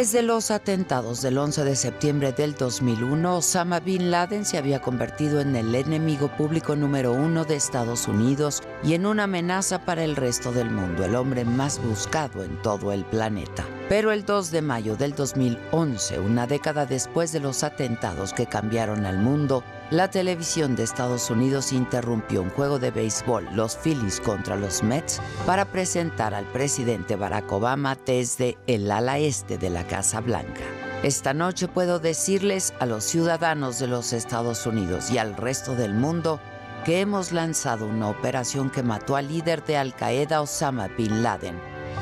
Desde los atentados del 11 de septiembre del 2001, Osama Bin Laden se había convertido en el enemigo público número uno de Estados Unidos y en una amenaza para el resto del mundo, el hombre más buscado en todo el planeta. Pero el 2 de mayo del 2011, una década después de los atentados que cambiaron al mundo, la televisión de Estados Unidos interrumpió un juego de béisbol, los Phillies contra los Mets, para presentar al presidente Barack Obama desde el ala este de la Casa Blanca. Esta noche puedo decirles a los ciudadanos de los Estados Unidos y al resto del mundo que hemos lanzado una operación que mató al líder de Al Qaeda Osama Bin Laden,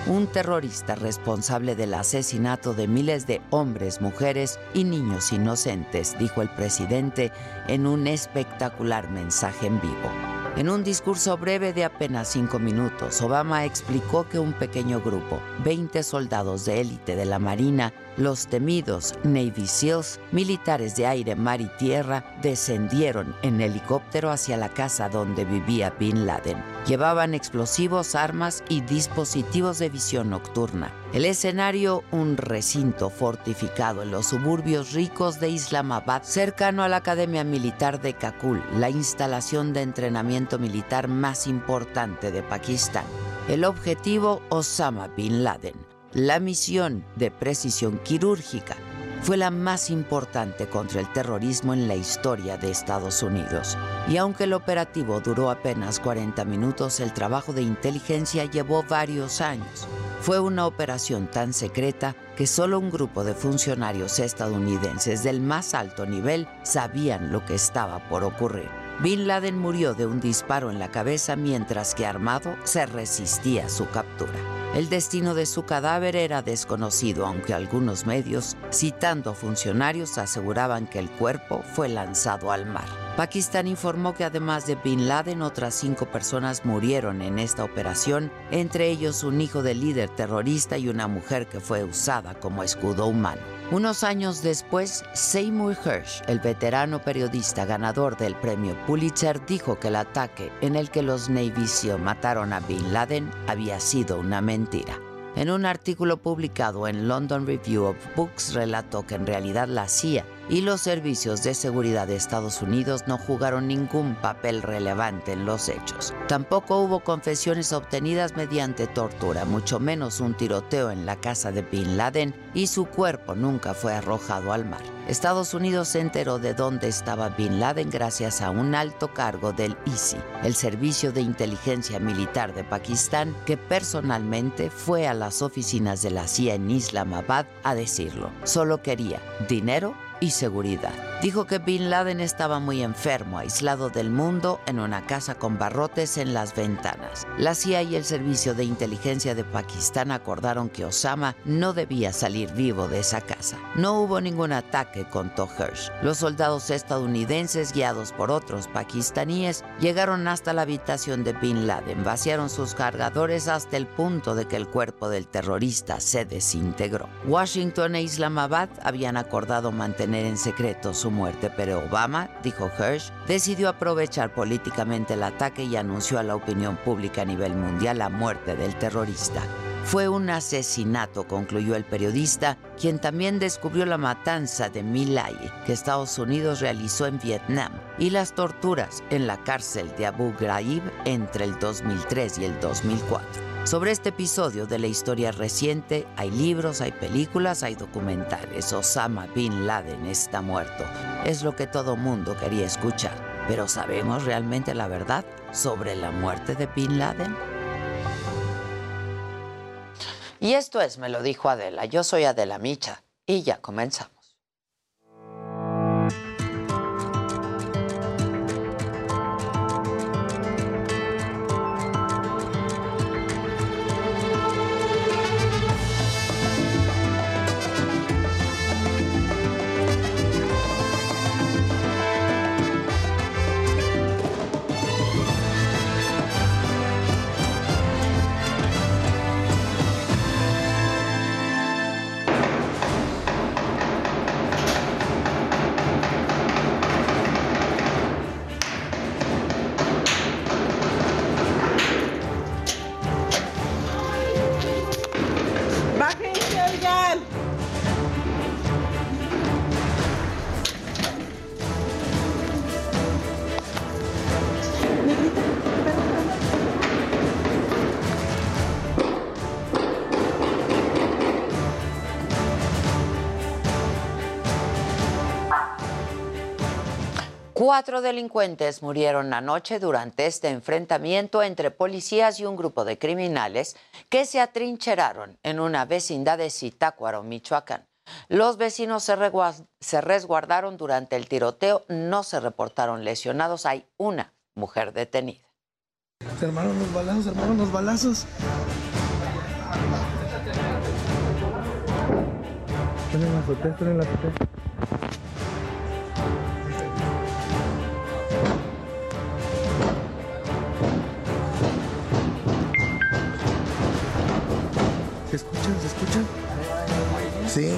un terrorista responsable del asesinato de miles de hombres, mujeres y niños inocentes, dijo el presidente en un espectacular mensaje en vivo. En un discurso breve de apenas cinco minutos, Obama explicó que un pequeño grupo, 20 soldados de élite de la Marina, los temidos Navy SEALs, militares de aire, mar y tierra, descendieron en helicóptero hacia la casa donde vivía Bin Laden. Llevaban explosivos, armas y dispositivos de visión nocturna. El escenario, un recinto fortificado en los suburbios ricos de Islamabad, cercano a la Academia Militar de Kakul, la instalación de entrenamiento militar más importante de Pakistán. El objetivo, Osama Bin Laden. La misión de precisión quirúrgica fue la más importante contra el terrorismo en la historia de Estados Unidos. Y aunque el operativo duró apenas 40 minutos, el trabajo de inteligencia llevó varios años. Fue una operación tan secreta que solo un grupo de funcionarios estadounidenses del más alto nivel sabían lo que estaba por ocurrir. Bin Laden murió de un disparo en la cabeza mientras que armado se resistía a su captura. El destino de su cadáver era desconocido, aunque algunos medios, citando funcionarios, aseguraban que el cuerpo fue lanzado al mar. Pakistán informó que además de Bin Laden, otras cinco personas murieron en esta operación, entre ellos un hijo del líder terrorista y una mujer que fue usada como escudo humano. Unos años después, Seymour Hersh, el veterano periodista ganador del premio Pulitzer, dijo que el ataque en el que los Navy SEAL mataron a Bin Laden había sido una mentira. En un artículo publicado en London Review of Books relató que en realidad la CIA y los servicios de seguridad de Estados Unidos no jugaron ningún papel relevante en los hechos. Tampoco hubo confesiones obtenidas mediante tortura, mucho menos un tiroteo en la casa de Bin Laden y su cuerpo nunca fue arrojado al mar. Estados Unidos se enteró de dónde estaba Bin Laden gracias a un alto cargo del ISI, el Servicio de Inteligencia Militar de Pakistán, que personalmente fue a las oficinas de la CIA en Islamabad a decirlo. Solo quería dinero y seguridad. Dijo que Bin Laden estaba muy enfermo, aislado del mundo, en una casa con barrotes en las ventanas. La CIA y el Servicio de Inteligencia de Pakistán acordaron que Osama no debía salir vivo de esa casa. No hubo ningún ataque, contó Hirsch. Los soldados estadounidenses, guiados por otros pakistaníes, llegaron hasta la habitación de Bin Laden, vaciaron sus cargadores hasta el punto de que el cuerpo del terrorista se desintegró. Washington e Islamabad habían acordado mantener en secreto su muerte, pero Obama, dijo Hirsch, decidió aprovechar políticamente el ataque y anunció a la opinión pública a nivel mundial la muerte del terrorista. Fue un asesinato, concluyó el periodista, quien también descubrió la matanza de My que Estados Unidos realizó en Vietnam, y las torturas en la cárcel de Abu Ghraib entre el 2003 y el 2004. Sobre este episodio de la historia reciente hay libros, hay películas, hay documentales. Osama Bin Laden está muerto. Es lo que todo mundo quería escuchar. Pero ¿sabemos realmente la verdad sobre la muerte de Bin Laden? Y esto es, me lo dijo Adela. Yo soy Adela Micha y ya comenzamos. Cuatro delincuentes murieron anoche durante este enfrentamiento entre policías y un grupo de criminales que se atrincheraron en una vecindad de Zitácuaro, Michoacán. Los vecinos se, resguardaron durante el tiroteo, no se reportaron lesionados, hay una mujer detenida. Se armaron los balazos, se armaron los balazos. Están en la azotea, están en la azotea. ¿Se escuchan? ¿Se escuchan? Sí.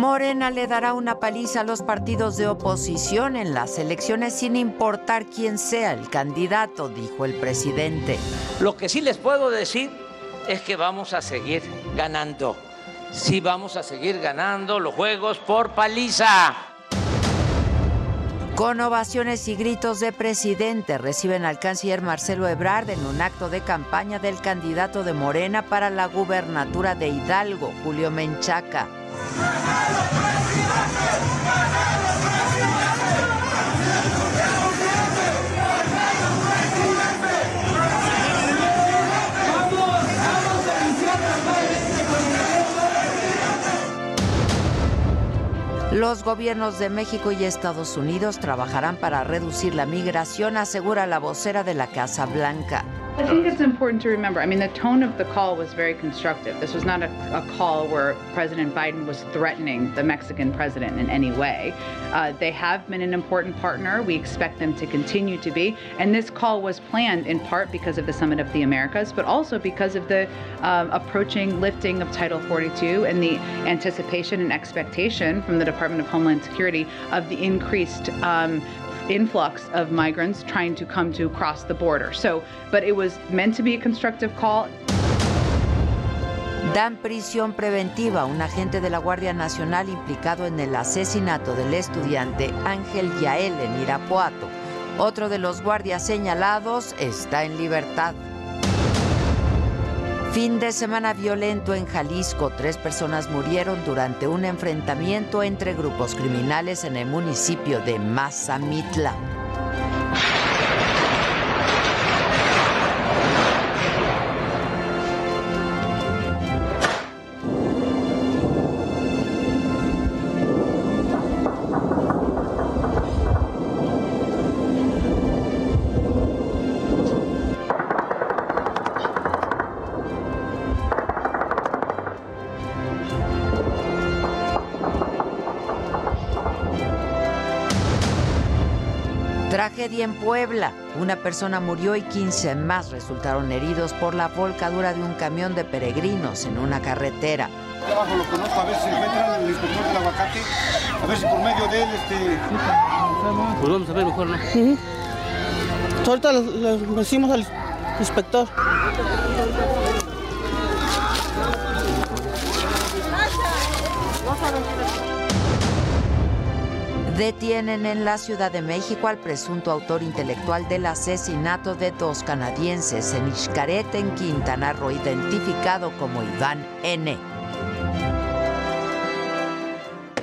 Morena le dará una paliza a los partidos de oposición en las elecciones sin importar quién sea el candidato, dijo el presidente. Lo que sí les puedo decir es que vamos a seguir ganando. Sí vamos a seguir ganando los juegos por paliza. Con ovaciones y gritos de presidente reciben al canciller Marcelo Ebrard en un acto de campaña del candidato de Morena para la gubernatura de Hidalgo, Julio Menchaca. Los gobiernos de México y Estados Unidos trabajarán para reducir la migración, asegura la vocera de la Casa Blanca. I think it's important to remember. I mean, the tone of the call was very constructive. This was not a, a call where President Biden was threatening the Mexican president in any way. Uh, they have been an important partner. We expect them to continue to be. And this call was planned in part because of the Summit of the Americas, but also because of the um, approaching lifting of Title 42 and the anticipation and expectation from the Department of Homeland Security of the increased um, influx of migrants trying to come to cross the border. So, but it was meant to be a constructive call. Dan prisión preventiva a un agente de la Guardia Nacional implicado en el asesinato del estudiante Ángel Yael en Irapuato. Otro de los guardias señalados está en libertad. Fin de semana violento en Jalisco. Tres personas murieron durante un enfrentamiento entre grupos criminales en el municipio de Mazamitla. Tragedia en Puebla. Una persona murió y 15 más resultaron heridos por la volcadura de un camión de peregrinos en una carretera. Trabajo lo conozco, a ver si encuentran el inspector del aguacate, a ver si por medio de él, este... Pues vamos a ver mejor, ¿no? Ahorita le, decimos al inspector. Detienen en la Ciudad de México al presunto autor intelectual del asesinato de dos canadienses en Xcaret, en Quintana Roo, identificado como Iván N.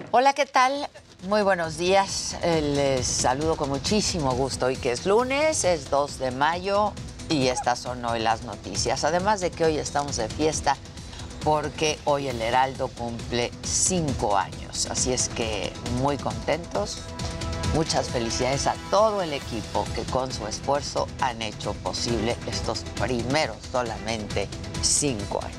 Hola, ¿qué tal? Muy buenos días. Eh, Les saludo con muchísimo gusto. Hoy que es lunes, es 2 de mayo y estas son hoy las noticias. Además de que hoy estamos de fiesta porque hoy el Heraldo cumple cinco años. Así es que muy contentos. Muchas felicidades a todo el equipo que con su esfuerzo han hecho posible estos primeros solamente cinco años.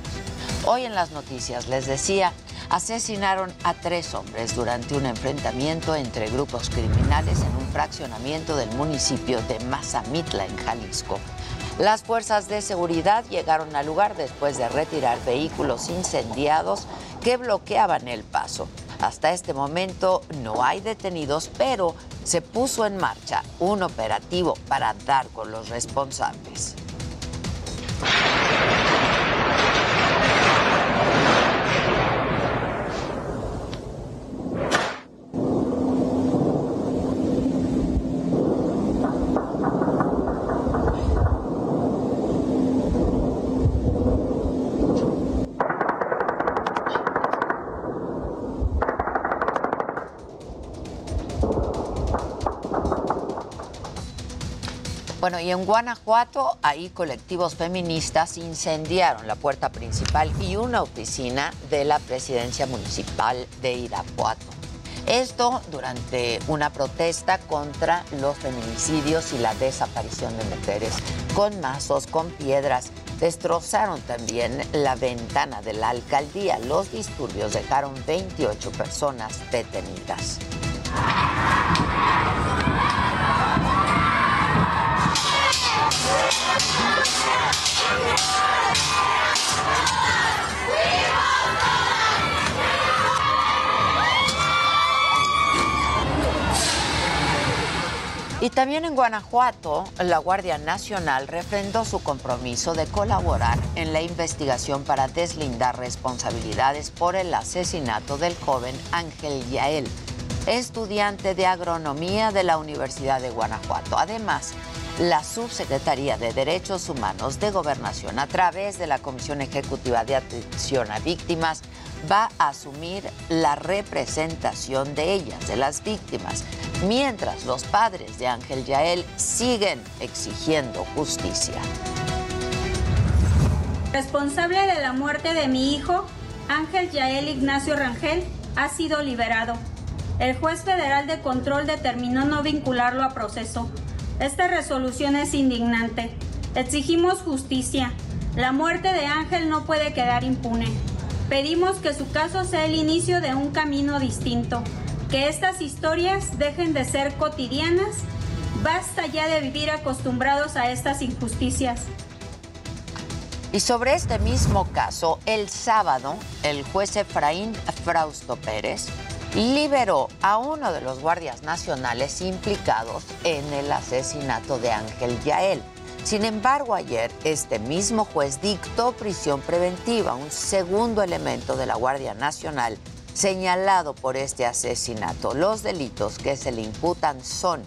Hoy en las noticias les decía, asesinaron a tres hombres durante un enfrentamiento entre grupos criminales en un fraccionamiento del municipio de Mazamitla, en Jalisco. Las fuerzas de seguridad llegaron al lugar después de retirar vehículos incendiados que bloqueaban el paso. Hasta este momento no hay detenidos, pero se puso en marcha un operativo para dar con los responsables. Bueno, y en Guanajuato, ahí colectivos feministas incendiaron la puerta principal y una oficina de la presidencia municipal de Irapuato. Esto durante una protesta contra los feminicidios y la desaparición de mujeres. Con mazos, con piedras, destrozaron también la ventana de la alcaldía. Los disturbios dejaron 28 personas detenidas. Y también en Guanajuato, la Guardia Nacional refrendó su compromiso de colaborar en la investigación para deslindar responsabilidades por el asesinato del joven Ángel Yael, estudiante de agronomía de la Universidad de Guanajuato. Además, la Subsecretaría de Derechos Humanos de Gobernación, a través de la Comisión Ejecutiva de Atención a Víctimas, va a asumir la representación de ellas, de las víctimas, mientras los padres de Ángel Yael siguen exigiendo justicia. Responsable de la muerte de mi hijo, Ángel Yael Ignacio Rangel, ha sido liberado. El juez federal de control determinó no vincularlo a proceso. Esta resolución es indignante. Exigimos justicia. La muerte de Ángel no puede quedar impune. Pedimos que su caso sea el inicio de un camino distinto, que estas historias dejen de ser cotidianas. Basta ya de vivir acostumbrados a estas injusticias. Y sobre este mismo caso, el sábado, el juez Efraín Frausto Pérez liberó a uno de los guardias nacionales implicados en el asesinato de Ángel Yael. Sin embargo, ayer este mismo juez dictó prisión preventiva, un segundo elemento de la Guardia Nacional señalado por este asesinato. Los delitos que se le imputan son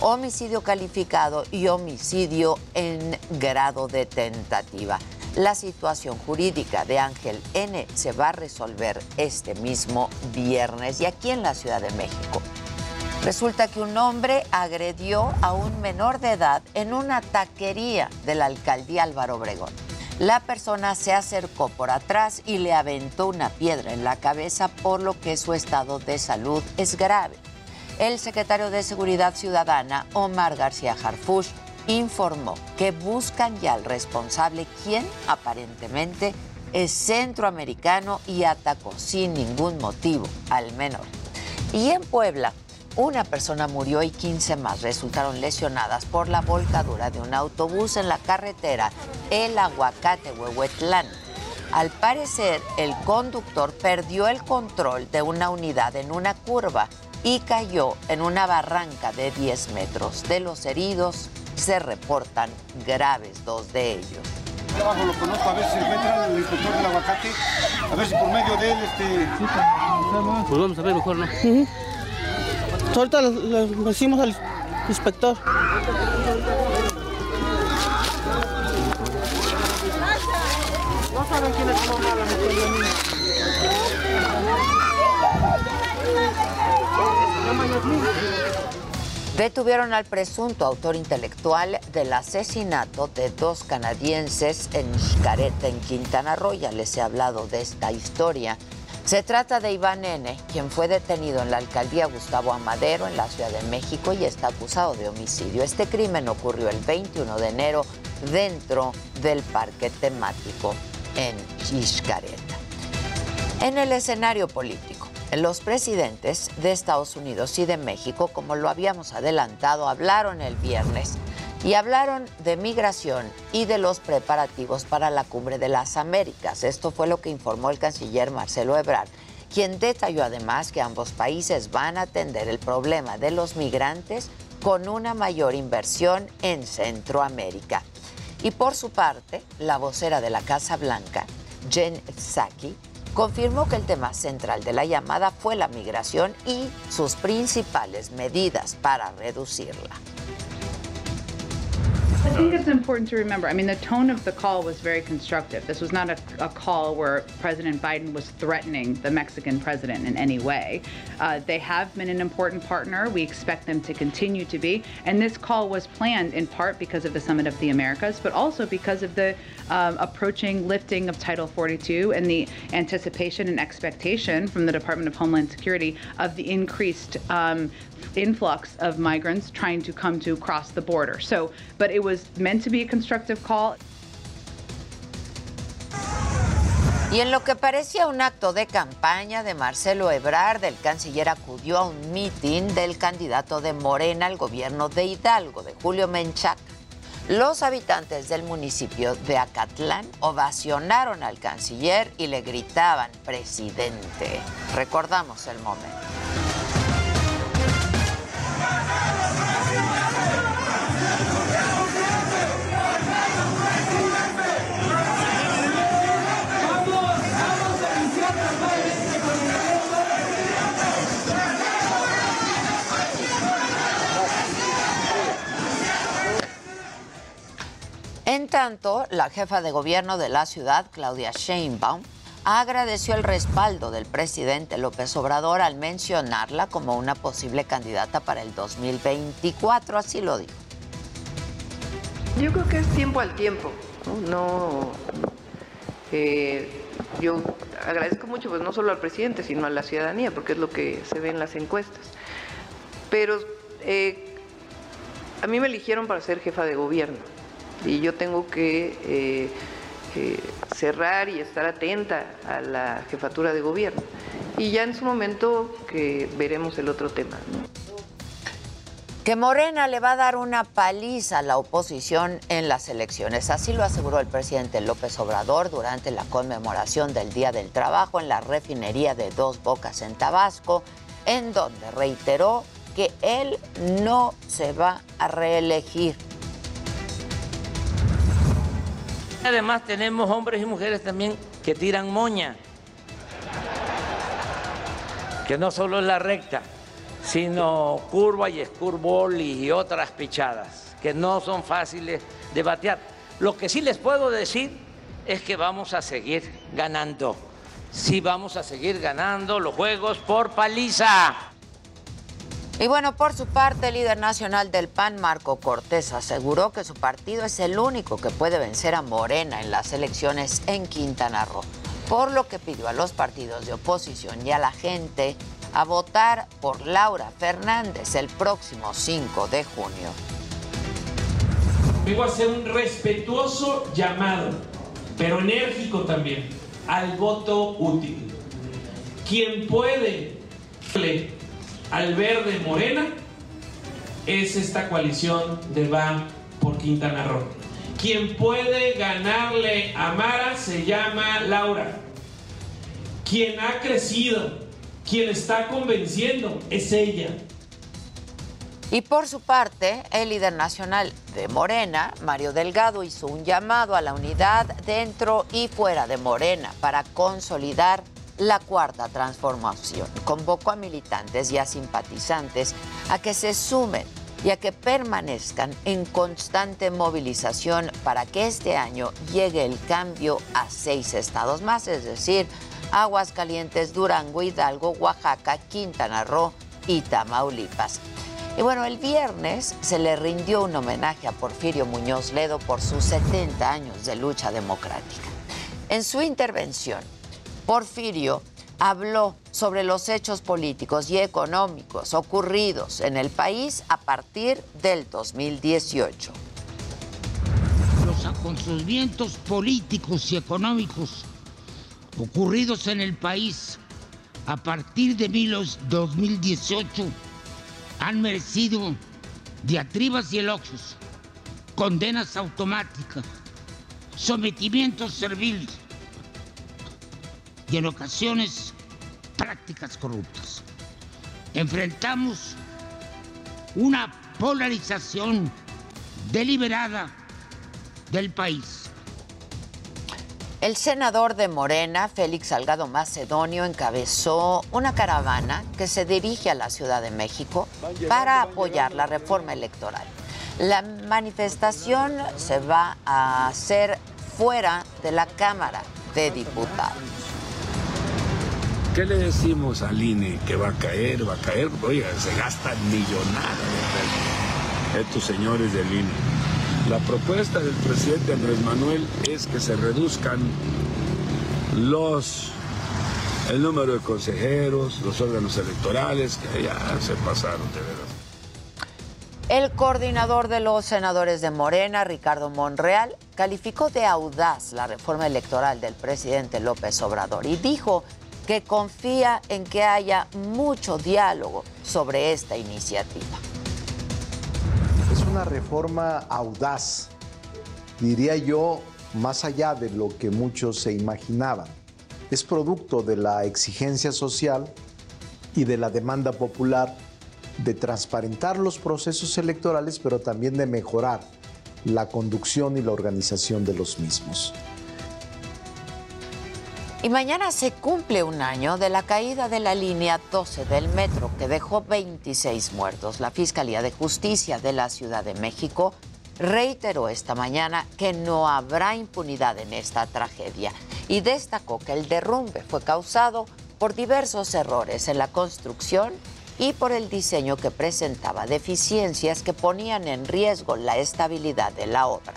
homicidio calificado y homicidio en grado de tentativa. La situación jurídica de Ángel N se va a resolver este mismo viernes y aquí en la Ciudad de México. Resulta que un hombre agredió a un menor de edad en una taquería de la alcaldía Álvaro Obregón. La persona se acercó por atrás y le aventó una piedra en la cabeza, por lo que su estado de salud es grave. El secretario de Seguridad Ciudadana, Omar García Harfush, informó que buscan ya al responsable, quien aparentemente es centroamericano y atacó sin ningún motivo al menor. Y en Puebla, Una persona murió y 15 más resultaron lesionadas por la volcadura de un autobús en la carretera El Aguacate Huehuetlán. Al parecer, el conductor perdió el control de una unidad en una curva y cayó en una barranca de 10 metros. De los heridos se reportan graves, dos de ellos. trabajo lo conozco, a ver si se encuentra el inspector del aguacate, a ver si por medio de él, este... Pues vamos a ver mejor, ¿no? Ahorita le, decimos al inspector. No saben quién es mamá la mujer de niña. Detuvieron al presunto autor intelectual del asesinato de dos canadienses en Xcaret, en Quintana Roo. Ya les he hablado de esta historia. Se trata de Iván N., quien fue detenido en la alcaldía Gustavo Amadero, en la Ciudad de México, y está acusado de homicidio. Este crimen ocurrió el 21 de enero dentro del parque temático en Xcaret. En el escenario político, los presidentes de Estados Unidos y de México, como lo habíamos adelantado, hablaron el viernes y hablaron de migración y de los preparativos para la cumbre de las Américas. Esto fue lo que informó el canciller Marcelo Ebrard, quien detalló además que ambos países van a atender el problema de los migrantes con una mayor inversión en Centroamérica. Y por su parte, la vocera de la Casa Blanca, Jen Psaki, confirmó que el tema central de la llamada fue la migración y sus principales medidas para reducirla. I think it's important to remember. I mean, the tone of the call was very constructive. This was not a, a call where President Biden was threatening the Mexican president in any way. Uh, they have been an important partner. We expect them to continue to be. And this call was planned in part because of the Summit of the Americas, but also because of the um, approaching lifting of Title 42 and the anticipation and expectation from the Department of Homeland Security of the increased um, influx of migrants trying to come to cross the border. So, but it was meant to be a constructive call. Y en lo que parecía un acto de campaña de Marcelo Ebrard, el canciller acudió a un mitin del candidato de Morena al gobierno de Hidalgo, de Julio Menchaca. Los habitantes del municipio de Acatlán ovacionaron al canciller y le gritaban, presidente. Recordamos el momento. En tanto, la jefa de gobierno de la ciudad, Claudia Sheinbaum, agradeció el respaldo del presidente López Obrador al mencionarla como una posible candidata para el 2024, así lo dijo. Yo creo que es tiempo al tiempo, no, eh, yo agradezco mucho, pues no solo al presidente, sino a la ciudadanía, porque es lo que se ve en las encuestas. Pero eh, a mí me eligieron para ser jefa de gobierno y yo tengo que eh, eh, cerrar y estar atenta a la jefatura de gobierno. Y ya en su momento que veremos el otro tema. que Morena le va a dar una paliza a la oposición en las elecciones. Así lo aseguró el presidente López Obrador durante la conmemoración del Día del Trabajo en la refinería de Dos Bocas en Tabasco, en donde reiteró que él no se va a reelegir. Además tenemos hombres y mujeres también que tiran moña, que no solo es la recta, sino curva y escurbol y otras pichadas, que no son fáciles de batear. Lo que sí les puedo decir es que vamos a seguir ganando. Sí vamos a seguir ganando los juegos por paliza. Y bueno, por su parte, el líder nacional del PAN, Marco Cortés, aseguró que su partido es el único que puede vencer a Morena en las elecciones en Quintana Roo, por lo que pidió a los partidos de oposición y a la gente a votar por Laura Fernández el próximo 5 de junio. Vengo a hacer un respetuoso llamado, pero enérgico también, al voto útil. Quien puede al verde Morena es esta coalición de Va por Quintana Roo. Quien puede ganarle a Mara se llama Laura. Quien ha crecido, quien está convenciendo es ella. Y por su parte, el líder nacional de Morena, Mario Delgado, hizo un llamado a la unidad dentro y fuera de Morena para consolidar la cuarta transformación. Convocó a militantes y a simpatizantes a que se sumen y a que permanezcan en constante movilización para que este año llegue el cambio a seis estados más, es decir, Aguascalientes, Durango, Hidalgo, Oaxaca, Quintana Roo y Tamaulipas. Y bueno, el viernes se le rindió un homenaje a Porfirio Muñoz Ledo por sus 70 años de lucha democrática. En su intervención, Porfirio habló sobre los hechos políticos y económicos ocurridos en el país a partir del 2018. Los acontecimientos políticos y económicos ocurridos en el país a partir de 2018 han merecido diatribas y elogios, condenas automáticas, sometimientos serviles y en ocasiones prácticas corruptas. Enfrentamos una polarización deliberada del país el senador de Morena, Félix Salgado Macedonio, encabezó una caravana que se dirige a la Ciudad de México para apoyar la reforma electoral. La manifestación se va a hacer fuera de la Cámara de Diputados. ¿Qué le decimos al INE? Que va a caer, va a caer. Oiga, se gastan millonadas estos señores del INE. La propuesta del presidente Andrés Manuel es que se reduzcan los el número de consejeros, los órganos electorales, que ya se pasaron de verdad. El coordinador de los senadores de Morena, Ricardo Monreal, calificó de audaz la reforma electoral del presidente López Obrador y dijo que confía en que haya mucho diálogo sobre esta iniciativa una reforma audaz, diría yo, más allá de lo que muchos se imaginaban. Es producto de la exigencia social y de la demanda popular de transparentar los procesos electorales, pero también de mejorar la conducción y la organización de los mismos. Y mañana se cumple un año de la caída de la línea 12 del metro que dejó 26 muertos. La Fiscalía de Justicia de la Ciudad de México reiteró esta mañana que no habrá impunidad en esta tragedia y destacó que el derrumbe fue causado por diversos errores en la construcción y por el diseño que presentaba deficiencias que ponían en riesgo la estabilidad de la obra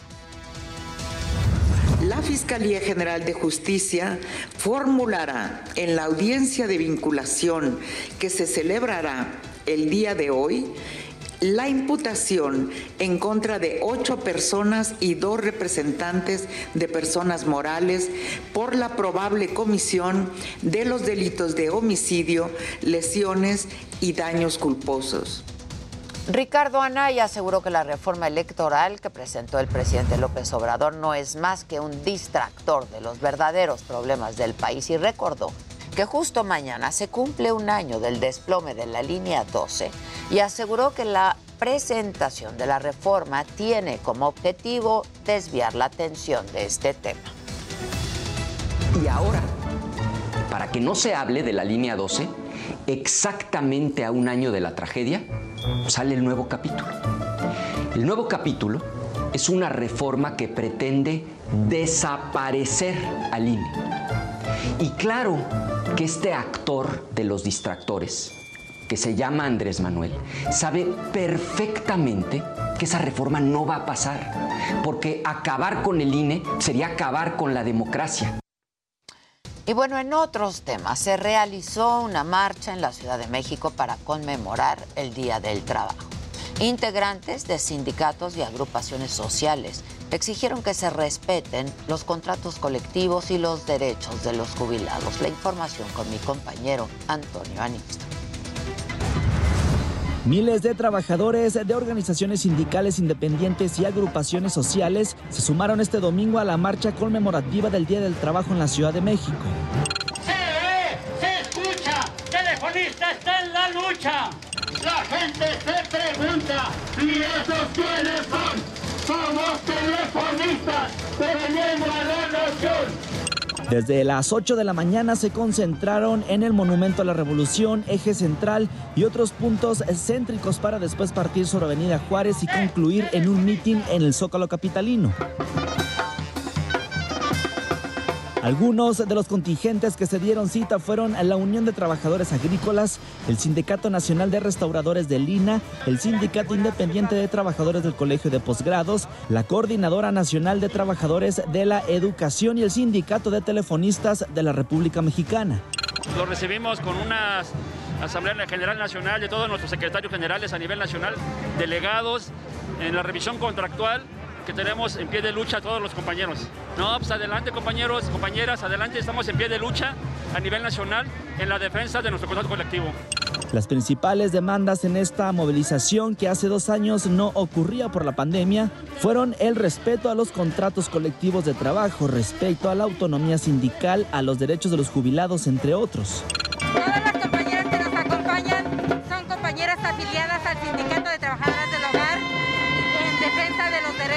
la Fiscalía General de Justicia formulará en la audiencia de vinculación que se celebrará el día de hoy la imputación en contra de ocho personas y dos representantes de personas morales por la probable comisión de los delitos de homicidio, lesiones y daños culposos. Ricardo Anaya aseguró que la reforma electoral que presentó el presidente López Obrador no es más que un distractor de los verdaderos problemas del país y recordó que justo mañana se cumple un año del desplome de la línea 12 y aseguró que la presentación de la reforma tiene como objetivo desviar la atención de este tema. Y ahora, para que no se hable de la línea 12, exactamente a un año de la tragedia, sale el nuevo capítulo. El nuevo capítulo es una reforma que pretende desaparecer al INE. Y claro que este actor de los distractores, que se llama Andrés Manuel, sabe perfectamente que esa reforma no va a pasar, porque acabar con el INE sería acabar con la democracia. Y bueno, en otros temas, se realizó una marcha en la Ciudad de México para conmemorar el Día del Trabajo. Integrantes de sindicatos y agrupaciones sociales exigieron que se respeten los contratos colectivos y los derechos de los jubilados. La información con mi compañero Antonio Aniston. Miles de trabajadores de organizaciones sindicales independientes y agrupaciones sociales se sumaron este domingo a la marcha conmemorativa del Día del Trabajo en la Ciudad de México. Se ve, se escucha, telefonista está en la lucha. La gente se pregunta, ¿y esos quiénes son? Somos telefonistas, tenemos la nación. Desde las 8 de la mañana se concentraron en el Monumento a la Revolución, Eje Central y otros puntos céntricos para después partir sobre Avenida Juárez y concluir en un mitin en el Zócalo Capitalino. Algunos de los contingentes que se dieron cita fueron la Unión de Trabajadores Agrícolas, el Sindicato Nacional de Restauradores de Lina, el Sindicato Independiente de Trabajadores del Colegio de Posgrados, la Coordinadora Nacional de Trabajadores de la Educación y el Sindicato de Telefonistas de la República Mexicana. Lo recibimos con una Asamblea General Nacional de todos nuestros secretarios generales a nivel nacional, delegados en la revisión contractual que tenemos en pie de lucha todos los compañeros. No, pues adelante compañeros, compañeras, adelante, estamos en pie de lucha a nivel nacional en la defensa de nuestro contrato colectivo. Las principales demandas en esta movilización que hace dos años no ocurría por la pandemia fueron el respeto a los contratos colectivos de trabajo, respeto a la autonomía sindical, a los derechos de los jubilados, entre otros. Todas las compañeras que nos acompañan son compañeras afiliadas al Sindicato de Trabajadoras del Hogar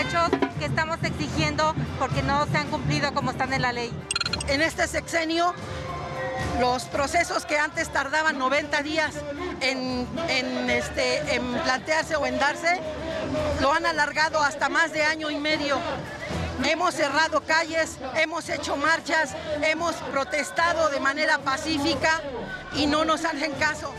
derechos que estamos exigiendo porque no se han cumplido como están en la ley. En este sexenio los procesos que antes tardaban 90 días en, en, este, en plantearse o en darse, lo han alargado hasta más de año y medio. Hemos cerrado calles, hemos hecho marchas, hemos protestado de manera pacífica y no nos hacen caso.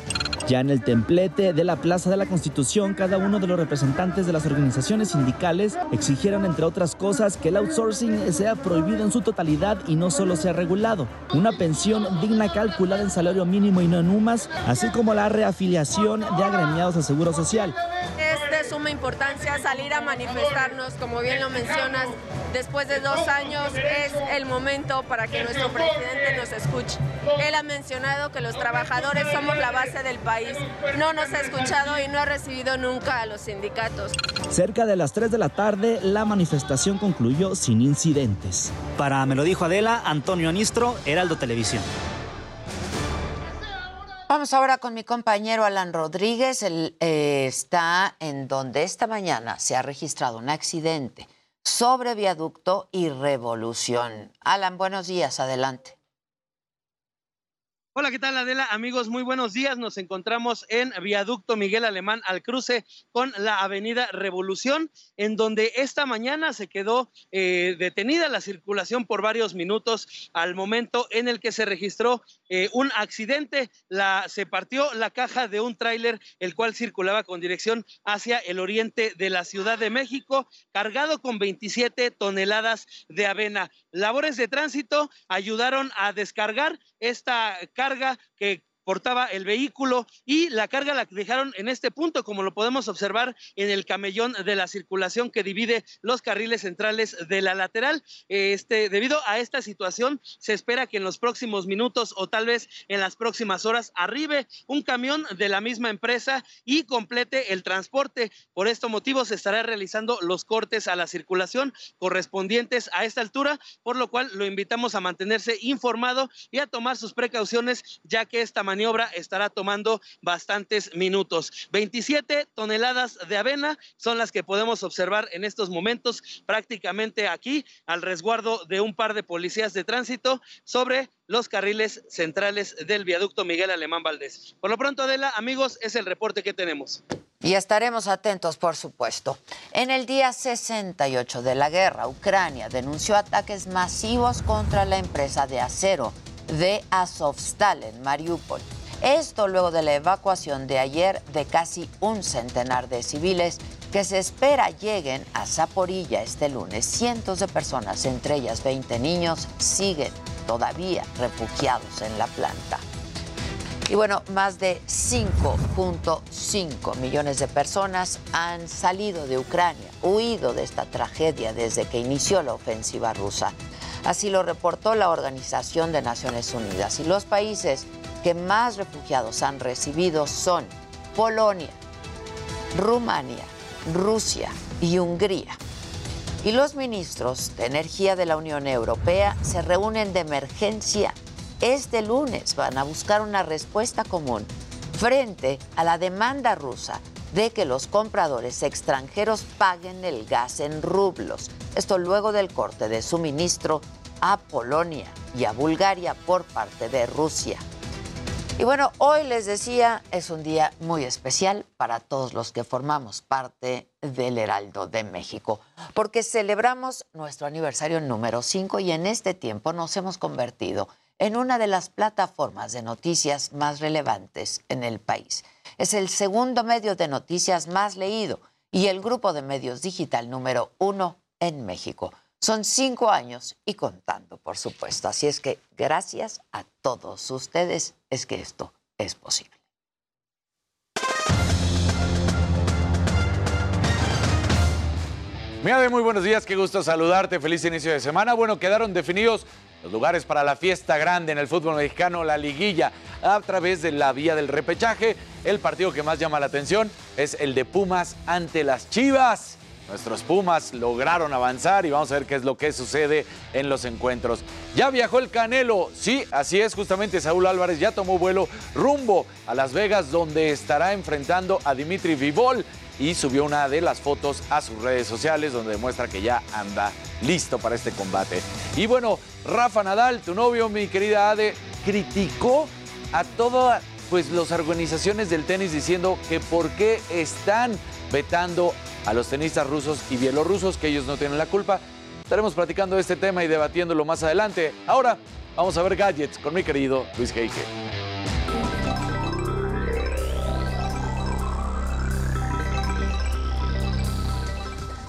Ya en el templete de la Plaza de la Constitución, cada uno de los representantes de las organizaciones sindicales exigieron, entre otras cosas, que el outsourcing sea prohibido en su totalidad y no solo sea regulado. Una pensión digna calculada en salario mínimo y no en UMAS, así como la reafiliación de agremiados al Seguro Social. Suma importancia salir a manifestarnos, como bien lo mencionas, después de dos años es el momento para que nuestro presidente nos escuche. Él ha mencionado que los trabajadores somos la base del país. No nos ha escuchado y no ha recibido nunca a los sindicatos. Cerca de las 3 de la tarde, la manifestación concluyó sin incidentes. Para Me lo dijo Adela, Antonio Anistro, Heraldo Televisión. Vamos ahora con mi compañero Alan Rodríguez. Él eh, está en donde esta mañana se ha registrado un accidente sobre viaducto y revolución. Alan, buenos días, adelante. Hola, ¿qué tal Adela? Amigos, muy buenos días. Nos encontramos en Viaducto Miguel Alemán al cruce con la Avenida Revolución, en donde esta mañana se quedó eh, detenida la circulación por varios minutos al momento en el que se registró eh, un accidente. La, se partió la caja de un tráiler, el cual circulaba con dirección hacia el oriente de la Ciudad de México, cargado con 27 toneladas de avena. Labores de tránsito ayudaron a descargar esta carga que portaba el vehículo y la carga la dejaron en este punto, como lo podemos observar en el camellón de la circulación que divide los carriles centrales de la lateral. Este, debido a esta situación, se espera que en los próximos minutos o tal vez en las próximas horas arribe un camión de la misma empresa y complete el transporte. Por este motivo se estará realizando los cortes a la circulación correspondientes a esta altura, por lo cual lo invitamos a mantenerse informado y a tomar sus precauciones, ya que esta maniobra estará tomando bastantes minutos. 27 toneladas de avena son las que podemos observar en estos momentos prácticamente aquí al resguardo de un par de policías de tránsito sobre los carriles centrales del viaducto Miguel Alemán Valdés. Por lo pronto, Adela, amigos, es el reporte que tenemos. Y estaremos atentos, por supuesto. En el día 68 de la guerra, Ucrania denunció ataques masivos contra la empresa de acero de Azovstal en Mariupol. Esto luego de la evacuación de ayer de casi un centenar de civiles que se espera lleguen a Zaporilla este lunes. Cientos de personas, entre ellas 20 niños, siguen todavía refugiados en la planta. Y bueno, más de 5.5 millones de personas han salido de Ucrania, huido de esta tragedia desde que inició la ofensiva rusa. Así lo reportó la Organización de Naciones Unidas. Y los países que más refugiados han recibido son Polonia, Rumania, Rusia y Hungría. Y los ministros de Energía de la Unión Europea se reúnen de emergencia este lunes. Van a buscar una respuesta común frente a la demanda rusa de que los compradores extranjeros paguen el gas en rublos. Esto luego del corte de suministro a Polonia y a Bulgaria por parte de Rusia. Y bueno, hoy les decía, es un día muy especial para todos los que formamos parte del Heraldo de México, porque celebramos nuestro aniversario número 5 y en este tiempo nos hemos convertido en una de las plataformas de noticias más relevantes en el país. Es el segundo medio de noticias más leído y el grupo de medios digital número uno en México. Son cinco años y contando, por supuesto. Así es que gracias a todos ustedes es que esto es posible. Mira, muy buenos días, qué gusto saludarte, feliz inicio de semana. Bueno, quedaron definidos los lugares para la fiesta grande en el fútbol mexicano, la liguilla, a través de la vía del repechaje. El partido que más llama la atención es el de Pumas ante las Chivas. Nuestros Pumas lograron avanzar y vamos a ver qué es lo que sucede en los encuentros. Ya viajó el Canelo, sí, así es, justamente Saúl Álvarez ya tomó vuelo rumbo a Las Vegas donde estará enfrentando a Dimitri Vivol y subió una de las fotos a sus redes sociales donde demuestra que ya anda listo para este combate. Y bueno, Rafa Nadal, tu novio, mi querida Ade, criticó a todas pues las organizaciones del tenis diciendo que por qué están vetando a los tenistas rusos y bielorrusos, que ellos no tienen la culpa. Estaremos platicando de este tema y debatiéndolo más adelante. Ahora vamos a ver gadgets con mi querido Luis Heike.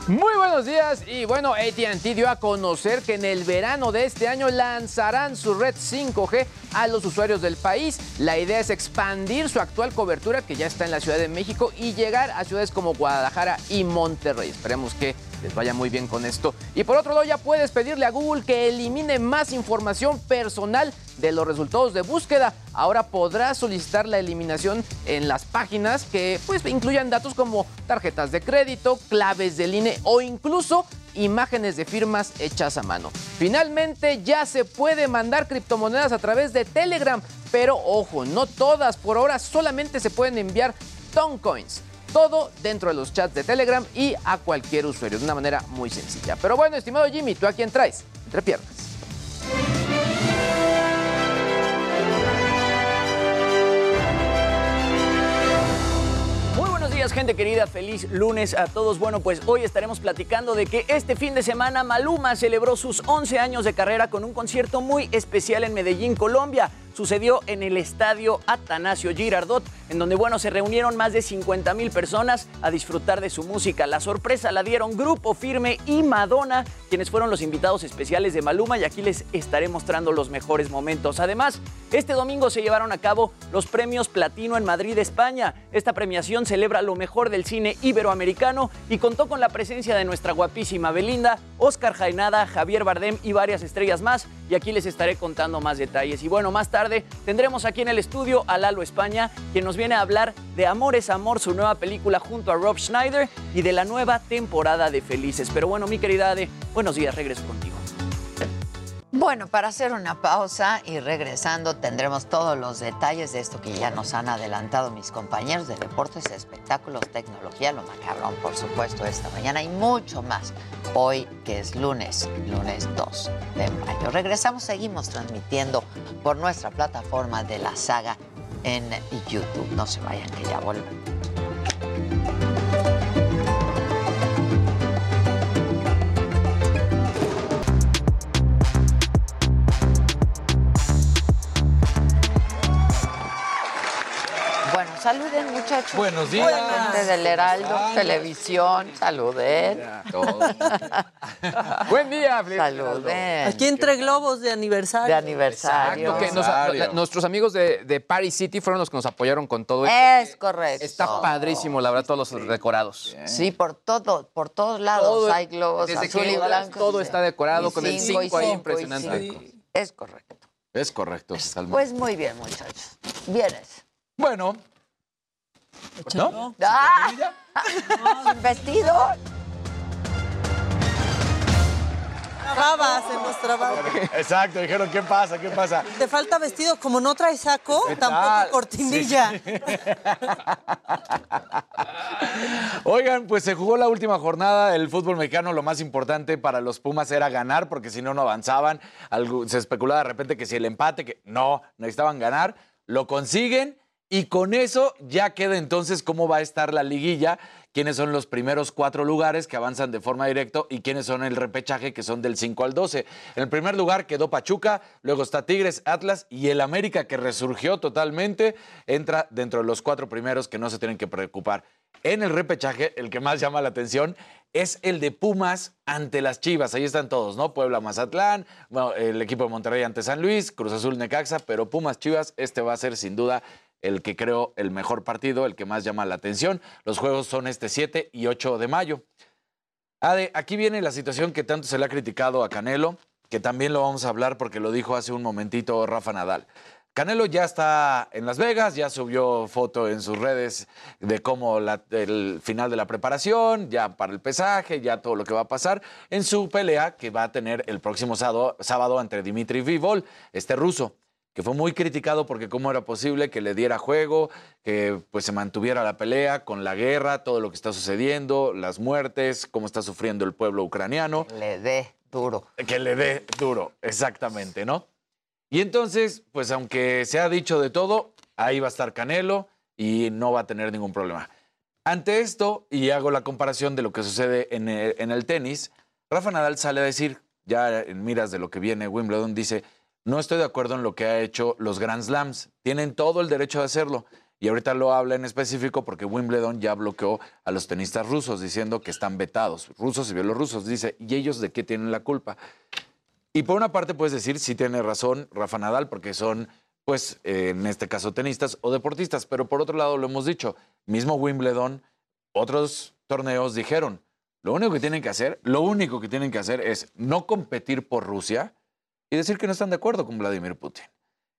Muy buenos días y bueno, AT&T dio a conocer que en el verano de este año lanzarán su red 5G a los usuarios del país. La idea es expandir su actual cobertura que ya está en la Ciudad de México y llegar a ciudades como Guadalajara y Monterrey. Esperemos que les vaya muy bien con esto. Y por otro lado, ya puedes pedirle a Google que elimine más información personal de los resultados de búsqueda. Ahora podrás solicitar la eliminación en las páginas que pues incluyan datos como tarjetas de crédito, claves del INE o incluso imágenes de firmas hechas a mano. Finalmente ya se puede mandar criptomonedas a través de Telegram, pero ojo, no todas, por ahora solamente se pueden enviar Toncoins. Todo dentro de los chats de Telegram y a cualquier usuario de una manera muy sencilla. Pero bueno, estimado Jimmy, ¿tú a quién traes? Entre piernas. Gente querida. Feliz lunes a todos. Bueno, pues hoy estaremos platicando de que este fin de semana Maluma celebró sus 11 años de carrera con un concierto muy especial en Medellín, Colombia sucedió en el estadio Atanasio Girardot, en donde, bueno, se reunieron más de 50 mil personas a disfrutar de su música. La sorpresa la dieron Grupo Firme y Madonna, quienes fueron los invitados especiales de Maluma, y aquí les estaré mostrando los mejores momentos. Además, este domingo se llevaron a cabo los premios Platino en Madrid, España. Esta premiación celebra lo mejor del cine iberoamericano y contó con la presencia de nuestra guapísima Belinda, Oscar Jaenada, Javier Bardem y varias estrellas más. Y aquí les estaré contando más detalles. Y bueno, más tarde tendremos aquí en el estudio a Lalo España, quien nos viene a hablar de Amor es Amor, su nueva película junto a Rob Schneider y de la nueva temporada de Felices. Pero bueno, mi querida Ade, buenos días, regreso contigo. Bueno, para hacer una pausa y regresando tendremos todos los detalles de esto que ya nos han adelantado mis compañeros de deportes, espectáculos, tecnología, lo macabrón, por supuesto, esta mañana y mucho más. Hoy, que es lunes, lunes 2 de mayo. Regresamos, seguimos transmitiendo por nuestra plataforma de la saga en YouTube. No se vayan, que ya volvemos. Saluden muchachos. Buenos días. Gente del Heraldo, televisión, saluden. Buen día, Saluden. Aquí entre globos de aniversario. De aniversario. Exacto, que nos- la- nuestros amigos de, de Paris City fueron los que nos apoyaron con todo esto. Es correcto. Está padrísimo, la verdad, todos los decorados. Sí, por todo, por todos lados Todo- hay globos desde azul que y blanco. todo está decorado con el cinco y cinco ahí, cinco y impresionante. cinco. Es correcto. Es correcto, Salma. Pues muy bien, muchachos. Vienes. Bueno. ¿No? ¡Ah! ¿Sin vestido? Trababa, se nos trababa. Exacto, dijeron, ¿qué pasa? ¿Qué pasa? Te falta vestido, como no traes saco, ¿Qué tampoco cortinilla. Sí. Oigan, pues se jugó la última jornada del fútbol mexicano. Lo más importante para los Pumas era ganar, porque si no, no avanzaban. Algo- se especulaba de repente que si el empate, que no, necesitaban ganar. Lo consiguen y con eso ya queda entonces cómo va a estar la liguilla, quiénes son los primeros cuatro lugares que avanzan de forma directa y quiénes son el repechaje que son del 5 al 12. En el primer lugar quedó Pachuca, luego está Tigres, Atlas y el América que resurgió totalmente, entra dentro de los cuatro primeros que no se tienen que preocupar. En el repechaje, el que más llama la atención es el de Pumas ante las Chivas. Ahí están todos, ¿no? Puebla, Mazatlán, el equipo de Monterrey ante San Luis, Cruz Azul, Necaxa, pero Pumas, Chivas, este va a ser sin duda el que creo el mejor partido, el que más llama la atención. Los juegos son este 7 y 8 de mayo. Ade, aquí viene la situación que tanto se le ha criticado a Canelo, que también lo vamos a hablar porque lo dijo hace un momentito Rafa Nadal. Canelo ya está en Las Vegas, ya subió foto en sus redes de cómo el final de la preparación, ya para el pesaje, ya todo lo que va a pasar en su pelea que va a tener el próximo sábado, sábado entre Dimitri Vivol, este ruso que fue muy criticado porque cómo era posible que le diera juego, que pues se mantuviera la pelea con la guerra, todo lo que está sucediendo, las muertes, cómo está sufriendo el pueblo ucraniano. Le dé duro. Que le dé duro, exactamente, ¿no? Y entonces, pues aunque se ha dicho de todo, ahí va a estar Canelo y no va a tener ningún problema. Ante esto, y hago la comparación de lo que sucede en el, en el tenis, Rafa Nadal sale a decir, ya en miras de lo que viene Wimbledon, dice, no estoy de acuerdo en lo que ha hecho los Grand Slams. Tienen todo el derecho de hacerlo. Y ahorita lo habla en específico porque Wimbledon ya bloqueó a los tenistas rusos diciendo que están vetados, rusos y bielorrusos. Dice, ¿y ellos de qué tienen la culpa? Y por una parte puedes decir, sí tiene razón Rafa Nadal, porque son, pues, eh, en este caso tenistas o deportistas, pero por otro lado lo hemos dicho, mismo Wimbledon, otros torneos dijeron, lo único que tienen que hacer, lo único que tienen que hacer es no competir por Rusia y decir que no están de acuerdo con Vladimir Putin.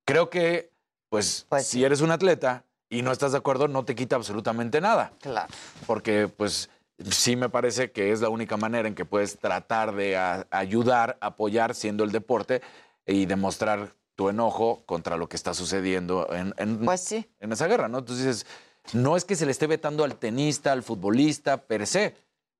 Creo que, pues, si eres un atleta y no estás de acuerdo, no te quita absolutamente nada. Claro. Porque, pues, sí me parece que es la única manera en que puedes tratar de a- ayudar, apoyar, siendo el deporte y demostrar tu enojo contra lo que está sucediendo en, en, Pues en esa guerra, ¿no? Entonces dices, no es que se le esté vetando al tenista, al futbolista, per se.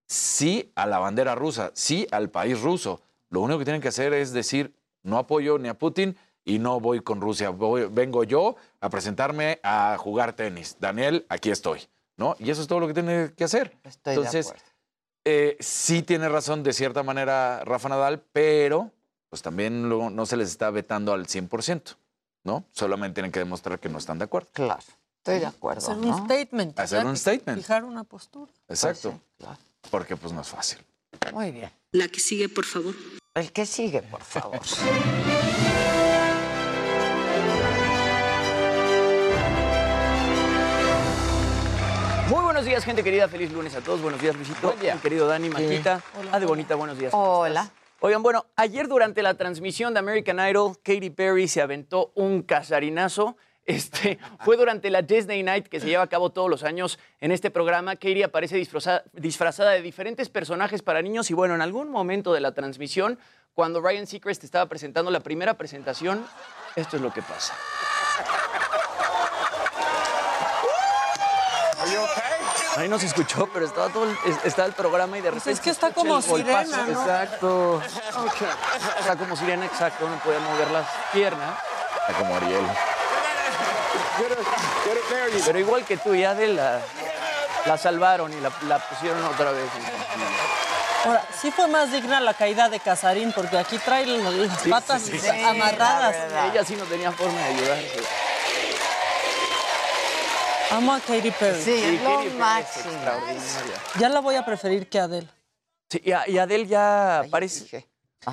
Sí a la bandera rusa, sí al país ruso. Lo único que tienen que hacer es decir, no apoyo ni a Putin y no voy con Rusia. Voy- vengo yo a presentarme a jugar tenis. Daniel, aquí estoy, ¿no? Y eso es todo lo que tiene que hacer. Estoy de Entonces, acuerdo. eh, sí tiene razón de cierta manera Rafa Nadal, pero pues también lo- no se les está vetando al 100%, ¿no? Solamente tienen que demostrar que no están de acuerdo. Claro, estoy de acuerdo. Hacer ¿no? un statement. Hacer un statement. Fijar una postura. Exacto. Porque pues no es fácil. Muy bien. La que sigue, por favor. El que sigue, por favor. Muy buenos días, gente querida. Feliz lunes a todos. Buenos días, Luisito. Mi querido Dani, Maquita. Ade Bonita, buenos días. ¿cómo Hola. Oigan, bueno, ayer durante la transmisión de American Idol, Katy Perry se aventó un casarinazo. Este, fue durante la Disney Night que se lleva a cabo todos los años en este programa. Katy aparece disfraza- disfrazada de diferentes personajes para niños y bueno, en algún momento de la transmisión, cuando Ryan Seacrest estaba presentando la primera presentación, esto es lo que pasa. Ahí no se escuchó, pero estaba todo el, es- estaba el programa y de repente. Pues es que está como sirena, ¿no? Exacto. Está como sirena, exacto. No podía mover las piernas. Está como Ariel. Pero igual que tú, ya de la, la salvaron y la, la pusieron otra vez. Ahora, sí fue más digna la caída de Casarín, porque aquí trae las Sí, patas sí, sí. amarradas. Ella sí no tenía forma de ayudar. Amo a Katy Perry. Sí, es lo Katy Perry es máximo. extraordinaria. Ya la voy a preferir que a Adele. Sí, y, a- y Adele ya parece.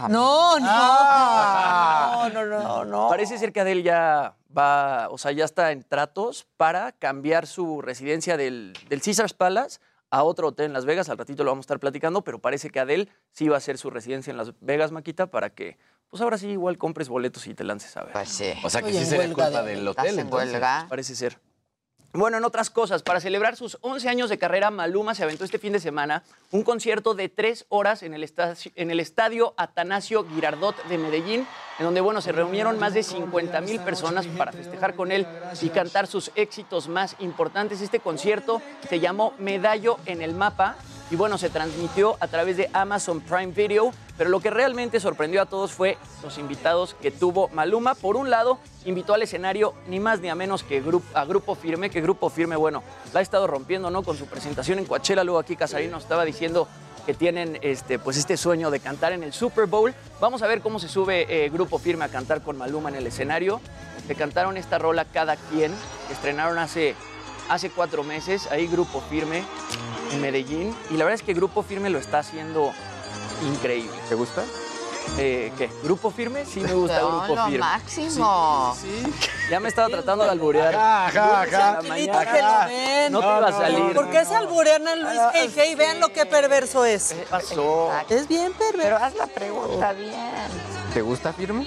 No, no. Ah. No, no, no, no. Parece ser que Adele ya va, o sea, ya está en tratos para cambiar su residencia del, del Caesars Palace a otro hotel en Las Vegas. Al ratito lo vamos a estar platicando, pero parece que Adele sí va a hacer su residencia en Las Vegas, Maquita, para que, pues ahora sí, igual compres boletos y te lances a ver. Pues sí. O sea que Estoy sí sería culpa de- del ¿Estás hotel. en entonces. huelga? Parece ser. Bueno, en otras cosas, para celebrar sus 11 años de carrera, Maluma se aventó este fin de semana un concierto de tres horas en el, estadio Atanasio Girardot de Medellín, en donde, bueno, se reunieron más de 50 mil personas para festejar con él y cantar sus éxitos más importantes. Este concierto se llamó Medallo en el Mapa y, bueno, se transmitió a través de Amazon Prime Video, pero lo que realmente sorprendió a todos fue los invitados que tuvo Maluma. Por un lado, invitó al escenario ni más ni a menos que a Grupo Firme, que Grupo Firme, bueno, la ha estado rompiendo, ¿no? Con su presentación en Coachella, luego aquí Casarín nos estaba diciendo que tienen este, pues este sueño de cantar en el Super Bowl. Vamos a ver cómo se sube eh, Grupo Firme a cantar con Maluma en el escenario. Se cantaron esta rola cada quien, estrenaron hace, hace cuatro meses, ahí Grupo Firme en Medellín. Y la verdad es que Grupo Firme lo está haciendo increíble. ¿Te gusta? Eh, ¿Qué? ¿Grupo Firme? Sí me gusta No, Grupo lo Firme. máximo. Sí, sí. Ya me estaba tratando de alburear. Ajá, ajá, ajá. mañana. que lo ven. No te iba a salir. ¿Por qué se alburean a Luis Hey Hey? Vean lo que perverso es. ¿Qué pasó? Es bien perverso. Pero haz la pregunta bien. ¿Te gusta firme?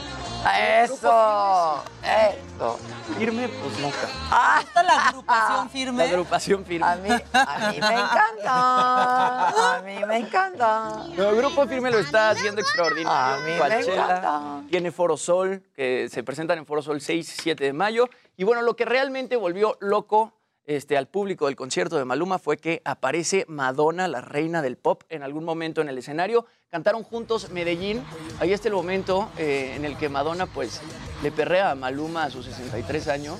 Eso, eso. Firme, pues nunca. Ah, ¿Está la agrupación firme? La agrupación firme. a mí, a mí me encanta. A mí me encanta. No, el grupo firme lo está haciendo extraordinario. A mí me Coachella, encanta. Tiene Foro Sol, que se presentan en Foro Sol 6 y 7 de mayo. Y bueno, lo que realmente volvió loco este, al público del concierto de Maluma fue que aparece Madonna, la reina del pop, en algún momento en el escenario. Cantaron juntos Medellín. Ahí está el momento eh, en el que Madonna pues le perrea a Maluma a sus 63 años.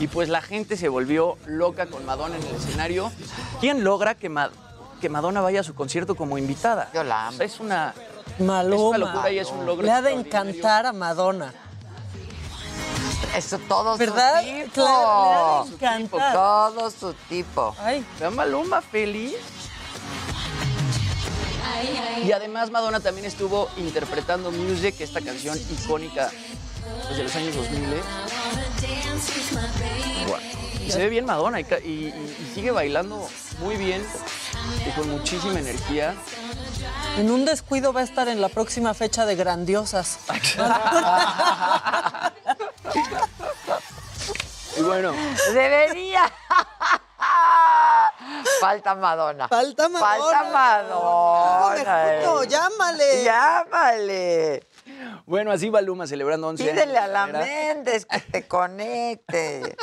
Y pues la gente se volvió loca con Madonna en el escenario. ¿Quién logra que, Ma- que Madonna vaya a su concierto como invitada? Yo la amo. O sea, es una, Maluma. es una locura y es un logro. Le ha de encantar a Madonna. Eso todo ¿Verdad? su tipo. Claro. Todo su tipo. Ay, Vean Maluma feliz. Y además Madonna también estuvo interpretando Music, esta canción icónica pues, de los años 2000. ¿eh? Y se ve bien Madonna y, ca- y- y- y sigue bailando muy bien y con muchísima energía. en un descuido va a estar en la próxima fecha de Grandiosas. Y bueno, Debería. Falta Madonna. Falta Madonna. Falta Madonna. No, llámale. Llámale. bueno, así Maluma celebrando 11 años. Pídele de a la. Méndez que te conecte.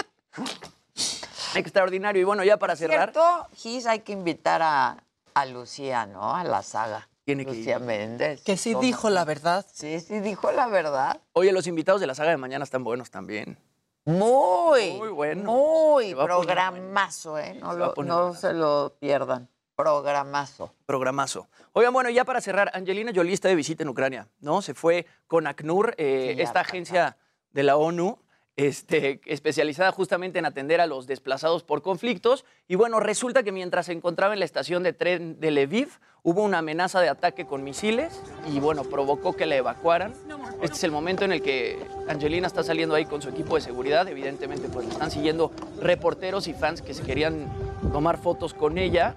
Extraordinario. Y bueno, ya para cerrar. ¿Cierto? Gis, hay que invitar a, a Lucía, ¿no? A la saga. Tiene que Lucía ir. Méndez. Que sí ¿Cómo? dijo la verdad. Sí, sí dijo la verdad. Oye, los invitados de la saga de mañana están buenos también. Muy, Muy bueno. Muy programazo, ¿eh? No, lo- no se lo pierdan. Programazo. Programazo. Oigan, bueno, ya para cerrar, Angelina Jolie está de visita en Ucrania, ¿no? Se fue con ACNUR, eh, Sí, esta agencia de la ONU, este, especializada justamente en atender a los desplazados por conflictos. Y bueno, resulta que mientras se encontraba en la estación de tren de Lviv, hubo una amenaza de ataque con misiles y bueno, provocó que la evacuaran. Este es el momento en el que Angelina está saliendo ahí con su equipo de seguridad. Evidentemente, pues la están siguiendo reporteros y fans que se querían tomar fotos con ella.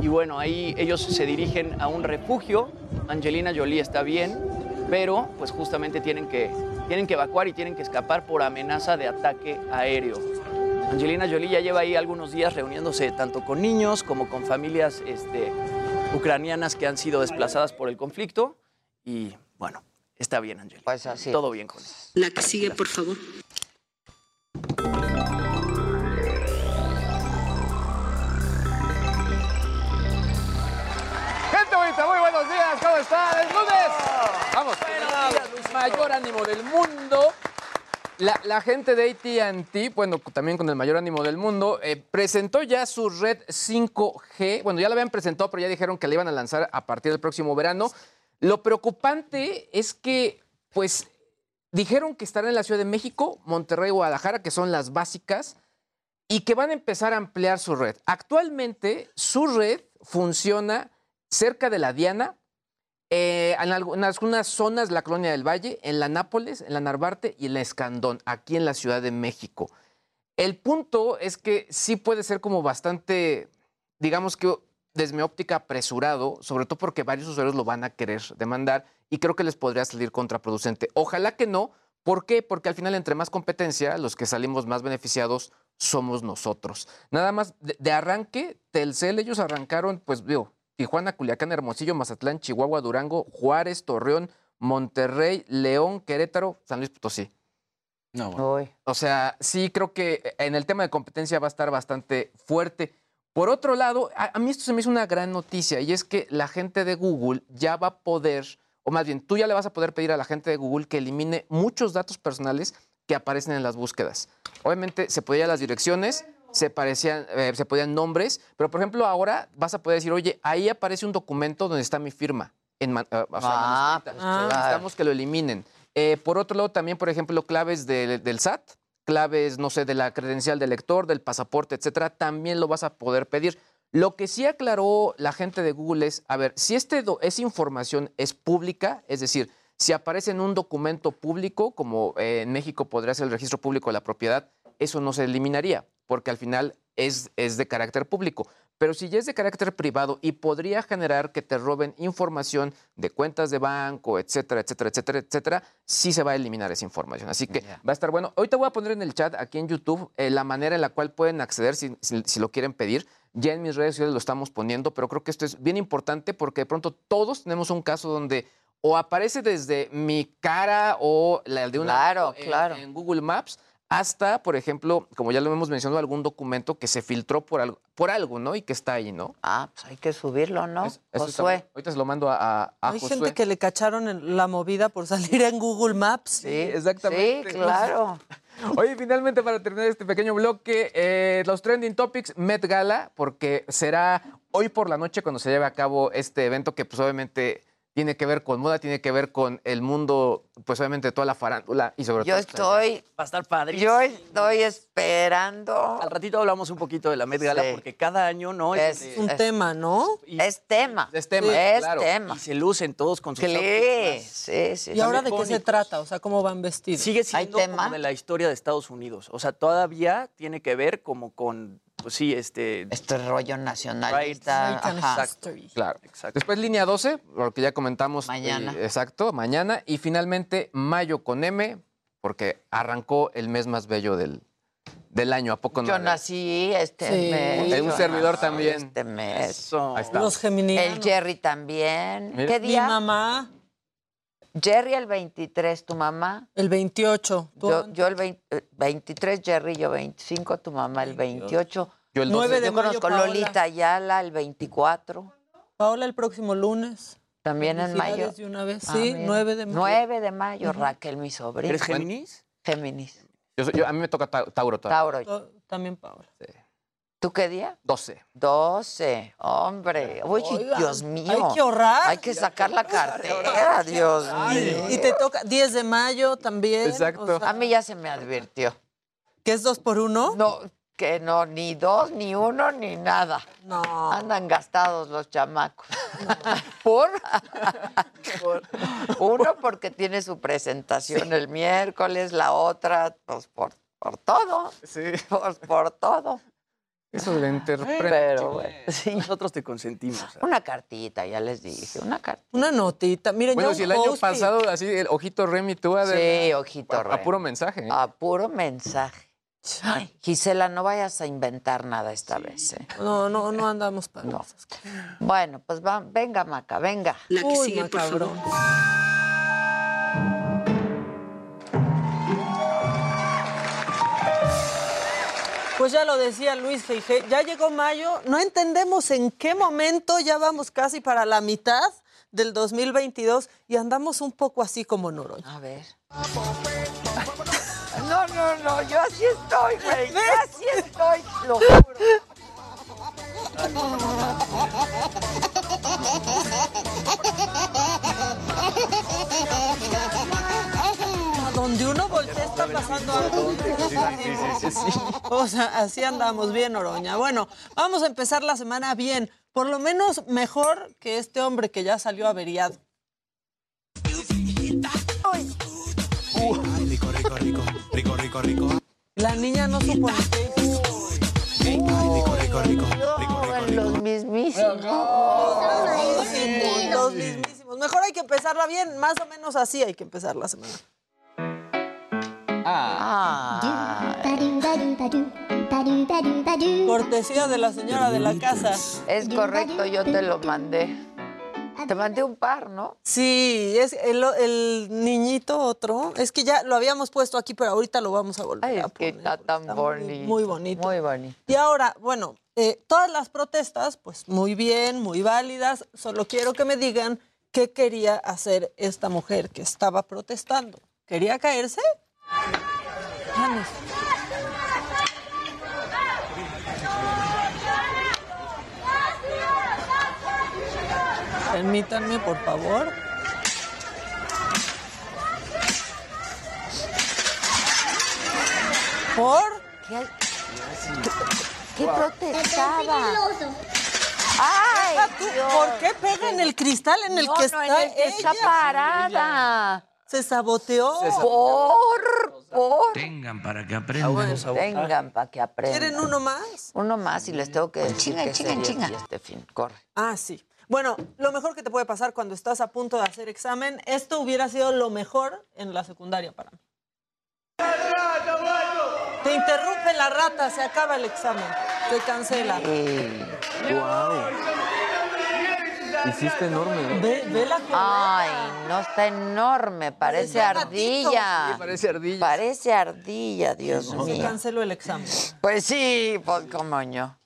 Y bueno, ahí ellos se dirigen a un refugio. Angelina Jolie está bien, pero pues justamente tienen que, tienen que evacuar y tienen que escapar por amenaza de ataque aéreo. Angelina Jolie ya lleva ahí algunos días reuniéndose tanto con niños como con familias este, ucranianas que han sido desplazadas por el conflicto. Y bueno, está bien, Angelina. Pues así. Todo bien con eso. La que sigue, por favor. Gente bonita, muy buenos días, ¿cómo están? ¡Es lunes! Vamos, buenos días, Luis. Mayor ánimo del mundo. La, gente de ATT, bueno, también con el mayor ánimo del mundo, eh, presentó ya su red 5G. Bueno, ya la habían presentado, pero ya dijeron que la iban a lanzar a partir del próximo verano. Lo preocupante es que, pues, dijeron que estará en la Ciudad de México, Monterrey, Guadalajara, que son las básicas, y que van a empezar a ampliar su red. Actualmente, su red funciona cerca de la Diana, eh, en algunas, zonas la Colonia del Valle, en la Nápoles, en la Narvarte y en la Escandón, aquí en la Ciudad de México. El punto es que sí puede ser como bastante, digamos que desde mi óptica apresurado, sobre todo porque varios usuarios lo van a querer demandar y creo que les podría salir contraproducente. Ojalá que no. ¿Por qué? Porque al final entre más competencia, los que salimos más beneficiados somos nosotros. Nada más, de, arranque, Telcel, ellos arrancaron, pues, veo, Tijuana, Culiacán, Hermosillo, Mazatlán, Chihuahua, Durango, Juárez, Torreón, Monterrey, León, Querétaro, San Luis Potosí. No, bueno. O sea, sí creo que en el tema de competencia va a estar bastante fuerte. Por otro lado, a, a mí esto se me hizo una gran noticia y es que la gente de Google ya va a poder, o más bien, tú ya le vas a poder pedir a la gente de Google que elimine muchos datos personales que aparecen en las búsquedas. Obviamente se podían las direcciones, se, parecían, eh, se podían nombres, pero por ejemplo ahora vas a poder decir, oye, ahí aparece un documento donde está mi firma. En, man- eh, o sea, Ah, pues. Necesitamos que lo eliminen. Eh, por otro lado, también, por ejemplo, claves del- del SAT, claves, no sé, de la credencial del lector, del pasaporte, etcétera, también lo vas a poder pedir. Lo que sí aclaró la gente de Google es, a ver, si este esa información es pública, es decir, si aparece en un documento público, como eh, en México podría ser el registro público de la propiedad, eso no se eliminaría, porque al final es, es de carácter público. Pero si ya es de carácter privado y podría generar que te roben información de cuentas de banco, etcétera, etcétera, etcétera, etcétera, sí se va a eliminar esa información. Así que va a estar bueno. Ahorita voy a poner en el chat aquí en YouTube eh, la manera en la cual pueden acceder si, si- si lo quieren pedir. Ya en mis redes sociales lo estamos poniendo, pero creo que esto es bien importante porque de pronto todos tenemos un caso donde o aparece desde mi cara o la de una Claro, en- claro. en Google Maps hasta, por ejemplo, como ya lo hemos mencionado, algún documento que se filtró por algo, por algo ¿no? Y que está ahí, ¿no? Ah, pues hay que subirlo, ¿no? Está Josué. Ahorita se lo mando a, a- a Hay Josué. gente que le cacharon en la movida por salir en Google Maps. Sí, exactamente. Sí, claro. Oye, finalmente para terminar este pequeño bloque, eh, los trending topics Met Gala, porque será hoy por la noche cuando se lleve a cabo este evento que pues obviamente tiene que ver con moda, tiene que ver con el mundo, pues obviamente toda la farándula y sobre Yo todo... estoy, Va a estar padrísimo. yo estoy esperando. Al ratito hablamos un poquito de la Met Gala Sí. porque cada año, ¿no? Es Este, un Es- tema, ¿no? Es tema. Es tema, Es claro. tema. y se lucen todos con sus Sí, outfits sí, sí. ¿Y ahora de qué se trata? O sea, ¿cómo van vestidos? Sigue ¿Hay siendo tema? como de la historia de Estados Unidos. O sea, todavía tiene que ver como con, pues sí, este... Este rollo nacionalista. American Ajá. History. Claro. Exacto. Después línea 12, lo que ya comentamos. Mañana. eh, exacto, mañana. Y finalmente mayo con M, porque arrancó el mes más bello del, del año. ¿A poco no? Yo nací este Sí. mes. Un yo servidor nací también. Este mes. Eso. Ahí está. Los geminianos. El Jerry también. Mira. ¿Qué Mi día? mamá, Jerry el 23, tu mamá. el 28. ¿Tú, Yo, yo el 20 eh, 23, Jerry, yo 25, tu mamá el 28. Yo el 12. 9 de Yo mayo, conozco Paola. Lolita Ayala el 24. Paola, el próximo lunes. También en mayo. De una vez. Ah, Sí, mira. 9 de mayo. 9 de mayo, Raquel, mi sobrina. ¿Eres Géminis? Géminis. Yo soy- yo- a mí me toca Ta- Tauro todavía. Tauro. To- También Paola. ¿Tú qué día? 12. 12. Hombre. Oye, Oigan, Dios mío. Hay que ahorrar. Hay que sacar la cartera, Dios mío. Y te toca 10 de mayo también. Exacto. o sea, A mí ya se me advirtió. ¿Que es dos por uno? No, que no, ni dos, ni uno, ni nada. No. Andan gastados los chamacos. ¿Por? Por- Uno porque tiene su presentación el miércoles, la otra, pues por, por todo. Sí. Pues por todo. Eso de la interpreta. Pero bueno, sí. Nosotros te consentimos. Una cartita, ya les dije, una cartita. Una notita. Miren, Bueno, ya si un el año pasado, así, el ojito Remy, tú a Sí, ojito a, a Remy. puro mensaje. ¿eh? A puro mensaje. Ay, Gisela, no vayas a inventar nada esta vez. ¿eh? No, no, no andamos para No. Bueno, pues va, venga, Maca, venga. Uy, macabrón. Pues ya lo decía Luis G.G., ya llegó mayo, no entendemos en qué momento, ya vamos casi para la mitad del 2022 y andamos un poco así como Noroña. A ver. No, no, no, yo así estoy, güey. Yo así estoy, lo juro. donde uno voltea está pasando algo. O sea, así andamos bien, Noroña. Bueno, vamos a empezar la semana bien, por lo menos mejor que este hombre que ya salió averiado. Rico, rico, rico, rico, rico, rico. La niña no supo ni qué hizo. Rico, rico, rico. Mismísimos. Los mismísimos, los mismísimos. Mejor hay que empezarla bien, más o menos así hay que empezar la semana. Ah. Cortesía de la señora de la casa. Es correcto, yo te lo mandé. Te mandé un par, ¿no? Sí, es el, el niñito otro. Es que ya lo habíamos puesto aquí, pero ahorita lo vamos a volver Ay, a es que poner. está tan Está bonito. Muy bonito. Muy bonito. Y ahora, bueno, eh, todas las protestas, pues muy bien, muy válidas. Solo quiero que me digan qué quería hacer esta mujer que estaba protestando. ¿Quería caerse? Vamos. Permítanme, por favor. ¿Por? ¿Qué, qué protestaba? ¡Ay, tú! ¿Por qué pega en el cristal en el No, que no, está en el que está ella? parada. Se saboteó. Por, por. Tengan para que aprendan. Vengan para que aprendan. ¿Quieren uno más? Uno más y les tengo que decir chinga, que chinga, chinga. este fin. Corre. Ah, sí. Bueno, lo mejor que te puede pasar cuando estás a punto de hacer examen, esto hubiera sido lo mejor en la secundaria para mí. Te interrumpe la rata, se acaba el examen, se cancela. Hiciste enorme. Ve, ve la Ay, no está enorme, parece ardilla. Sí, parece ardilla. Parece ardilla, Dios Se mío. canceló el examen. Pues sí, pues como yo.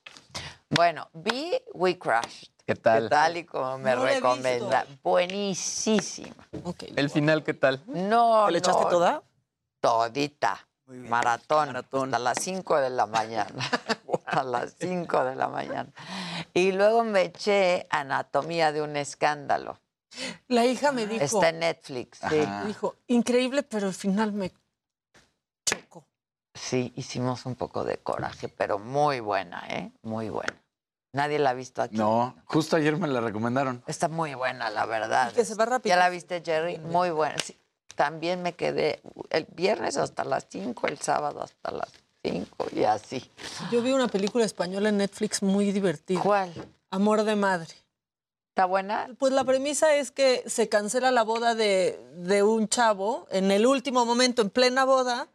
Bueno, vi We Crashed. ¿Qué tal? ¿Qué tal y como me No recomienda? Buenísima. ¿El final qué tal? No, ¿Te le echaste no, toda? Todita. Maratón. Hasta las 5 de la mañana. A las 5 de la mañana. Y luego me eché Anatomía de un escándalo. La hija me dijo, Está en Netflix. Sí. dijo, increíble, pero al final me chocó. Sí, hicimos un poco de coraje, pero muy buena, ¿eh? Muy buena. Nadie la ha visto aquí. No, justo ayer me la recomendaron. Está muy buena, la verdad. Y que se va rápido. ¿Ya la viste, Jerry? Muy buena. Sí, También me quedé el viernes hasta las 5, el sábado hasta las 5 y así. Yo vi una película española en Netflix muy divertida. ¿Cuál? Amor de madre. ¿Está buena? Pues la premisa es que se cancela la boda de, de un chavo en el último momento, en plena boda,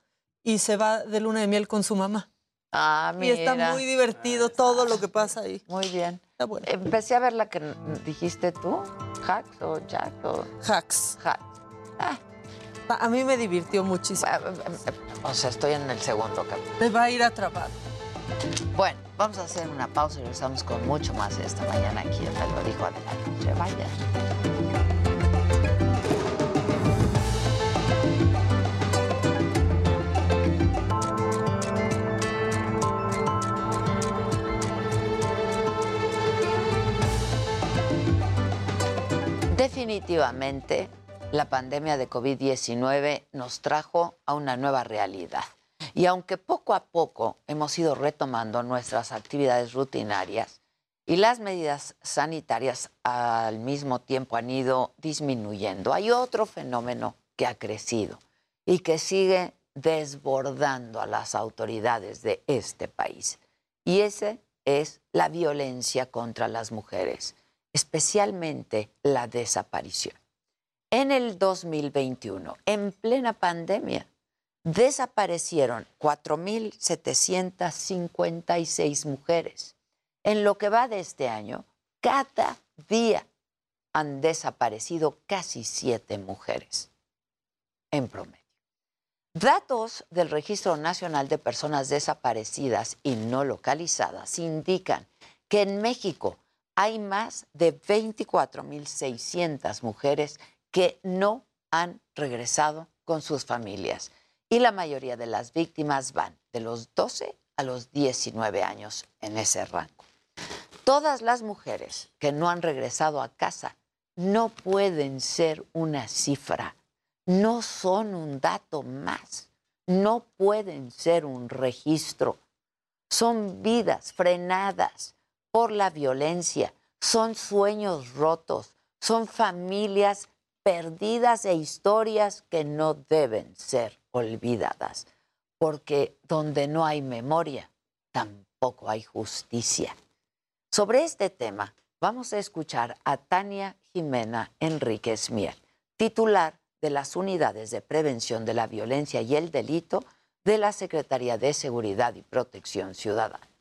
y se va de luna de miel con su mamá. Ah, Y mira. está muy divertido todo lo que pasa ahí. Muy bien. Está bueno. Empecé a ver la que dijiste tú, Hacks o Jack o Hacks. Hacks. Ah, A mí me divirtió muchísimo. o sea, estoy en el segundo capítulo. Te va a ir a atrapar. Bueno, vamos a hacer una pausa y regresamos con mucho más esta mañana aquí en Me lo dijo Adela Noche. Vaya. Definitivamente, la pandemia de COVID-19 nos trajo a una nueva realidad. Y aunque poco a poco hemos ido retomando nuestras actividades rutinarias y las medidas sanitarias al mismo tiempo han ido disminuyendo, hay otro fenómeno que ha crecido y que sigue desbordando a las autoridades de este país. Y ese es la violencia contra las mujeres, especialmente la desaparición. En el 2021, en plena pandemia, desaparecieron 4.756 mujeres. En lo que va de este año, cada día han desaparecido casi siete mujeres en promedio. Datos del Registro Nacional de Personas Desaparecidas y No Localizadas indican que en México hay más de 24.600 mujeres que no han regresado con sus familias. Y la mayoría de las víctimas van de los 12 a los 19 años en ese rango. Todas las mujeres que no han regresado a casa no pueden ser una cifra, no son un dato más, no pueden ser un registro. Son vidas frenadas por la violencia, son sueños rotos, son familias perdidas e historias que no deben ser olvidadas, porque donde no hay memoria, tampoco hay justicia. Sobre este tema, vamos a escuchar a Tania Jimena Enríquez Mier, titular de las unidades de prevención de la violencia y el delito de la Secretaría de Seguridad y Protección Ciudadana.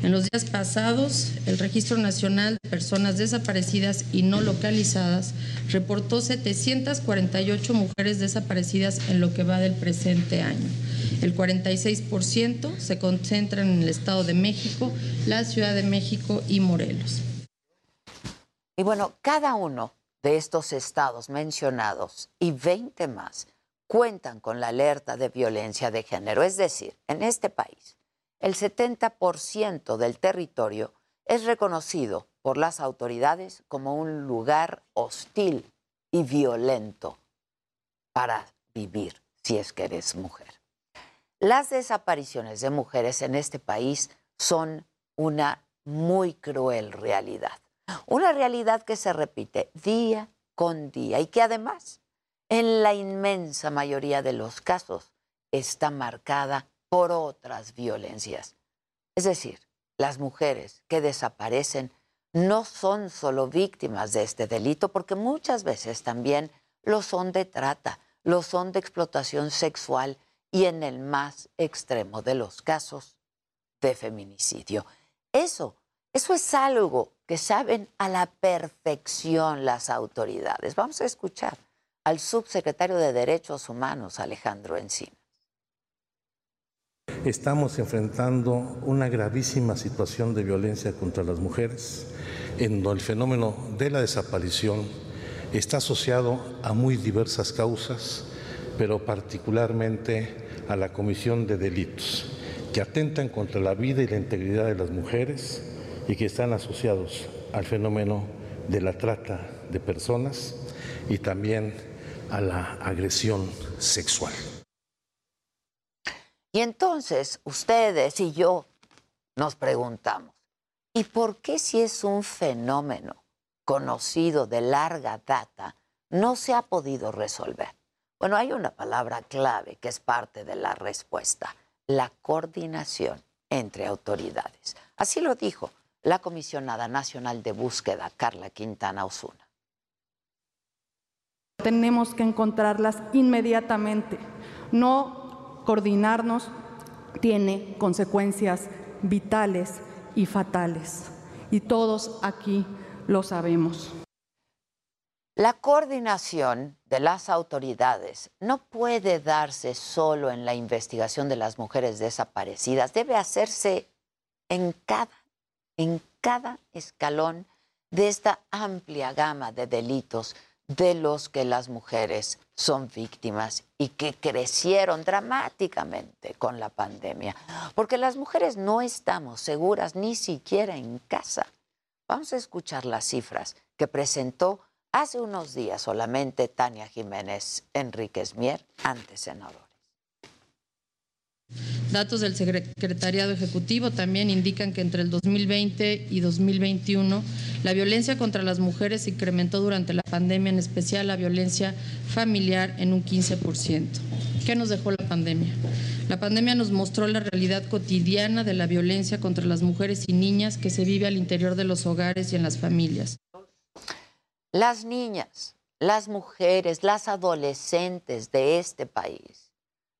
En los días pasados, el Registro Nacional de Personas Desaparecidas y No Localizadas reportó 748 mujeres desaparecidas en lo que va del presente año. El 46% se concentran en el Estado de México, la Ciudad de México y Morelos. Y bueno, cada uno de estos estados mencionados y 20 más cuentan con la alerta de violencia de género. Es decir, en este país, el 70% del territorio es reconocido por las autoridades como un lugar hostil y violento para vivir si es que eres mujer. Las desapariciones de mujeres en este país son una muy cruel realidad. Una realidad que se repite día con día y que además, en la inmensa mayoría de los casos, está marcada por otras violencias. Es decir, las mujeres que desaparecen no son solo víctimas de este delito, porque muchas veces también lo son de trata, lo son de explotación sexual y en el más extremo de los casos, de feminicidio. Eso, eso es algo que saben a la perfección las autoridades. Vamos a escuchar al subsecretario de Derechos Humanos, Alejandro Encina. Estamos enfrentando una gravísima situación de violencia contra las mujeres, en donde el fenómeno de la desaparición está asociado a muy diversas causas, pero particularmente a la comisión de delitos que atentan contra la vida y la integridad de las mujeres y que están asociados al fenómeno de la trata de personas y también a la agresión sexual. Y entonces ustedes y yo nos preguntamos, ¿y por qué si es un fenómeno conocido de larga data no se ha podido resolver? Bueno, hay una palabra clave que es parte de la respuesta, la coordinación entre autoridades. Así lo dijo la comisionada nacional de búsqueda, Carla Quintana Osuna. Tenemos que encontrarlas inmediatamente. No coordinarnos tiene consecuencias vitales y fatales. Y todos aquí lo sabemos. La coordinación de las autoridades no puede darse solo en la investigación de las mujeres desaparecidas, debe hacerse en cada en cada escalón de esta amplia gama de delitos de los que las mujeres son víctimas y que crecieron dramáticamente con la pandemia. Porque las mujeres no estamos seguras ni siquiera en casa. Vamos a escuchar las cifras que presentó hace unos días solamente Tania Jiménez Enríquez Mier ante senador. Datos del Secretariado Ejecutivo también indican que entre el 2020 y 2021 la violencia contra las mujeres se incrementó durante la pandemia, en especial la violencia familiar en un 15%. ¿Qué nos dejó la pandemia? La pandemia nos mostró la realidad cotidiana de la violencia contra las mujeres y niñas que se vive al interior de los hogares y en las familias. Las niñas, las mujeres, las adolescentes de este país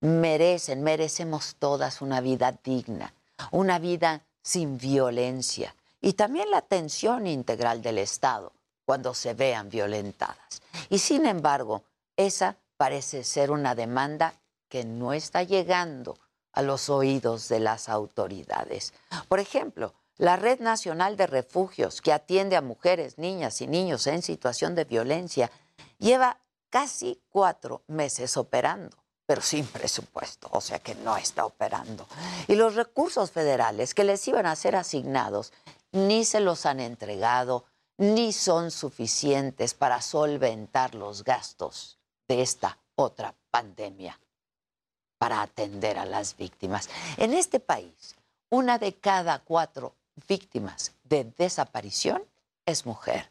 merecen, merecemos todas una vida digna, una vida sin violencia y también la atención integral del Estado cuando se vean violentadas. Y sin embargo, esa parece ser una demanda que no está llegando a los oídos de las autoridades. Por ejemplo, la Red Nacional de Refugios, que atiende a mujeres, niñas y niños en situación de violencia, lleva casi cuatro meses operando pero sin presupuesto, o sea que no está operando. Y los recursos federales que les iban a ser asignados ni se los han entregado, ni son suficientes para solventar los gastos de esta otra pandemia, para atender a las víctimas. En este país, una de cada cuatro víctimas de desaparición es mujer.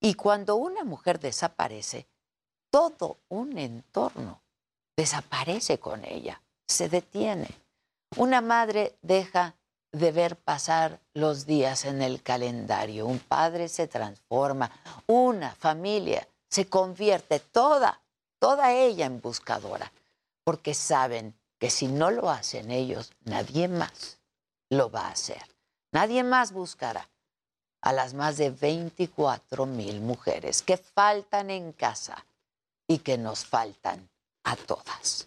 Y cuando una mujer desaparece, todo un entorno desaparece con ella, se detiene. Una madre deja de ver pasar los días en el calendario, un padre se transforma, una familia se convierte toda, toda ella en buscadora. porque saben que si no lo hacen ellos, nadie más lo va a hacer. Nadie más buscará a las más de 24 mil mujeres que faltan en casa y que nos faltan a todas.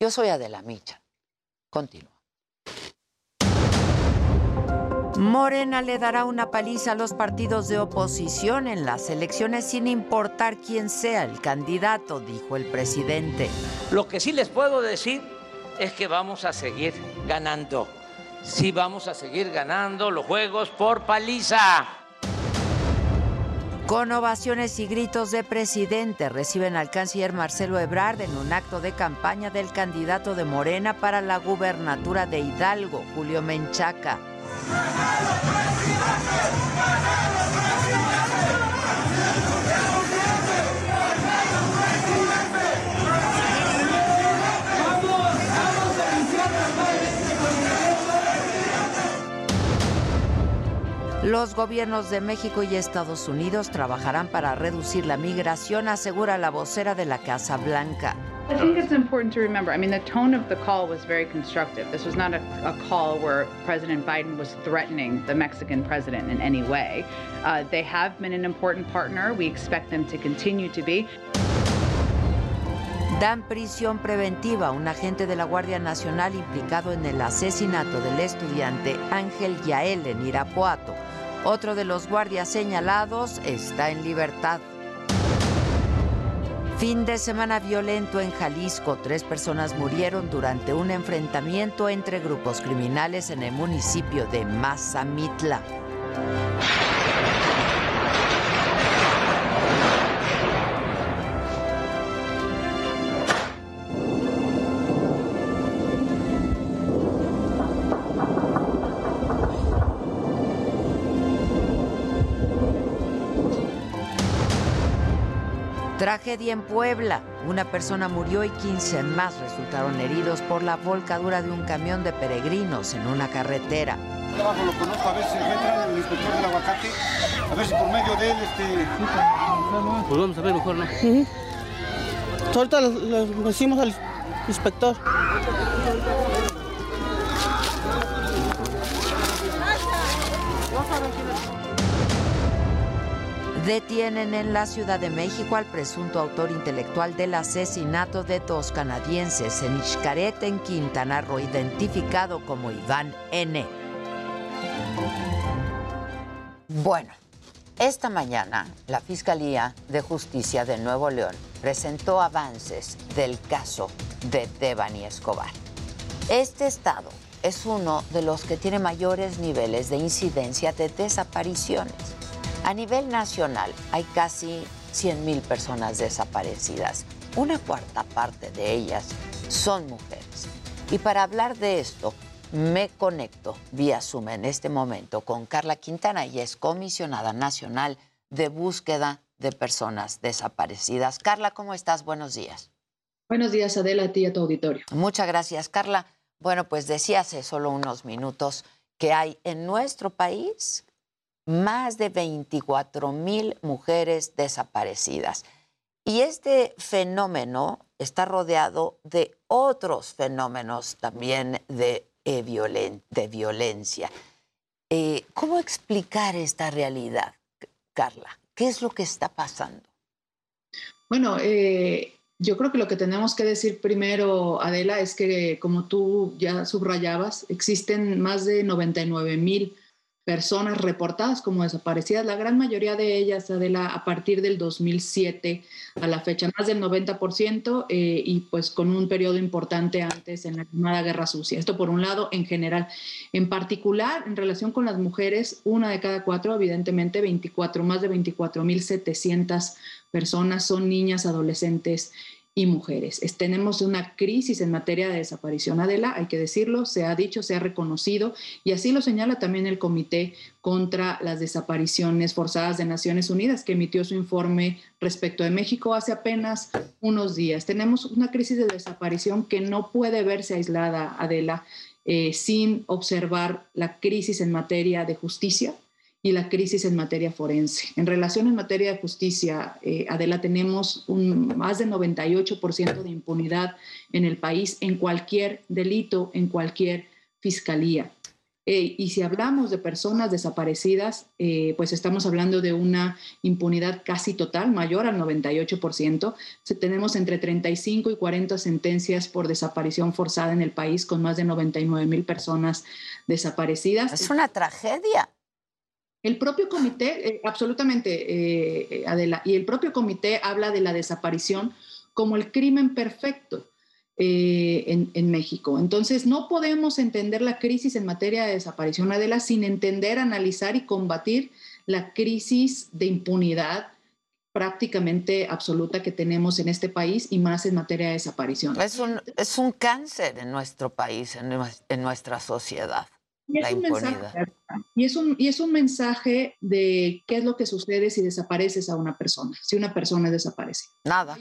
Yo soy Adela Micha. Continúo. Morena le dará una paliza a los partidos de oposición en las elecciones sin importar quién sea el candidato, dijo el presidente. Lo que sí les puedo decir es que vamos a seguir ganando. Sí vamos a seguir ganando los juegos por paliza. Con ovaciones y gritos de presidente reciben al canciller Marcelo Ebrard en un acto de campaña del candidato de Morena para la gubernatura de Hidalgo, Julio Menchaca. Los gobiernos de México y Estados Unidos trabajarán para reducir la migración, asegura la vocera de la Casa Blanca. I think it's important to remember. I mean, the tone of the call was very constructive. This was not a, a call where President Biden was threatening the Mexican president in any way. Uh, they have been an important partner. We expect them to continue to be. Dan prisión preventiva a un agente de la Guardia Nacional implicado en el asesinato del estudiante Ángel Yael en Irapuato. Otro de los guardias señalados está en libertad. Fin de semana violento en Jalisco. Tres personas murieron durante un enfrentamiento entre grupos criminales en el municipio de Mazamitla. Tragedia en Puebla. Una persona murió y 15 más resultaron heridos por la volcadura de un camión de peregrinos en una carretera. trabajo lo conozco, a ver si encuentran el inspector del aguacate, a ver si por medio de él, este... Pues vamos a ver mejor, ¿no? Ahorita le decimos al inspector. Detienen en la Ciudad de México al presunto autor intelectual del asesinato de dos canadienses en Xcaret, en Quintana Roo, identificado como Iván N. Bueno, esta mañana la Fiscalía de Justicia de Nuevo León presentó avances del caso de Devani Escobar. Este estado es uno de los que tiene mayores niveles de incidencia de desapariciones. A nivel nacional hay casi 100.000 personas desaparecidas. Una cuarta parte de ellas son mujeres. Y para hablar de esto, me conecto vía Zoom en este momento con Carla Quintana, y es comisionada nacional de búsqueda de personas desaparecidas. Carla, ¿cómo estás? Buenos días. Buenos días, Adela, a ti y a tu auditorio. Muchas gracias, Carla. Bueno, pues decía hace solo unos minutos que hay en nuestro país más de 24 mil mujeres desaparecidas. Y este fenómeno está rodeado de otros fenómenos también de, eh, violen- de violencia. Eh, ¿Cómo explicar esta realidad, Carla? ¿Qué es lo que está pasando? Bueno, eh, yo creo que lo que tenemos que decir primero, Adela, es que como tú ya subrayabas, existen más de 99 mil personas reportadas como desaparecidas, la gran mayoría de ellas, a partir del 2007 a la fecha, más del 90% eh, y pues con un periodo importante antes en la llamada Guerra Sucia. Esto por un lado, en general. En particular, en relación con las mujeres, una de cada cuatro, evidentemente 24, más de 24.700 personas son niñas, adolescentes y mujeres. Es- tenemos una crisis en materia de desaparición, Adela, hay que decirlo, se ha dicho, se ha reconocido y así lo señala también el Comité contra las Desapariciones Forzadas de Naciones Unidas, que emitió su informe respecto de México hace apenas unos días. Tenemos una crisis de desaparición que no puede verse aislada, Adela, eh, sin observar la crisis en materia de justicia y la crisis en materia forense. En relación en materia de justicia, eh, Adela, tenemos un, más de 98% de impunidad en el país en cualquier delito, en cualquier fiscalía. Eh, y si hablamos de personas desaparecidas, eh, pues estamos hablando de una impunidad casi total, mayor al 98%. tenemos entre 35 y 40 sentencias por desaparición forzada en el país, con más de 99 mil personas desaparecidas. Es una tragedia. El propio comité, eh, absolutamente, Adela, y el propio comité habla de la desaparición como el crimen perfecto. Eh, en, México. Entonces, no podemos entender la crisis en materia de desaparición, Adela, sin entender, analizar y combatir la crisis de impunidad prácticamente absoluta que tenemos en este país y más en materia de desaparición. Es un, es un cáncer en nuestro país, en, en nuestra sociedad. Y es, un mensaje, y, es un, y es un mensaje de qué es lo que sucede si desapareces a una persona, si una persona desaparece. Nada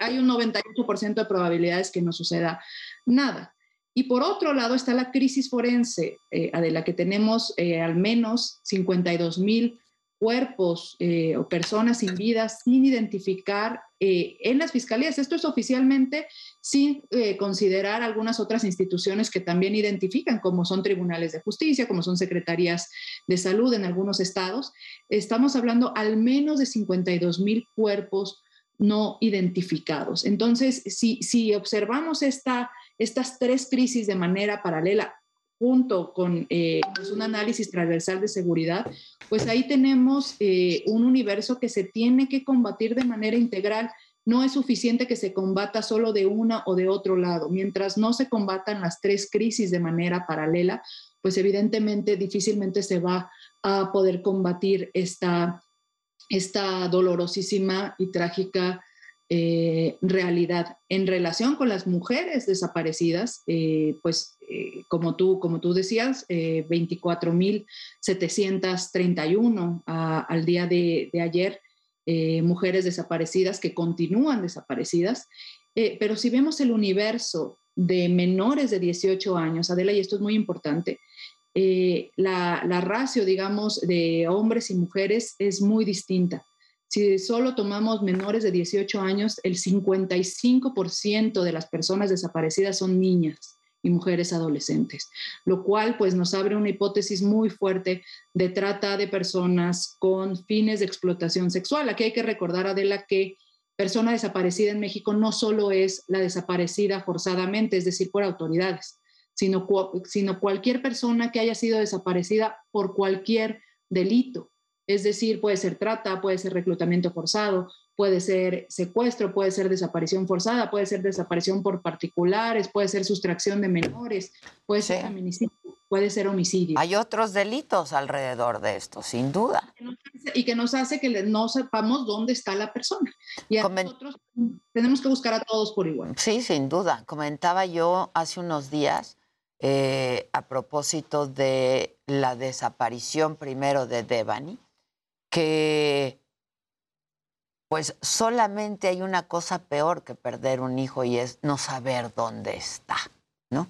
hay un 98% de probabilidades que no suceda nada. Y por otro lado está la crisis forense, eh, de la que tenemos eh, al menos 52 mil cuerpos eh, o personas sin vida sin identificar en las fiscalías. Esto es oficialmente sin considerar algunas otras instituciones que también identifican, como son tribunales de justicia, como son secretarías de salud en algunos estados. Estamos hablando al menos de 52 mil cuerpos no identificados. Entonces, si, si observamos esta, estas tres crisis de manera paralela, junto con eh, pues, un análisis transversal de seguridad, pues ahí tenemos eh, un universo que se tiene que combatir de manera integral. No es suficiente que se combata solo de una o de otro lado. Mientras no se combatan las tres crisis de manera paralela, pues evidentemente difícilmente se va a poder combatir esta, esta dolorosísima y trágica eh, realidad. En relación con las mujeres desaparecidas, eh, pues eh, como, tú, como tú decías, 24.731 al día de ayer, mujeres desaparecidas que continúan desaparecidas. pero si vemos el universo de menores de 18 años, Adela, y esto es muy importante, eh, la, la ratio, digamos, de hombres y mujeres es muy distinta. Si solo tomamos menores de 18 años, el 55% de las personas desaparecidas son niñas y mujeres adolescentes, lo cual pues nos abre una hipótesis muy fuerte de trata de personas con fines de explotación sexual. Aquí hay que recordar, Adela, que persona desaparecida en México no solo es la desaparecida forzadamente, es decir, por autoridades sino, sino cualquier persona que haya sido desaparecida por cualquier delito. Es decir, puede ser trata, puede ser reclutamiento forzado, puede ser secuestro, puede ser desaparición forzada, puede ser desaparición por particulares, puede ser sustracción de menores, puede ser feminicidio, puede ser homicidio. Hay otros delitos alrededor de esto, sin duda. Y que nos hace que no sepamos dónde está la persona. Y nosotros tenemos que buscar a todos por igual. Sí, sin duda. Comentaba yo hace unos días eh, a propósito de la desaparición primero de Devani, que pues solamente hay una cosa peor que perder un hijo y es no saber dónde está, ¿no?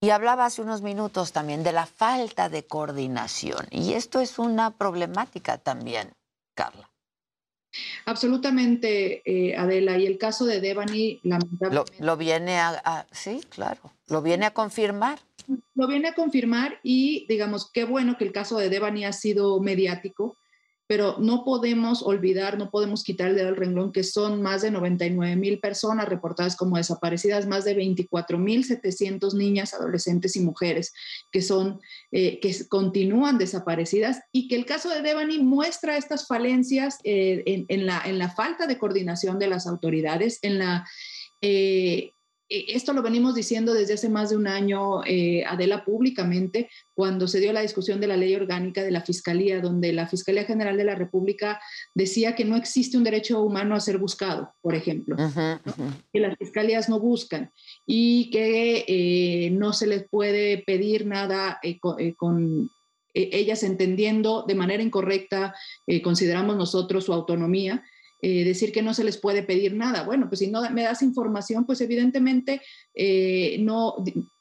Y hablaba hace unos minutos también de la falta de coordinación y esto es una problemática también, Carla. Absolutamente, eh, Adela. Y el caso de Devani, lamentablemente. Lo, viene a, sí, claro, lo viene a confirmar. Lo viene a confirmar y, digamos, qué bueno que el caso de Devani ha sido mediático, pero no podemos olvidar, no podemos quitar el dedo del renglón que son más de 99 mil personas reportadas como desaparecidas, más de 24 mil 700 niñas, adolescentes y mujeres que son, eh, que continúan desaparecidas y que el caso de Devani muestra estas falencias eh, en, la, en la falta de coordinación de las autoridades, en la... Eh, esto lo venimos diciendo desde hace más de un año, eh, Adela, públicamente, cuando se dio la discusión de la ley orgánica de la Fiscalía, donde la Fiscalía General de la República decía que no existe un derecho humano a ser buscado, por ejemplo, que las fiscalías no buscan y que eh, no se les puede pedir nada con, ellas entendiendo de manera incorrecta, consideramos nosotros su autonomía eh, decir que no se les puede pedir nada. Bueno, pues si no me das información, pues evidentemente eh, no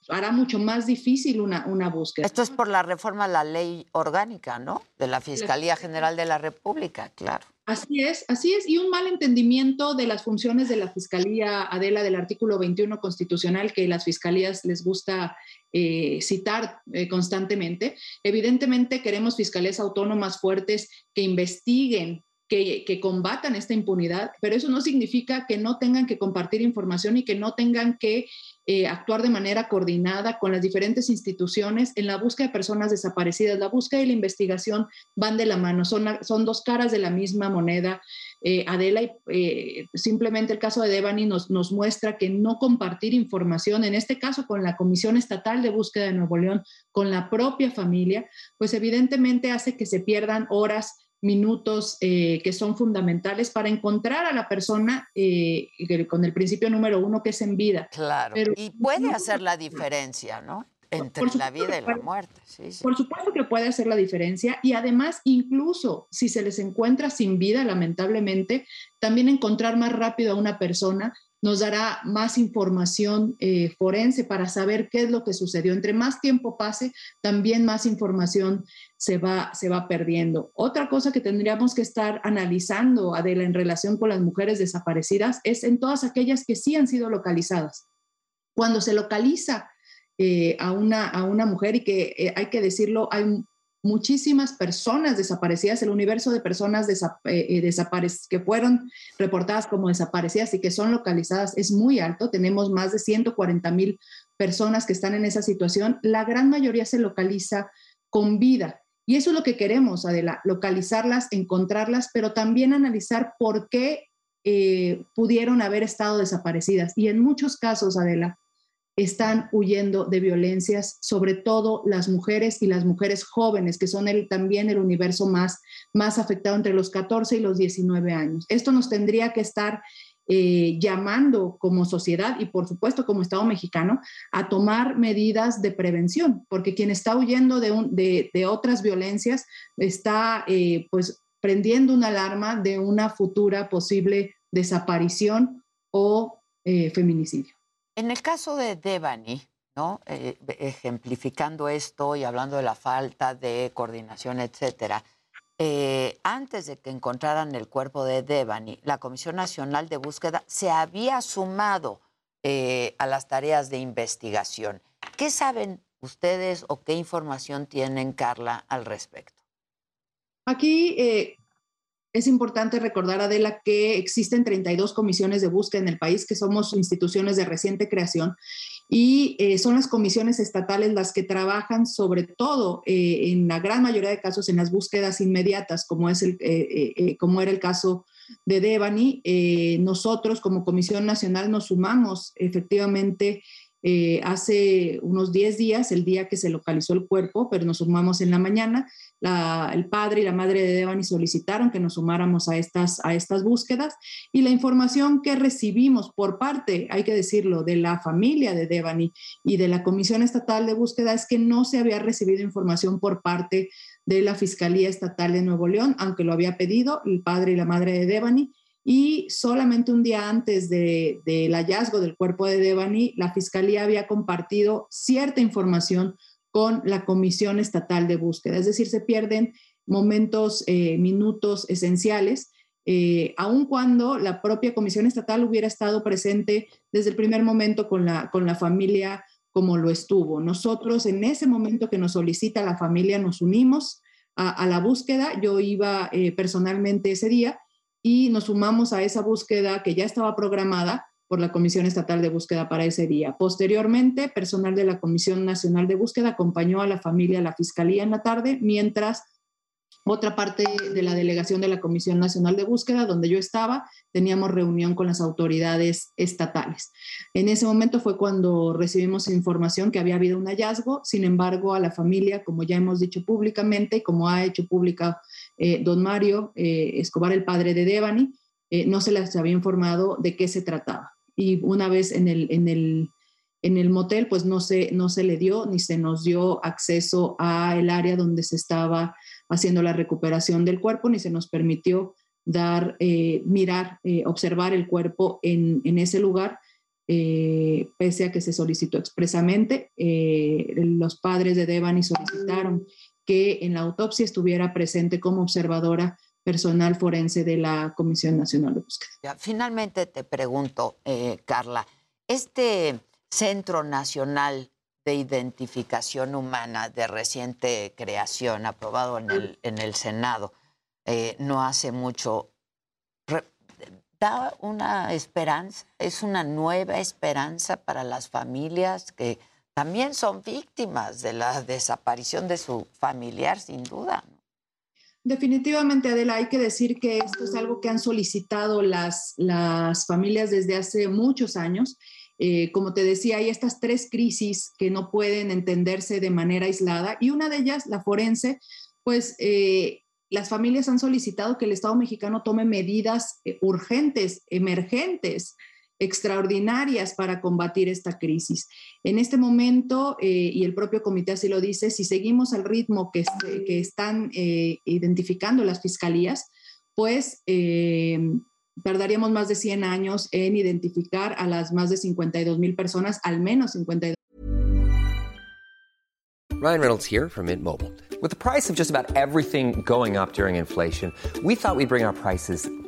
hará mucho más difícil una, una búsqueda. Esto es por la reforma a la ley orgánica, ¿no? De la Fiscalía General de la República, claro. Así es, así es, y un mal entendimiento de las funciones de la Fiscalía Adela del artículo 21 constitucional que las fiscalías les gusta eh, citar constantemente. Evidentemente queremos fiscalías autónomas fuertes que investiguen que, combatan esta impunidad, pero eso no significa que no tengan que compartir información y que no tengan que eh, actuar de manera coordinada con las diferentes instituciones en la búsqueda de personas desaparecidas. La búsqueda y la investigación van de la mano, son, son dos caras de la misma moneda. Eh, Adela, eh, simplemente el caso de Devani nos, nos muestra que no compartir información, en este caso con la Comisión Estatal de Búsqueda de Nuevo León, con la propia familia, pues evidentemente hace que se pierdan horas minutos eh, que son fundamentales para encontrar a la persona eh, con el principio número uno que es en vida. Claro. y puede hacer la diferencia, ¿no? Entre la vida y la muerte. Por supuesto que puede hacer la diferencia y además incluso si se les encuentra sin vida, lamentablemente, también encontrar más rápido a una persona nos dará más información eh, forense para saber qué es lo que sucedió. Entre más tiempo pase, también más información se va, se va perdiendo. Otra cosa que tendríamos que estar analizando, Adela, en relación con las mujeres desaparecidas, es en todas aquellas que sí han sido localizadas. Cuando se localiza eh, a, una, a una mujer y que eh, hay que decirlo, hay muchísimas personas desaparecidas, el universo de personas eh, eh, que fueron reportadas como desaparecidas y que son localizadas es muy alto. Tenemos más de 140 mil personas que están en esa situación. La gran mayoría se localiza con vida. Y eso es lo que queremos, Adela, localizarlas, encontrarlas, pero también analizar por qué eh, pudieron haber estado desaparecidas. Y en muchos casos, Adela, están huyendo de violencias, sobre todo las mujeres y las mujeres jóvenes, que son también el universo más, más afectado entre los 14 y los 19 años. Esto nos tendría que estar eh, llamando como sociedad y por supuesto como Estado mexicano a tomar medidas de prevención, porque quien está huyendo de, de, otras violencias está eh, pues prendiendo una alarma de una futura posible desaparición o eh, feminicidio. En el caso de Devani, ¿no? Eh, ejemplificando esto y hablando de la falta de coordinación, etcétera, eh, antes de que encontraran el cuerpo de Devani, la Comisión Nacional de Búsqueda se había sumado eh, a las tareas de investigación. ¿Qué saben ustedes o qué información tienen, Carla, al respecto? Aquí es importante recordar, Adela, que existen 32 comisiones de búsqueda en el país, que somos instituciones de reciente creación, y eh, son las comisiones estatales las que trabajan sobre todo eh, en la gran mayoría de casos en las búsquedas inmediatas, como, es el, eh, como era el caso de Devani. nosotros como Comisión Nacional nos sumamos efectivamente eh, hace unos 10 días, el día que se localizó el cuerpo, pero nos sumamos en la mañana. el padre y la madre de Devani solicitaron que nos sumáramos a estas, a estas búsquedas y la información que recibimos por parte, hay que decirlo, de la familia de Devani y de la Comisión Estatal de Búsqueda es que no se había recibido información por parte de la Fiscalía Estatal de Nuevo León, aunque lo había pedido el padre y la madre de Devani, y solamente un día antes del hallazgo del cuerpo de Devani, la Fiscalía había compartido cierta información con la Comisión Estatal de Búsqueda. Es decir, se pierden momentos, eh, minutos esenciales, eh, aun cuando la propia Comisión Estatal hubiera estado presente desde el primer momento con la, con la familia como lo estuvo. Nosotros en ese momento que nos solicita la familia nos unimos a, la búsqueda. Yo iba eh, personalmente ese día y nos sumamos a esa búsqueda que ya estaba programada por la Comisión Estatal de Búsqueda para ese día. Posteriormente, personal de la Comisión Nacional de Búsqueda acompañó a la familia a la Fiscalía en la tarde, mientras otra parte de la delegación de la Comisión Nacional de Búsqueda, donde yo estaba, teníamos reunión con las autoridades estatales. En ese momento fue cuando recibimos información que había habido un hallazgo, sin embargo, a la familia, como ya hemos dicho públicamente como ha hecho pública eh, don Mario eh, Escobar, el padre de Devani, eh, no se les había informado de qué se trataba. Y una vez en el, en el, en el motel, pues no se, no se le dio ni se nos dio acceso a el área donde se estaba haciendo la recuperación del cuerpo, ni se nos permitió dar, eh, mirar, eh, observar el cuerpo en, en ese lugar, eh, pese a que se solicitó expresamente. los padres de Devani solicitaron que en la autopsia estuviera presente como observadora personal forense de la Comisión Nacional de Búsqueda. finalmente te pregunto, Carla, este Centro Nacional de Identificación Humana de reciente creación, aprobado en el, en el Senado, eh, no hace mucho, da una esperanza, es una nueva esperanza para las familias que también son víctimas de la desaparición de su familiar, sin duda. Definitivamente, Adela, hay que decir que esto es algo que han solicitado las, las familias desde hace muchos años. Eh, como te decía, hay estas tres crisis que no pueden entenderse de manera aislada y una de ellas, la forense, pues eh, las familias han solicitado que el Estado mexicano tome medidas eh, urgentes, emergentes, extraordinarias para combatir esta crisis. En este momento, eh, y el propio comité así lo dice, si seguimos al ritmo que, que están eh, identificando las fiscalías, pues tardaríamos más de 100 años en identificar a las más de 52 mil personas, al menos 52. Ryan Reynolds here from Mint Mobile. With the price of just about everything going up during inflation, we thought we'd bring our prices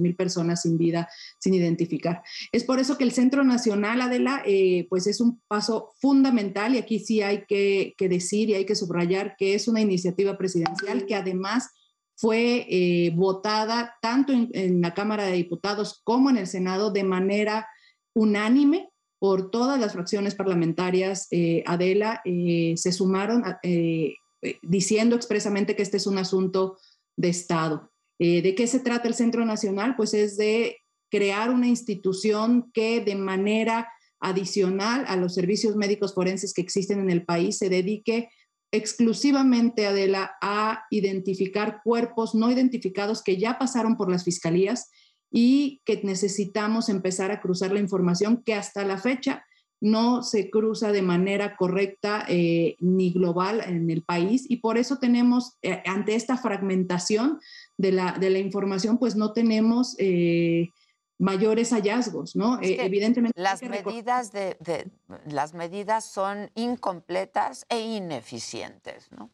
mil personas sin vida, sin identificar. Es por eso que el Centro Nacional, Adela, eh, pues es un paso fundamental y aquí sí hay que, decir y hay que subrayar que es una iniciativa presidencial que además fue eh, votada tanto en, la Cámara de Diputados como en el Senado de manera unánime por todas las fracciones parlamentarias. Eh, Adela se sumaron diciendo expresamente que este es un asunto de Estado. Eh, ¿De qué se trata el Centro Nacional? Pues es de crear una institución que de manera adicional a los servicios médicos forenses que existen en el país se dedique exclusivamente, Adela, a identificar cuerpos no identificados que ya pasaron por las fiscalías y que necesitamos empezar a cruzar la información que hasta la fecha no se cruza de manera correcta eh, ni global en el país y por eso tenemos, eh, ante esta fragmentación de la, de la, información, pues no tenemos eh, mayores hallazgos, ¿no? evidentemente. Las medidas, de, las medidas son incompletas e ineficientes, ¿no?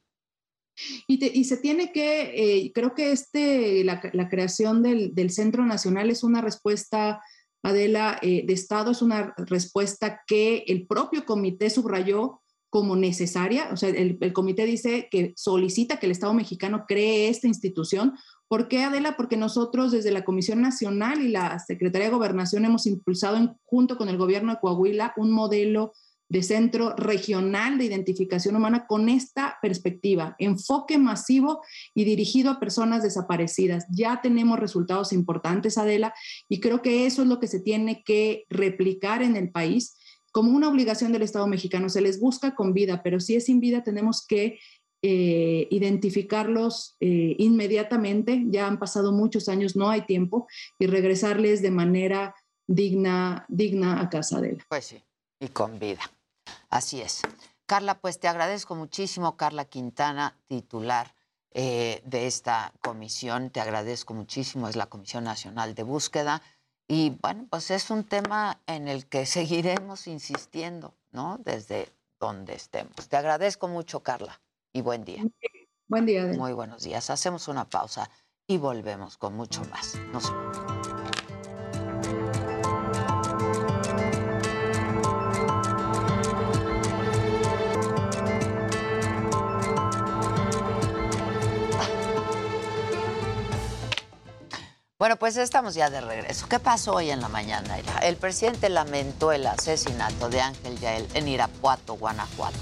Y, y, se tiene que, creo que este, la, la creación del, del, Centro Nacional es una respuesta Adela, eh, de Estado es una respuesta que el propio comité subrayó como necesaria. O sea, el, comité dice que solicita que el Estado mexicano cree esta institución. ¿Por qué, Adela? Porque nosotros desde la Comisión Nacional y la Secretaría de Gobernación hemos impulsado junto con el gobierno de Coahuila un modelo de Centro Regional de Identificación Humana con esta perspectiva, enfoque masivo y dirigido a personas desaparecidas. Ya tenemos resultados importantes, Adela, y creo que eso es lo que se tiene que replicar en el país como una obligación del Estado mexicano. Se les busca con vida, pero si es sin vida tenemos que eh, identificarlos eh, inmediatamente. Ya han pasado muchos años, no hay tiempo, y regresarles de manera digna, digna a casa de él. Pues sí, y con vida. Así es. Carla, pues te agradezco muchísimo, Carla Quintana, titular eh, de esta comisión. Te agradezco muchísimo, es la Comisión Nacional de Búsqueda. Y bueno, pues es un tema en el que seguiremos insistiendo, ¿no? Desde donde estemos. Te agradezco mucho, Carla, y buen día. Buen día. Muy buenos días. Hacemos una pausa y volvemos con mucho más. Nos Bueno, pues estamos ya de regreso. ¿Qué pasó hoy en la mañana? El presidente lamentó el asesinato de Ángel Yael en Irapuato, Guanajuato.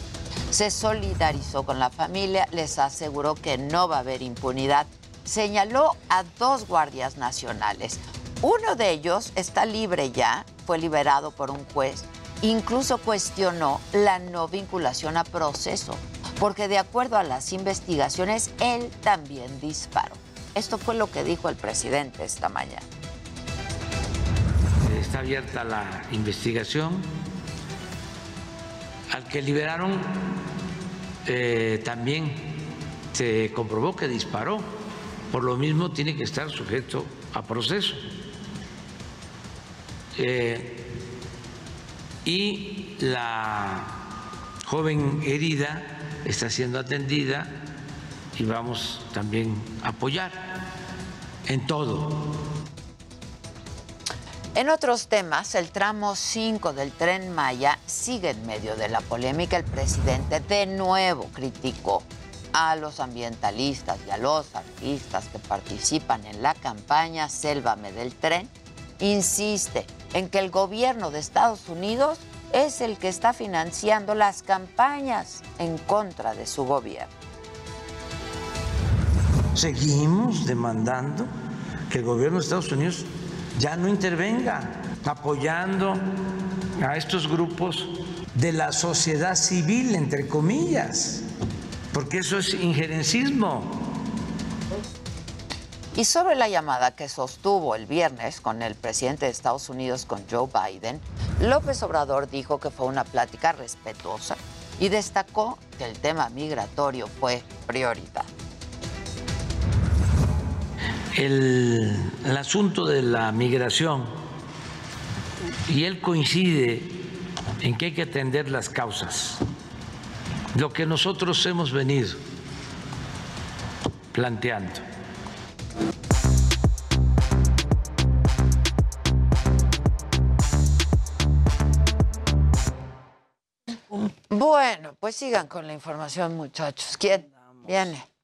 Se solidarizó con la familia, les aseguró que no va a haber impunidad. Señaló a dos guardias nacionales. Uno de ellos está libre ya fue liberado por un juez, incluso cuestionó la no vinculación a proceso, porque de acuerdo a las investigaciones, él también disparó. Esto fue lo que dijo el presidente esta mañana. Está abierta la investigación. Al que liberaron eh, también se comprobó que disparó. Por lo mismo tiene que estar sujeto a proceso. Eh, y la joven herida está siendo atendida y vamos también a apoyar en todo. En otros temas, el tramo 5 del tren Maya sigue en medio de la polémica. El presidente de nuevo criticó a los ambientalistas y a los artistas que participan en la campaña Sélvame del tren. Insiste en que el gobierno de Estados Unidos es el que está financiando las campañas en contra de su gobierno. Seguimos demandando que el gobierno de Estados Unidos ya no intervenga apoyando a estos grupos de la sociedad civil, entre comillas, porque eso es injerencismo. Y sobre la llamada que sostuvo el viernes con el presidente de Estados Unidos, con Joe Biden, López Obrador dijo que fue una plática respetuosa y destacó que el tema migratorio fue prioridad. El, el asunto de la migración, y él coincide en que hay que atender las causas, lo que nosotros hemos venido planteando. Bueno, pues sigan con la información, muchachos. ¿Quién viene?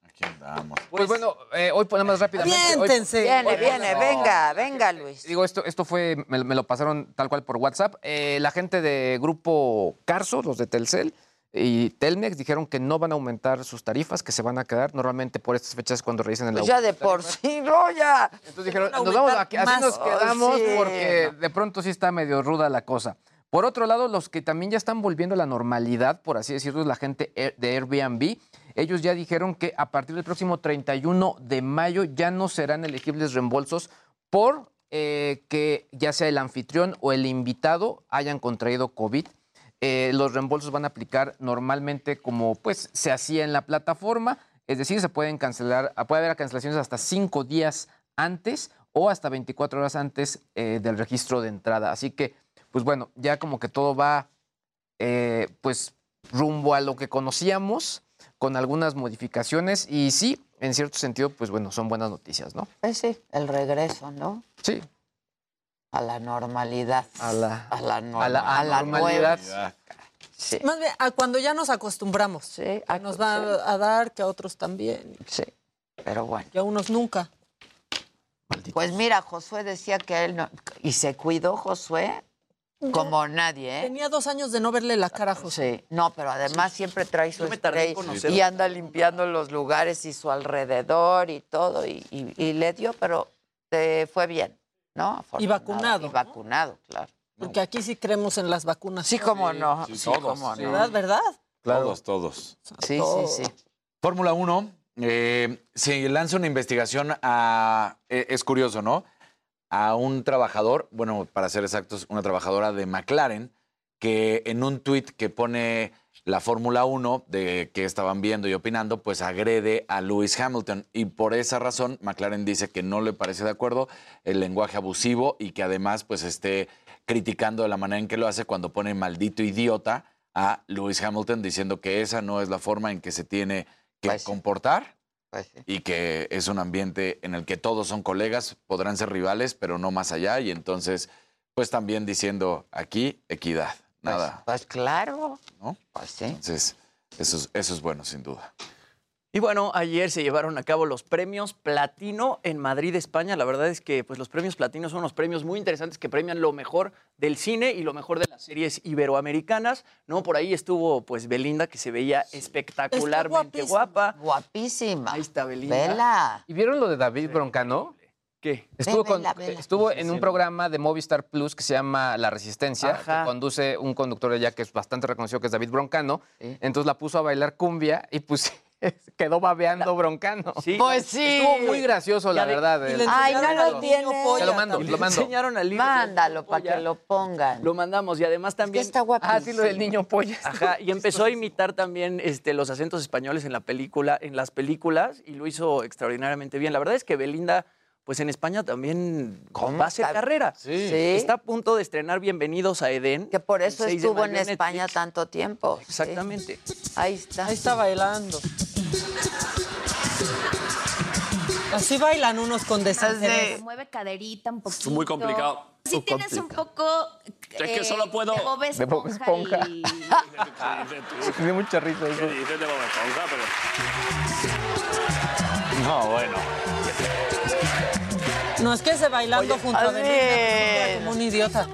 Pues, bueno, eh, hoy ponemos rápidamente. hoy- Aviéntense. Viene, hoy- viene, venga, venga, Luis. Digo, esto, esto fue, me, me lo pasaron tal cual por WhatsApp. Eh, la gente de Grupo Carso, los de Telcel y Telmex, dijeron que no van a aumentar sus tarifas, que se van a quedar. Normalmente por estas fechas cuando revisen el Pues ya de por sí, no, ya. Entonces dijeron, nos vamos aquí, así nos quedamos Sí, porque de pronto sí está medio ruda la cosa. Por otro lado, los que también ya están volviendo a la normalidad, por así decirlo, es la gente Air- de Airbnb. Ellos ya dijeron que a partir del próximo 31 de mayo ya no serán elegibles reembolsos por eh, que ya sea el anfitrión o el invitado hayan contraído COVID. Eh, los reembolsos van a aplicar normalmente como pues se hacía en la plataforma, es decir, se pueden cancelar, puede haber cancelaciones hasta cinco días antes o hasta 24 horas antes eh, del registro de entrada. Así que, pues bueno, ya como que todo va eh, pues rumbo a lo que conocíamos con algunas modificaciones y sí, en cierto sentido, pues bueno, son buenas noticias, ¿no? Pues sí, el regreso, ¿no? Sí. A la normalidad. A la, a la, norma- a la a la anormalidad. nueva. Sí. Más bien, a cuando ya nos acostumbramos. Sí, nos va a dar, que a otros también. Sí, pero bueno. Y a unos nunca. Pues mira, Josué decía que él no. Y se cuidó Josué como nadie, ¿eh? Tenía dos años de no verle la cara a José. Sí, no, pero además siempre trae su Yo me tardé en spray conocerlo. y anda limpiando los lugares y su alrededor y todo, y, y- y le dio, pero te fue bien, ¿no? Y vacunado, Y vacunado, claro. Porque aquí sí creemos en las vacunas. Sí, cómo no. sí, Sí, todos, cómo sí. no. ¿Verdad? ¿Verdad? Todos, todos. Sí, sí, sí. Fórmula 1, eh, se lanza una investigación a. eh, es curioso, ¿no? A un trabajador, bueno, para ser exactos, una trabajadora de McLaren, que en un tuit que pone la Fórmula 1, de que estaban viendo y opinando, pues agrede a Lewis Hamilton. Y por esa razón, McLaren dice que no le parece de acuerdo el lenguaje abusivo y que además, pues esté criticando de la manera en que lo hace cuando pone maldito idiota a Lewis Hamilton, diciendo que esa no es la forma en que se tiene que Pues comportar Pues sí. y que es un ambiente en el que todos son colegas, podrán ser rivales, pero no más allá. Y entonces, pues también diciendo aquí, equidad, nada. Pues claro. ¿no? Pues sí. Entonces, eso es, eso es bueno, sin duda. Y bueno, ayer se llevaron a cabo los premios Platino en Madrid, España. La verdad es que pues, los premios Platino son unos premios muy interesantes que premian lo mejor del cine y lo mejor de las series iberoamericanas. ¿no? Por ahí estuvo pues Belinda, que se veía espectacularmente guapa. Guapísima. Ahí está Belinda. Vela. ¿Y vieron lo de David Broncano? ¿Qué? Estuvo, con- vela, vela. estuvo en un programa de Movistar Plus que se llama La Resistencia, Ajá. que conduce un conductor allá que es bastante reconocido, que es David Broncano. Entonces la puso a bailar cumbia y pues quedó babeando Broncano. Sí. Pues sí. Estuvo muy gracioso, la verdad. y eh. le Ay, no lo tiene. Te lo mando, Y lo mando. enseñaron al niño. Mándalo para que lo pongan. Lo mandamos y además también. está guapísimo. Ah, sí, lo del niño polla. Ajá, y empezó a imitar también este, los acentos españoles en la película, en las películas, y lo hizo extraordinariamente bien. La verdad es que Belinda, pues en España también va a hacer carrera. Sí. Está a punto de estrenar Bienvenidos a Edén. Que por eso el 6 de estuvo en España Netflix. tanto tiempo. sí. Exactamente. Ahí está. Ahí está bailando. Así bailan unos con desinterés. Mueve caderita un poquito. muy complicado. Sí tienes un poco... Es que solo puedo- De Bob De Bob Esponja. Esponja. y- Me dio mucha risa ¿Qué eso. dices de Bob Esponja? Pero... No, bueno. No, es que ese bailando junto a me siento como un idiota.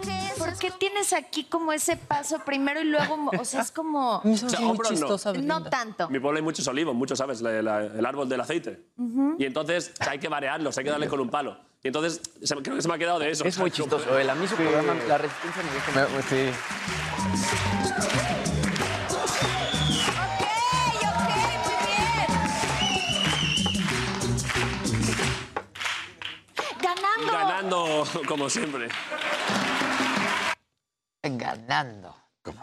¿Por qué tienes aquí como ese paso primero y luego, o sea, es como... O sea, muy no. chistosa Belinda. No tanto. En mi pueblo hay muchos olivos, muchos, ¿sabes? La- la- el árbol del aceite. Ujú. Y entonces hay que variarlos, hay que darle con un palo. Y entonces se creo que se me ha quedado de eso. Es muy chistoso. él. A mí su programa, La Resistencia, me mucho. Sí. Ganando. Ganando, como siempre. Ganando.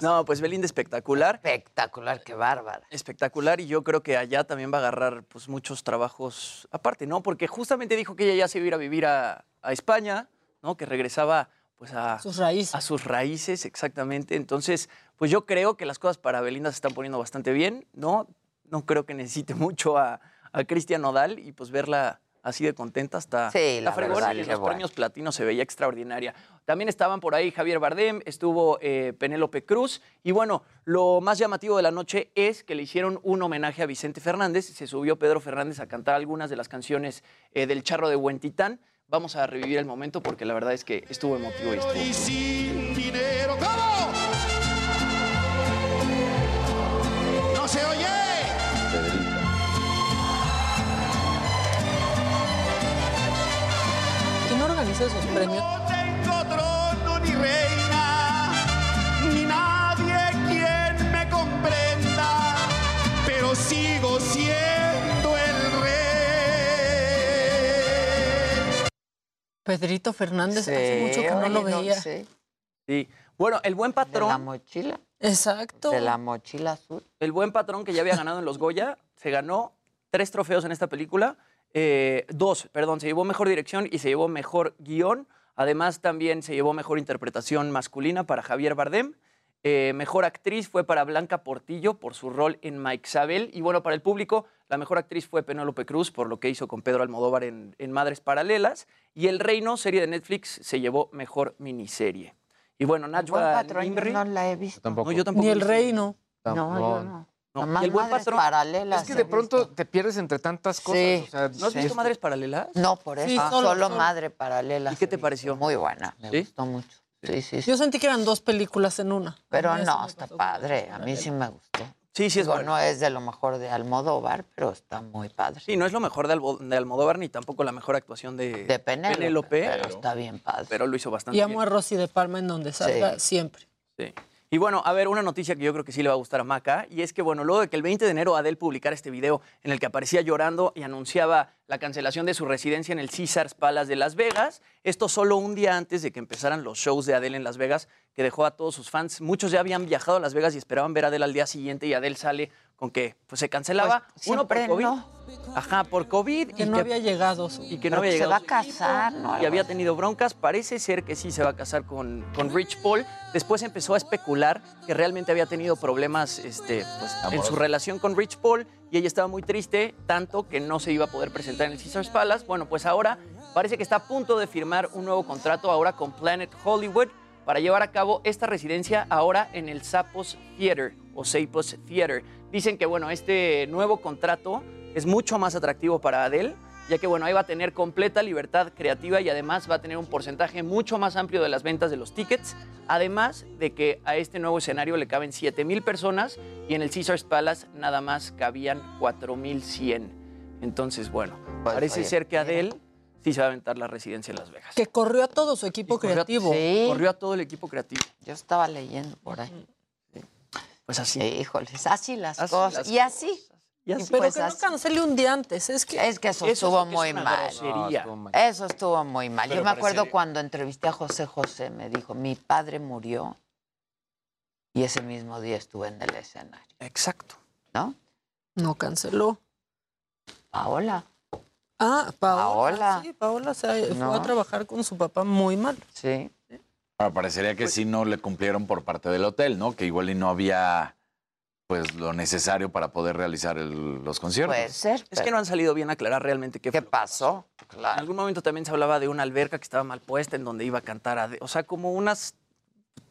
No, pues Belinda espectacular. Espectacular, qué bárbara. Espectacular y yo creo que allá también va a agarrar pues muchos trabajos aparte, ¿no? Porque justamente dijo que ella ya se iba a ir a vivir a, a España, ¿no? Que regresaba pues a Sus raíces. a sus raíces, exactamente. Entonces, pues yo creo que las cosas para Belinda se están poniendo bastante bien, ¿no? No creo que necesite mucho a, a Cristian Nodal y pues verla así de contenta hasta Sí, la fregona y los bueno. premios platino se veía extraordinaria. También estaban por ahí Javier Bardem, estuvo eh, Penélope Cruz y bueno, lo más llamativo de la noche es que le hicieron un homenaje a Vicente Fernández. Se subió Pedro Fernández a cantar algunas de las canciones eh, del Charro de Huentitán. Vamos a revivir el momento porque la verdad es que estuvo emotivo y estuvo. sin dinero. ¿Cómo? No se oye. ¿Quién organiza esos premios? Pedrito Fernández, hace mucho que no lo no, veía. sí. Sí. Bueno, el buen De la patrón, mochila. Exacto. De la mochila azul. el buen patrón que ya había ganado en los Goya, se ganó tres trofeos en esta película. eh, dos, perdón, se llevó mejor dirección y se llevó mejor guion. Además, también se llevó mejor interpretación masculina para Javier Bardem. Eh, mejor actriz fue para Blanca Portillo por su rol en Mike Sabel. Y bueno, para el público, la mejor actriz fue Penélope Cruz por lo que hizo con Pedro Almodóvar en, en Madres Paralelas. Y El Reino, serie de Netflix, se llevó mejor miniserie. Y bueno, Buen Najwa Nimri- no la he visto. Tampoco. No, yo tampoco Ni el reino. No, No, yo no. No, Nomás y el buen madres patrón- paralelas. Es que de pronto visto. te pierdes entre tantas cosas. Sí. o sea, ¿No has sí, visto es- Madres Paralelas? No, por eso. Sí, Ah, solo- solo, solo. madre paralela. ¿Y qué te pareció? Muy buena, me ¿Sí? gustó mucho. Sí, sí, sí. Yo sentí que eran dos películas en una. Pero no, está padre. A mí sí me gustó. Sí, sí es bueno. no es de lo mejor de Almodóvar, pero está muy padre. Sí, no es lo mejor de, Albo- de Almodóvar ni tampoco la mejor actuación de, De Penélope, Penélope, pero está bien padre. pero lo hizo bastante Y amo bien. a Rosy de Palma en donde salga siempre. Sí. Y bueno, a ver, una noticia que yo creo que sí le va a gustar a Maca, y es que, bueno, luego de que el 20 de enero Adele publicara este video en el que aparecía llorando y anunciaba la cancelación de su residencia en el Caesars Palace de Las Vegas, esto solo un día antes de que empezaran los shows de Adele en Las Vegas, que dejó a todos sus fans. Muchos ya habían viajado a Las Vegas y esperaban ver a Adele al día siguiente, y Adele sale con que pues, se cancelaba. Pues, uno por COVID. no. Ajá, por COVID. Que no había llegado. su- y que no había se llegado va a casar, ¿no? y había tenido broncas. Parece ser que sí se va a casar con, con Rich Paul. Después empezó a especular que realmente había tenido problemas este, pues, en su relación con Rich Paul y ella estaba muy triste, tanto que no se iba a poder presentar en el Caesars Palace. Bueno, pues ahora parece que está a punto de firmar un nuevo contrato ahora con Planet Hollywood para llevar a cabo esta residencia ahora en el Sapos Theater o Sapos Theater. Dicen que, bueno, este nuevo contrato es mucho más atractivo para Adele, ya que, bueno, ahí va a tener completa libertad creativa y además va a tener un porcentaje mucho más amplio de las ventas de los tickets, además de que a este nuevo escenario le caben 7 mil personas y en el Caesars Palace nada más cabían 4 mil 100. Entonces, bueno, Pues, parece oye, ser que. Adele sí se va a aventar la residencia en Las Vegas. Que corrió a todo su equipo Corrió a- creativo. Sí. Corrió a todo el equipo creativo. Yo estaba leyendo por ahí. Pues así. Híjoles, así las Así cosas. las y así. Y así. Pero pues que no así. cancele un día antes. Es que, Es que eso, Eso estuvo es- es muy mal. grosería. estuvo mal. Eso estuvo muy mal. Pero Yo me acuerdo cuando entrevisté a José José, me dijo, mi padre murió y ese mismo día estuve en el escenario, Exacto. ¿no? no canceló. Paola, Ah, Paola. Paola. Sí, Paola se No. fue a trabajar con su papá muy mal. sí. Parecería que sí no le cumplieron por parte del hotel, ¿no? Que igual y no había pues lo necesario para poder realizar el- los conciertos. Puede ser. Es que no han salido bien a aclarar realmente qué, ¿Qué pasó? En Claro. algún momento también se hablaba de una alberca que estaba mal puesta en donde iba a cantar. a- o sea, como unas.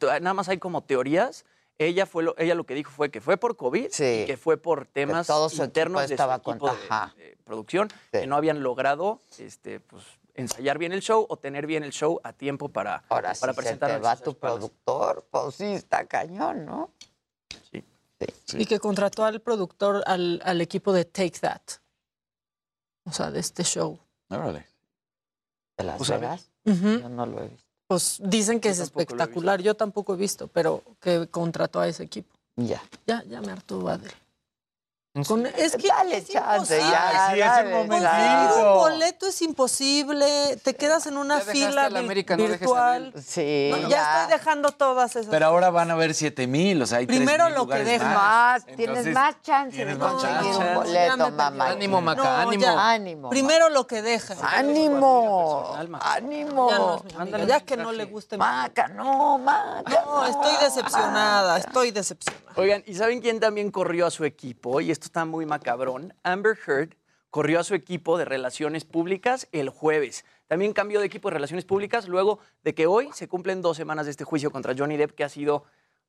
Nada más hay como teorías. Ella fue lo, ella lo que dijo fue que fue por COVID Sí. y que fue por temas todo su internos equipo de estaba su equipo con- de- producción, Sí. que no habían logrado este, pues, ensayar bien el show o tener bien el show a tiempo para, Ahora para sí se presentar te a va tu espaldas. productor, pues sí, está cañón, ¿no? Sí. Y que contrató al productor, al, al equipo de Take That. O sea, de este show. Órale. ¿De Las Pues. Vegas? Ujú. Yo no lo he visto. Pues dicen que Yo es espectacular. Yo tampoco he visto, pero que contrató a ese equipo. Ya. Ya, ya me hartó Adel. Con- es que Dale es chance, imposible. ya. Sí, es el dale, momentito. dale. Conseguir un boleto es imposible. Te quedas en una Ya fila la América, virtual. Sí, ya. ya. estoy dejando todas esas. Pero ahora van a haber 7 mil, o sea, hay Primero 3,000 lo que dejas. Más, Entonces, tienes más chance de tienes más conseguir un boleto, mamá. Ánimo, Maca, No, ánimo. Primero lo que dejas. Ánimo. Ánimo. Ya, ya que no le guste. Maca, no, Maca. No, estoy decepcionada, estoy decepcionada. Oigan, ¿y saben quién también corrió a su equipo? Y esto está muy macabrón. Amber Heard corrió a su equipo de relaciones públicas el jueves. También cambió de equipo de relaciones públicas luego de que hoy se cumplen dos semanas de este juicio contra Johnny Depp, que ha sido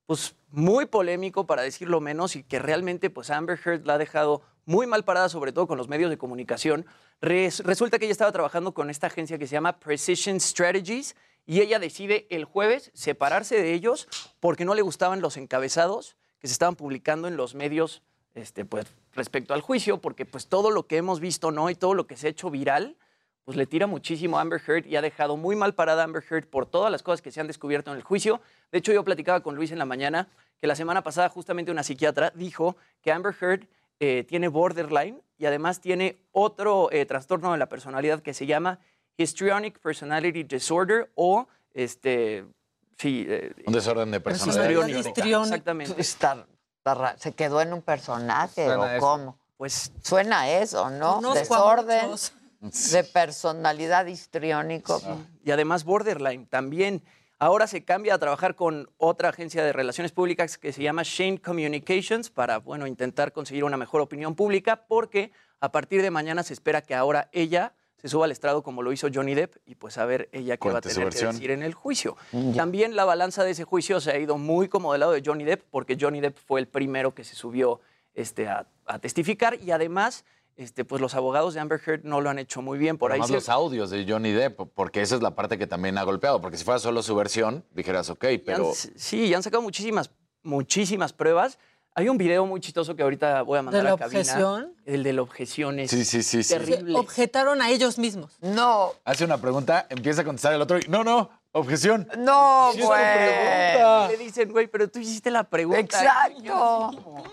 pues, muy polémico, para decirlo menos, y que realmente pues, Amber Heard la ha dejado muy mal parada, sobre todo con los medios de comunicación. Res- resulta que ella estaba trabajando con esta agencia que se llama Precision Strategies, y ella decide el jueves separarse de ellos porque no le gustaban los encabezados que se estaban publicando en los medios este, pues, respecto al juicio, porque pues todo lo que hemos visto ¿no? y todo lo que se ha hecho viral, pues le tira muchísimo a Amber Heard y ha dejado muy mal parada a Amber Heard por todas las cosas que se han descubierto en el juicio. De hecho, yo platicaba con Luis en la mañana que la semana pasada justamente una psiquiatra dijo que Amber Heard eh, tiene borderline y además tiene otro eh, trastorno de la personalidad que se llama Histrionic Personality Disorder o este sí eh, Un desorden de personalidad. Histriónica. Exactamente. ¿Se quedó en un personaje Suena o eso. cómo? Pues Suena eso, ¿no? Unos Desorden de personalidad histriónico. y además Borderline también. Ahora se cambia a trabajar con otra agencia de relaciones públicas que se llama Shane Communications para, bueno, intentar conseguir una mejor opinión pública porque a partir de mañana se espera que ahora ella se suba al estrado como lo hizo Johnny Depp y pues a ver ella qué va a tener que decir en el juicio. Ya. También la balanza de ese juicio se ha ido muy como del lado de Johnny Depp porque Johnny Depp fue el primero que se subió este, a, a testificar y además este, pues los abogados de Amber Heard no lo han hecho muy bien. Por ahí Además, se- los audios de Johnny Depp, porque esa es la parte que también ha golpeado. Porque si fuera solo su versión, dijeras, ok, Y pero. han- sí, y han sacado muchísimas, muchísimas pruebas. Hay un video muy chistoso que ahorita voy a mandar la a cabina. objeción? El de la objeción es Sí, sí, sí, sí. terrible. Objetaron a ellos mismos. No, Hace una pregunta, empieza a contestar el otro y. No, no, objeción. no, güey. pregunta. Le dicen, güey, pero tú hiciste la pregunta. Exacto.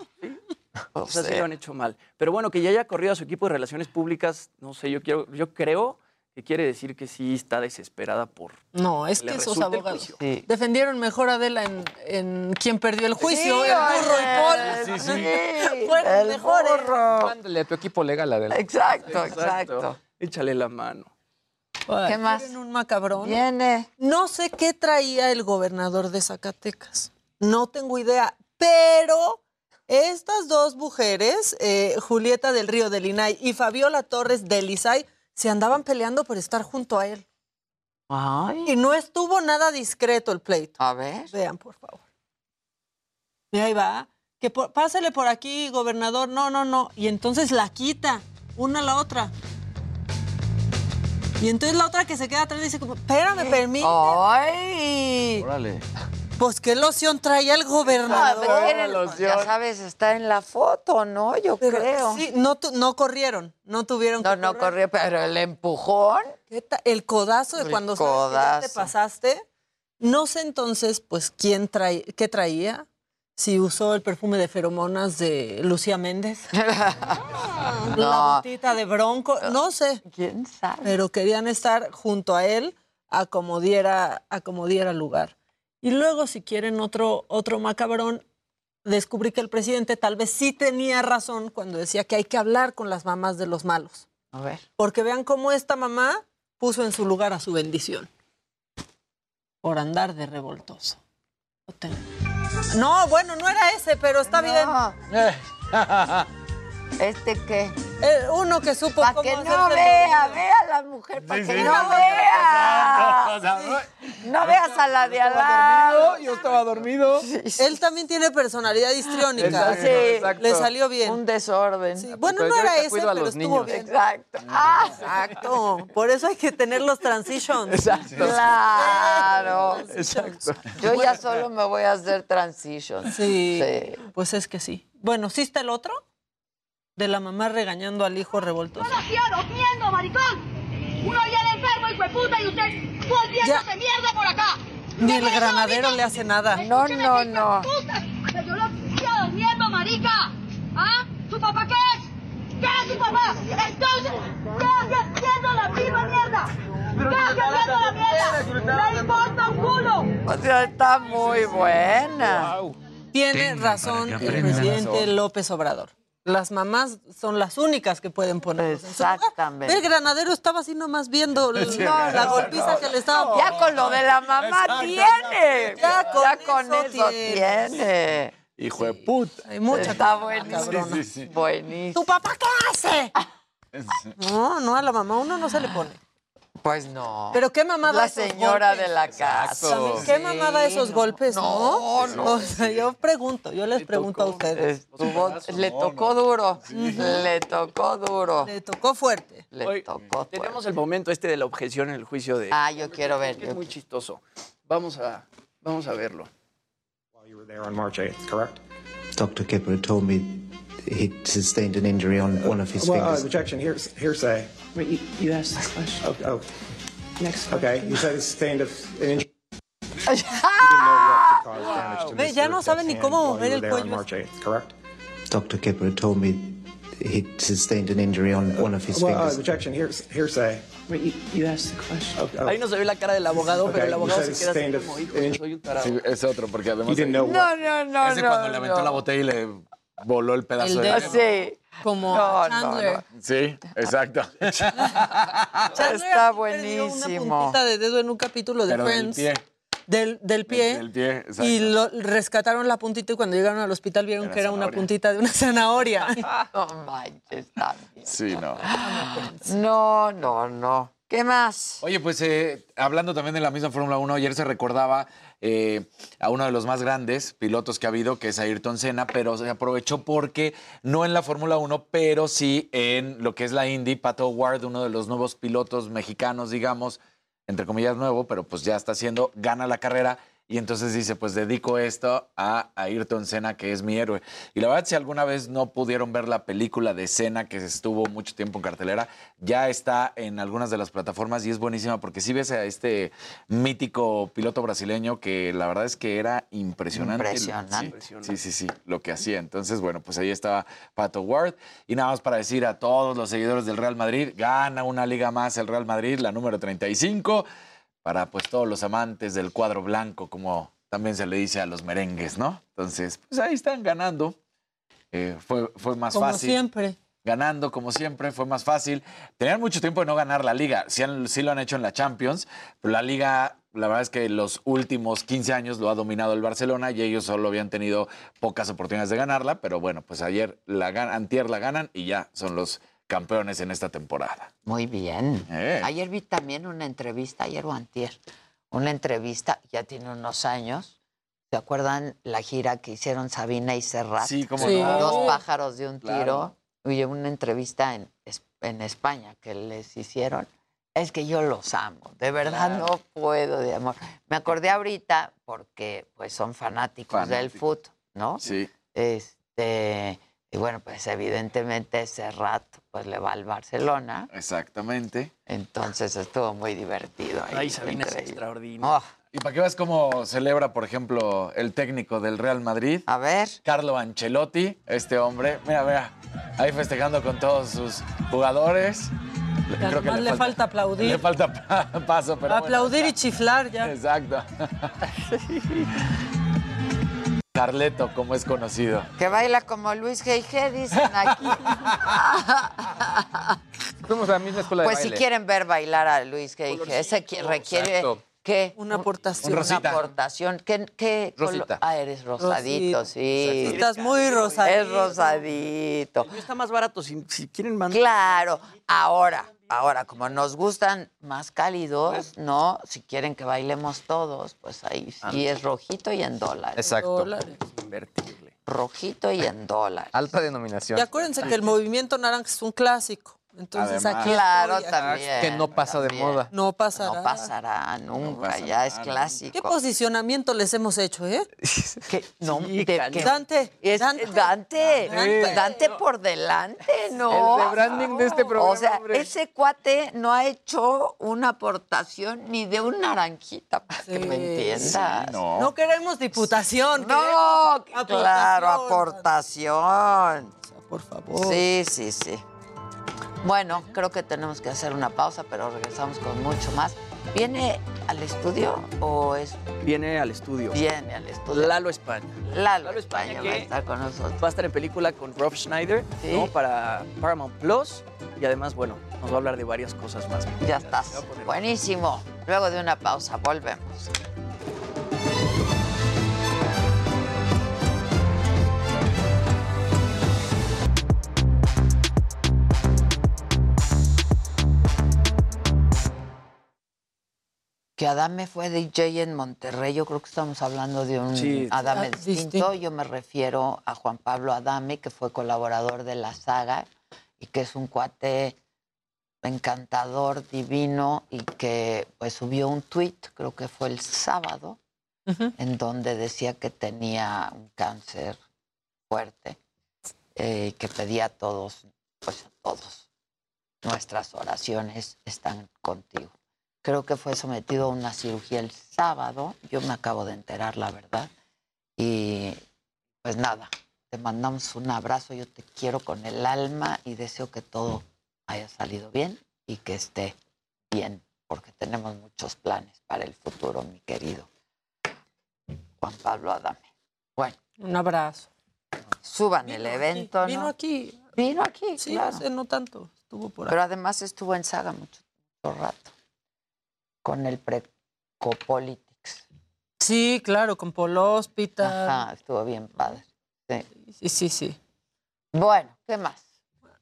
O sea, sí lo han hecho mal. Pero bueno, que ya haya corrido a su equipo de relaciones públicas, no sé, yo, quiero, yo creo que quiere decir que sí está desesperada por... No, es que esos abogados. Sí. defendieron mejor a Adela en, en quien perdió el juicio, Sí, el burro y Paul. Sí, sí. Fueron el mejores. burro. Mándale a tu equipo legal, Adela. Exacto, exacto. Échale la mano. ¿Qué más? ¿quieren un macabrón? Viene. No sé qué traía el gobernador de Zacatecas. No tengo idea. Pero estas dos mujeres, eh, Julieta del Río del Inay y Fabiola Torres del ISAI, se andaban peleando por estar junto a él. Ay, Y no estuvo nada discreto el pleito. a ver. Vean, por favor. Y ahí va. Que por- pásale por aquí, gobernador. No, no, no. Y entonces la quita, una a la otra. Y entonces la otra que se queda atrás dice como, espérame, permíteme. Ay. Órale. Pues qué loción traía el gobernador. Ah, pues, ya sabes, está en la foto, ¿no? Yo Pero creo. Sí, no, tu- no corrieron, no tuvieron No, que no correr. corrió, pero el empujón. ¿Qué ta- El codazo de El cuando sabes que ya te codazo. pasaste. No sé entonces, pues, quién trae, qué traía. Si usó el perfume de feromonas de Lucía Méndez. La No. botita de Bronco. No sé. ¿Quién sabe? Pero querían estar junto a él a como diera, a como diera lugar. Y luego, si quieren otro, otro macabrón, descubrí que el presidente tal vez sí tenía razón cuando decía que hay que hablar con las mamás de los malos. A ver. Porque vean cómo esta mamá puso en su lugar a su bendición. Por andar de revoltoso. No, bueno, no era ese, pero está bien. ¿Este qué? Eh, uno que supo Para cómo que no el vea, vea a la mujer, para Sí, que sí. no vea. No veas a la de al lado. Yo estaba dormido. Él también tiene personalidad histriónica. Exacto, Sí, exacto. Le salió bien. Un desorden. Sí, Bueno, Pues no yo era ese, pero los estuvo niños. bien. Exacto. Ah, Exacto. Por eso hay que tener los transitions. Exacto. claro. Exacto. Yo ya solo me voy a hacer transition. Sí, Sí. Pues es que sí. Bueno, ¿sí está el otro? De la mamá regañando al hijo revoltoso. miendo, maricón! Uno viene enfermo, hijo de puta, y usted volviéndose mierda por acá. Ni el granadero le hace nada. No, no, no. ¡Me violó durmiendo, marica! ¿Ah? ¿Su papá qué es? ¿Qué es su papá? Entonces, ¿qué hace haciendo la misma mierda? ¿Qué hace haciendo la mierda? ¡Le importa un culo! O sea, está muy buena. Tiene razón el presidente López Obrador. Las mamás son las únicas que pueden poner. Exactamente. El granadero estaba así nomás viendo el- la golpiza que le estaba Ya con lo de la mamá tiene. Ya con Ya con eso eso tiene. tiene. Hijo de puta. Hay mucha Está buenísimo. cabrona. Sí, sí, sí. Buenísimo. ¿Tu papá qué hace? No, no, a la mamá uno no se le pone. Pues no. Pero qué mamada La esos señora golpes. de la casa. ¿Qué mamada esos golpes, no? No, no. O sea, yo pregunto, yo les pregunto a ustedes. Estuvo- le tocó duro. Le tocó duro. Le tocó fuerte. Le Hoy tocó fuerte. tenemos el momento este de la objeción en el juicio de... Ah, yo quiero ver. Es yo muy chistoso. Vamos a, vamos a verlo. You were there on March 8th, correct? Dr. Kipper told me he sustained an injury on one of his well, uh, fingers. objection, hears, hearsay. Wait, you, you asked the question. Oh, oh, Next okay. You said he sustained a, an injury. Ve, ya no sabe ni cómo mover el cuello. March 8th, correct? Dr. Kipper told me he sustained an injury on one of his Well, uh, fingers. objection, hears, hearsay. Wait, you, you asked the question. Oh. Ahí no se ve la cara del abogado, pero Okay, el abogado se queda así como, hijo, an injury. soy un tarado. Sí, es otro, porque además. No, no, no. Ese no, cuando le aventó la botella y le voló el pedazo El de. dedo. Sí. Como No, Chandler. no. Sí, exacto. Chandler Está aquí perdió Una buenísimo. puntita de dedo en un capítulo de Pero del Friends. pie. Del, del pie. Del pie, exacto. y lo, rescataron la puntita y cuando llegaron al hospital vieron Era que era una puntita de una zanahoria. No manches, también. Sí, no. No, no, no. ¿Qué más? Oye, pues eh, hablando también de la misma Fórmula 1, ayer se recordaba eh, a uno de los más grandes pilotos que ha habido, que es Ayrton Senna, pero se aprovechó porque no en la Fórmula 1, pero sí en lo que es la Indy, Pato Ward, uno de los nuevos pilotos mexicanos, digamos, entre comillas nuevo, pero pues ya está haciendo, gana la carrera y entonces dice, pues dedico esto a Ayrton Senna, que es mi héroe. Y la verdad, si alguna vez no pudieron ver la película de Senna, que estuvo mucho tiempo en cartelera, ya está en algunas de las plataformas y es buenísima porque si ves a este mítico piloto brasileño que la verdad es que era impresionante. Impresionante. Sí, sí, sí, sí, lo que hacía. Entonces, bueno, pues ahí estaba Pato Ward. Y nada más para decir a todos los seguidores del Real Madrid, gana una liga más el Real Madrid, la número 35 para pues todos los amantes del cuadro blanco, como también se le dice a los merengues, ¿no? Entonces, pues ahí están ganando. Eh, fue, fue más Como fácil. siempre. Ganando, como siempre, fue más fácil. Tenían mucho tiempo de no ganar la liga. Sí, han- sí lo han hecho en la Champions, pero la liga, la verdad es que los últimos 15 años lo ha dominado el Barcelona y ellos solo habían tenido pocas oportunidades de ganarla, pero bueno, pues ayer, la gan- antier la ganan y ya son los campeones en esta temporada. Muy bien. Eh. Ayer vi también una entrevista, ayer o antier, una entrevista, ya tiene unos años. ¿Se acuerdan la gira que hicieron Sabina y Serrat? Sí, cómo Sí. no. Dos pájaros de un Claro. tiro. Oye, una entrevista en, en España que les hicieron Es que yo los amo, de verdad Claro. no puedo de amor. Me acordé ahorita porque pues son fanáticos, del fútbol, ¿no? Sí. Este, y bueno, pues evidentemente Serrat pues le va al Barcelona, Exactamente. entonces estuvo muy divertido. ahí, Ay, Sabina es increíble. extraordinaria. Oh, Y para que veas cómo celebra, por ejemplo, el técnico del Real Madrid. a ver, Carlo Ancelotti, este hombre. Mira, mira, ahí festejando con todos sus jugadores. además le falta aplaudir. Le falta pa- paso, pero bueno, Aplaudir y chiflar ya. Exacto. Carleto, como es conocido. que baila como Luis G.I.G., dicen aquí. Fuimos a la misma escuela de Pues si quieren ver bailar a Luis G.I.G., ese requiere... Exacto. ¿Qué? Una aportación. Un Una aportación. ¿Qué, qué Rosita. Ah, eres rosadito, Rosita. sí. Estás muy rosadito. Es rosadito. El mío está más barato. Si, si quieren mandar. Claro. Ahora, ahora, como nos gustan más cálidos, ¿no? Si quieren que bailemos todos, pues ahí sí es rojito y en dólares. Exacto. Dólares. Invertible. Rojito y en dólares. Alta denominación. Y acuérdense que el movimiento naranja es un clásico. Entonces Además. aquí Claro, estoy, también. Que no pasa de moda. No pasará. No pasará nunca, ya es clásico. ¿Qué posicionamiento les hemos hecho, eh? ¿Qué? No, Sí, de- que- Dante, es- Dante. Dante, Dante. Dante, por delante, ¿no? El rebranding de este programa, O sea, hombre. ese cuate no ha hecho una aportación ni de un naranjita, para que me Sí, entiendas. No. No queremos diputación. No, queremos claro, aportación. aportación. Por favor. Sí, sí, sí. Bueno, creo que tenemos que hacer una pausa, pero regresamos con mucho más. ¿Viene al estudio o es Viene al estudio. viene al estudio? Lalo España. Lalo, Lalo España, España, va a estar con nosotros. Va a estar en película con Rob Schneider, Sí. ¿no? Para Paramount Plus. Y además, bueno, nos va a hablar de varias cosas más. Ya estás. Buenísimo. Luego de una pausa, volvemos. Que Adame fue DJ en Monterrey. Yo creo que estamos hablando de un Sí. Adame Ah, distinto. distinto. Yo me refiero a Juan Pablo Adame, que fue colaborador de la saga y que es un cuate encantador, divino y que pues subió un tweet, creo que fue el sábado, en donde decía que tenía un cáncer fuerte eh, y que pedía a todos, pues a todos, nuestras oraciones están contigo. Creo que fue sometido a una cirugía el sábado, yo me acabo de enterar la verdad, y pues nada, te mandamos un abrazo, yo te quiero con el alma y deseo que todo haya salido bien y que esté bien, porque tenemos muchos planes para el futuro, mi querido Juan Pablo Adame. Bueno, Un abrazo. suban Vino el aquí, evento, Vino ¿no? aquí. Vino aquí, Sí, claro. hace no tanto. Estuvo por ahí. Pero además estuvo en saga mucho, mucho rato con el Precopolitics. Sí, claro, con Polo Hospital. Ajá, estuvo bien padre. Sí. Sí, sí, sí. Bueno, ¿qué más?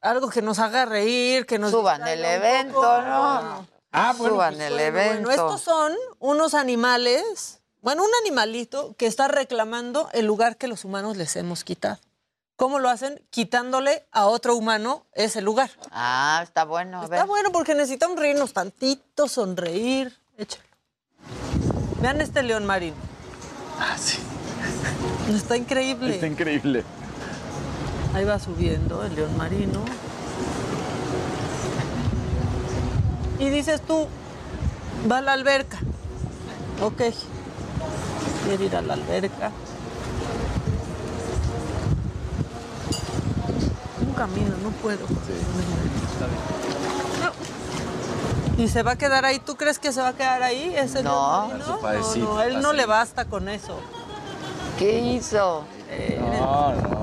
Algo que nos haga reír, que nos Suban el evento, poco. ¿no? Ah, bueno, Suban pues, el Bueno, evento. Bueno, estos son unos animales, bueno, un animalito que está reclamando el lugar que los humanos les hemos quitado. ¿Cómo lo hacen? Quitándole a otro humano ese lugar. Ah, está bueno. A Está ver. bueno porque necesitamos reírnos tantito, sonreír. Échalo. Vean este león marino. Ah, sí. Está increíble. Está increíble. Ahí va subiendo el león marino. Y dices tú, va a la alberca. Ok. Quiere ir a la alberca. Un camino, no puedo. ¿Y se va a quedar ahí? ¿Tú crees que se va a quedar ahí? Ese No. no, no, él no le basta con eso. ¿Qué hizo? No, no.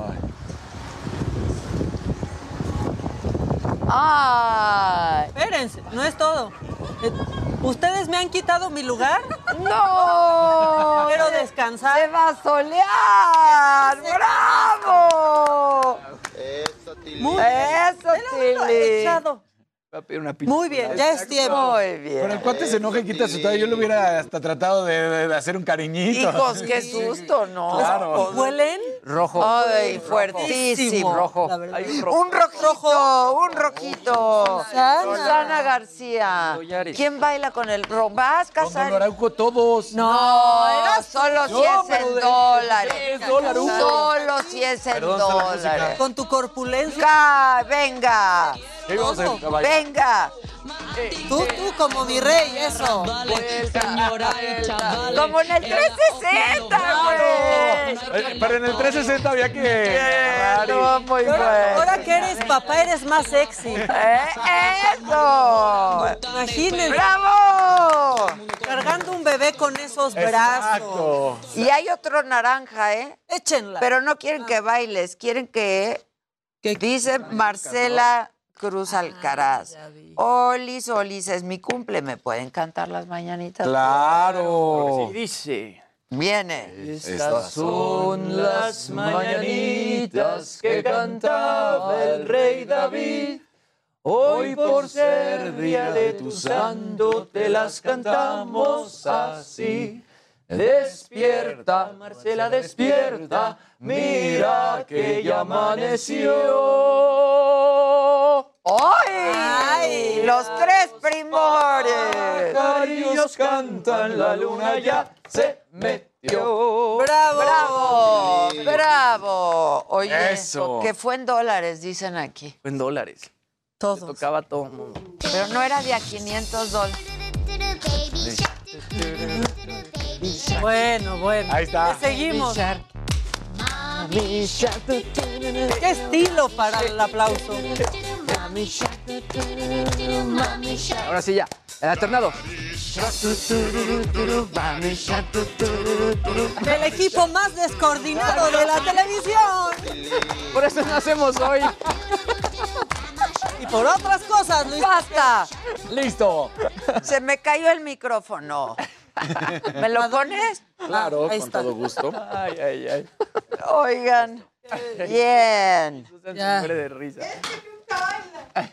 ¡Ay! Espérense, no es todo. Eh, ¿Ustedes me han quitado mi lugar? ¡No! Quiero descansar. ¡Se va a solear! ¡Bravo! Muy Eso, Velo, velo, Tili. echado. Va a pedir una pizza. Muy bien, ya es tiempo. Muy bien. Pero el cuate se enoja y quita su toalla. Yo le hubiera hasta tratado de, hacer un cariñito. Hijos, qué susto, ¿no? Claro. ¿Huelen? Rojo. Ay, fuertísimo. Rojo. Hay un rojo. Un rojito, un rojito. Susana. Susana García. ¿Quién baila con el rojo? ¿Vas, Don Casar? Araujo, todos. No, era solo si No, es en dólares. es dólares. Solo si es en Perdón, dólares. Con tu corpulencia. Ca- Venga, ¿Qué Tú, tú como mi rey, eso. Como en el 360, güey. Eh, Pero en el 360 había que. No, muy Ahora, bueno. ahora que eres papá, eres más sexy. ¡Eh, ¡Eso! Imagínense. ¡Bravo! Cargando un bebé con esos brazos. Exacto. Y hay otro naranja, ¿eh? Échenla. Pero no quieren que bailes, quieren que... Dice Marcela Cruz Alcaraz. Olis, Olis, es mi cumple. ¿Me pueden cantar las mañanitas? Claro. Sí, dice. Viene. Estas son las mañanitas que cantaba el rey David. Hoy por ser día de tu santo te las cantamos así. Despierta, Marcela, despierta, mira que ya amaneció. ¡Ay! Los tres primores. Cariños cantan, la luna ya se metió. ¡Bravo! ¡Bravo! ¡Bravo! Oye, Eso. que fue en dólares, dicen aquí. En dólares. Se Todos. tocaba todo el mundo. Pero no era de a 500 dólares. Bueno, bueno. Ahí está. Seguimos. Qué estilo para el aplauso. Ahora sí ya. El alternado. El equipo más descoordinado de la televisión. Por eso no hacemos hoy. Y por otras cosas, Luis. ¡Basta! Listo. Se me cayó el micrófono. ¿Me lo pones? Claro, con está. todo gusto. Ay, ay, ay. Oigan. Bien. Ya. de risa.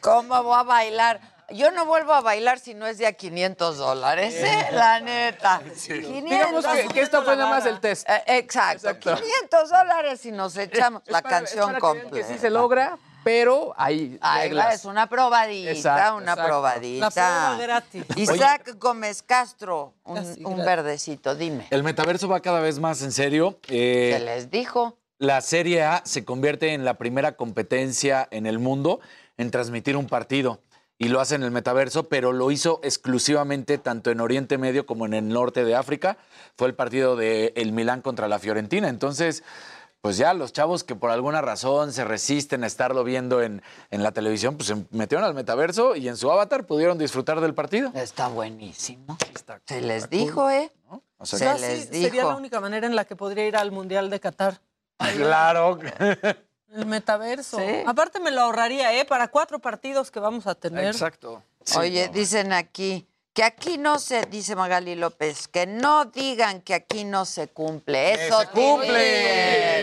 ¿Cómo voy a bailar? Yo no vuelvo a bailar si no es de a 500 dólares, ¿eh? La neta. 500. Digamos que, que esto fue nada más el test. Eh, exacto. Exacto. 500 dólares y nos echamos la para- canción completa. Que sí se logra, pero hay Ay, reglas. es una probadita, Exacto, una exacto. probadita. La prueba gratis. Isaac Gómez Castro, un, verdecito, dime. El metaverso va cada vez más en serio. Eh, Se les dijo. la Serie A se convierte en la primera competencia en el mundo en transmitir un partido. Y lo hace en el metaverso, pero lo hizo exclusivamente tanto en Oriente Medio como en el norte de África. Fue el partido de el Milán contra la Fiorentina. Entonces, pues ya los chavos que por alguna razón se resisten a estarlo viendo en, en la televisión, pues se metieron al metaverso y en su avatar pudieron disfrutar del partido. Está buenísimo. Se les dijo, ¿eh? O sea, Se les Sería la única manera en la que podría ir al Mundial de Qatar. claro. El metaverso. Sí. Aparte me lo ahorraría, ¿eh? Para cuatro partidos que vamos a tener. Exacto. Oye, dicen aquí que aquí no se, dice Magali López, que no digan que aquí no se cumple. Eso se cumple.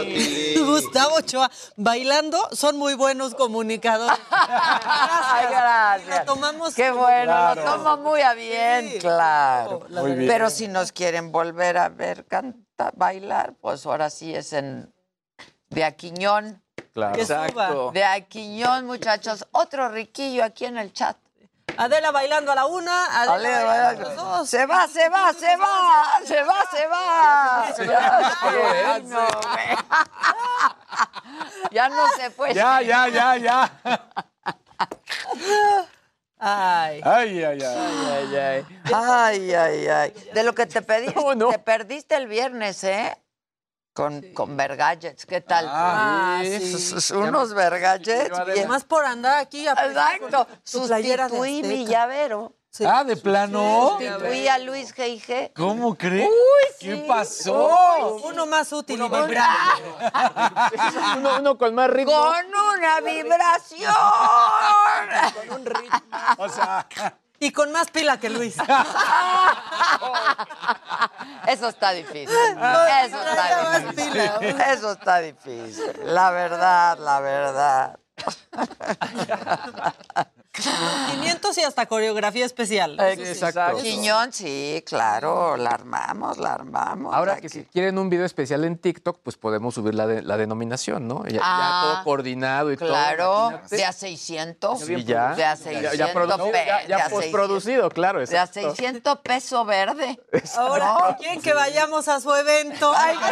Tilín. Gustavo Ochoa, bailando, son muy buenos comunicadores. Ay, gracias. Lo tomamos Qué bueno, Claro. lo tomo muy a bien, Sí, claro. Muy bien. Pero si nos quieren volver a ver cantar, bailar, pues ahora sí es en de Aquiñón. Claro. Que suba. Exacto. De Aquiñón, muchachos. Otro riquillo aquí en el chat. Adela bailando a la una, Adela bailando a dos. Se va, se va, se va, se va, se va. Ya, Ay, no, güey. Ya no se fue. Ya, ya, ya, ya. Ay. Ay, ay, ay. Ay, ay. Ay, ay, ay. De lo que te pedí, ¿Cómo no? te perdiste el viernes, ¿eh? Con, con Vergallets, ¿qué tal? Ah, sí. sí. Sus- Unos Vergallets bien. Más por andar aquí. a- Exacto. con Sustituí mi llavero. Sí. Ah, de plano. Sustituí a Luis G.I.G. ¿Cómo crees? Uy, ¿Qué sí. pasó? Uno más útil y Uno- vibrante. Uno, uno con más ritmo. Con una vibración. O sea, Y con más pila que Luis. Eso está difícil. Eso está difícil. Eso está difícil. La verdad, la verdad. 500 y hasta coreografía especial. Exacto. Quiñón, sí, claro, la armamos, la armamos. Ahora que si quieren un video especial en TikTok, pues podemos subir la, de- la denominación, ¿no? Ya, ya Ah, todo coordinado y Claro, todo. imagínate. de a 600. Sí, ya. De a Ya- 600. ya produ- pe- ya- ya de a postproducido, claro, De a exacto. 600 peso verde. Ahora, ¿quieren que vayamos a su evento? Ay,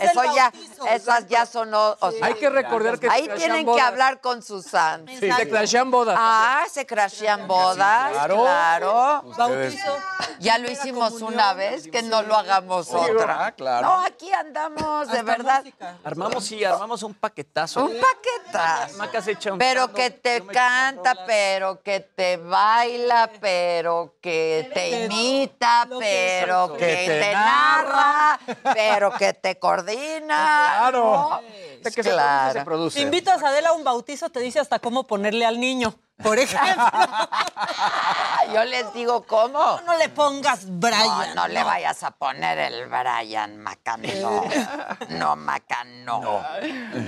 Es Eso el ya, esas ya son. o- o sea, Hay que recordar que Ahí tienen que hablar con Susan. Sí, se crashean bodas. Ah, se crashean bodas. Claro. Claro. Bautizo. Ya lo hicimos una vez, que no lo hagamos otra. Ah, claro. No, aquí andamos, de verdad. música. Armamos, sí, armamos un paquetazo. Un paquetazo. Un Pero que te canta, pero que te baila, pero que te imita, pero que, Que te te narra, pero que te coordina. Claro. Claro. se produce. Invitas a Adela a un bautizo, te dice hasta cómo ponerle al niño. Por ejemplo, Yo les digo, ¿cómo? no le pongas No, Brian. no le vayas a poner el Brian Maca, no. No, Maca, no.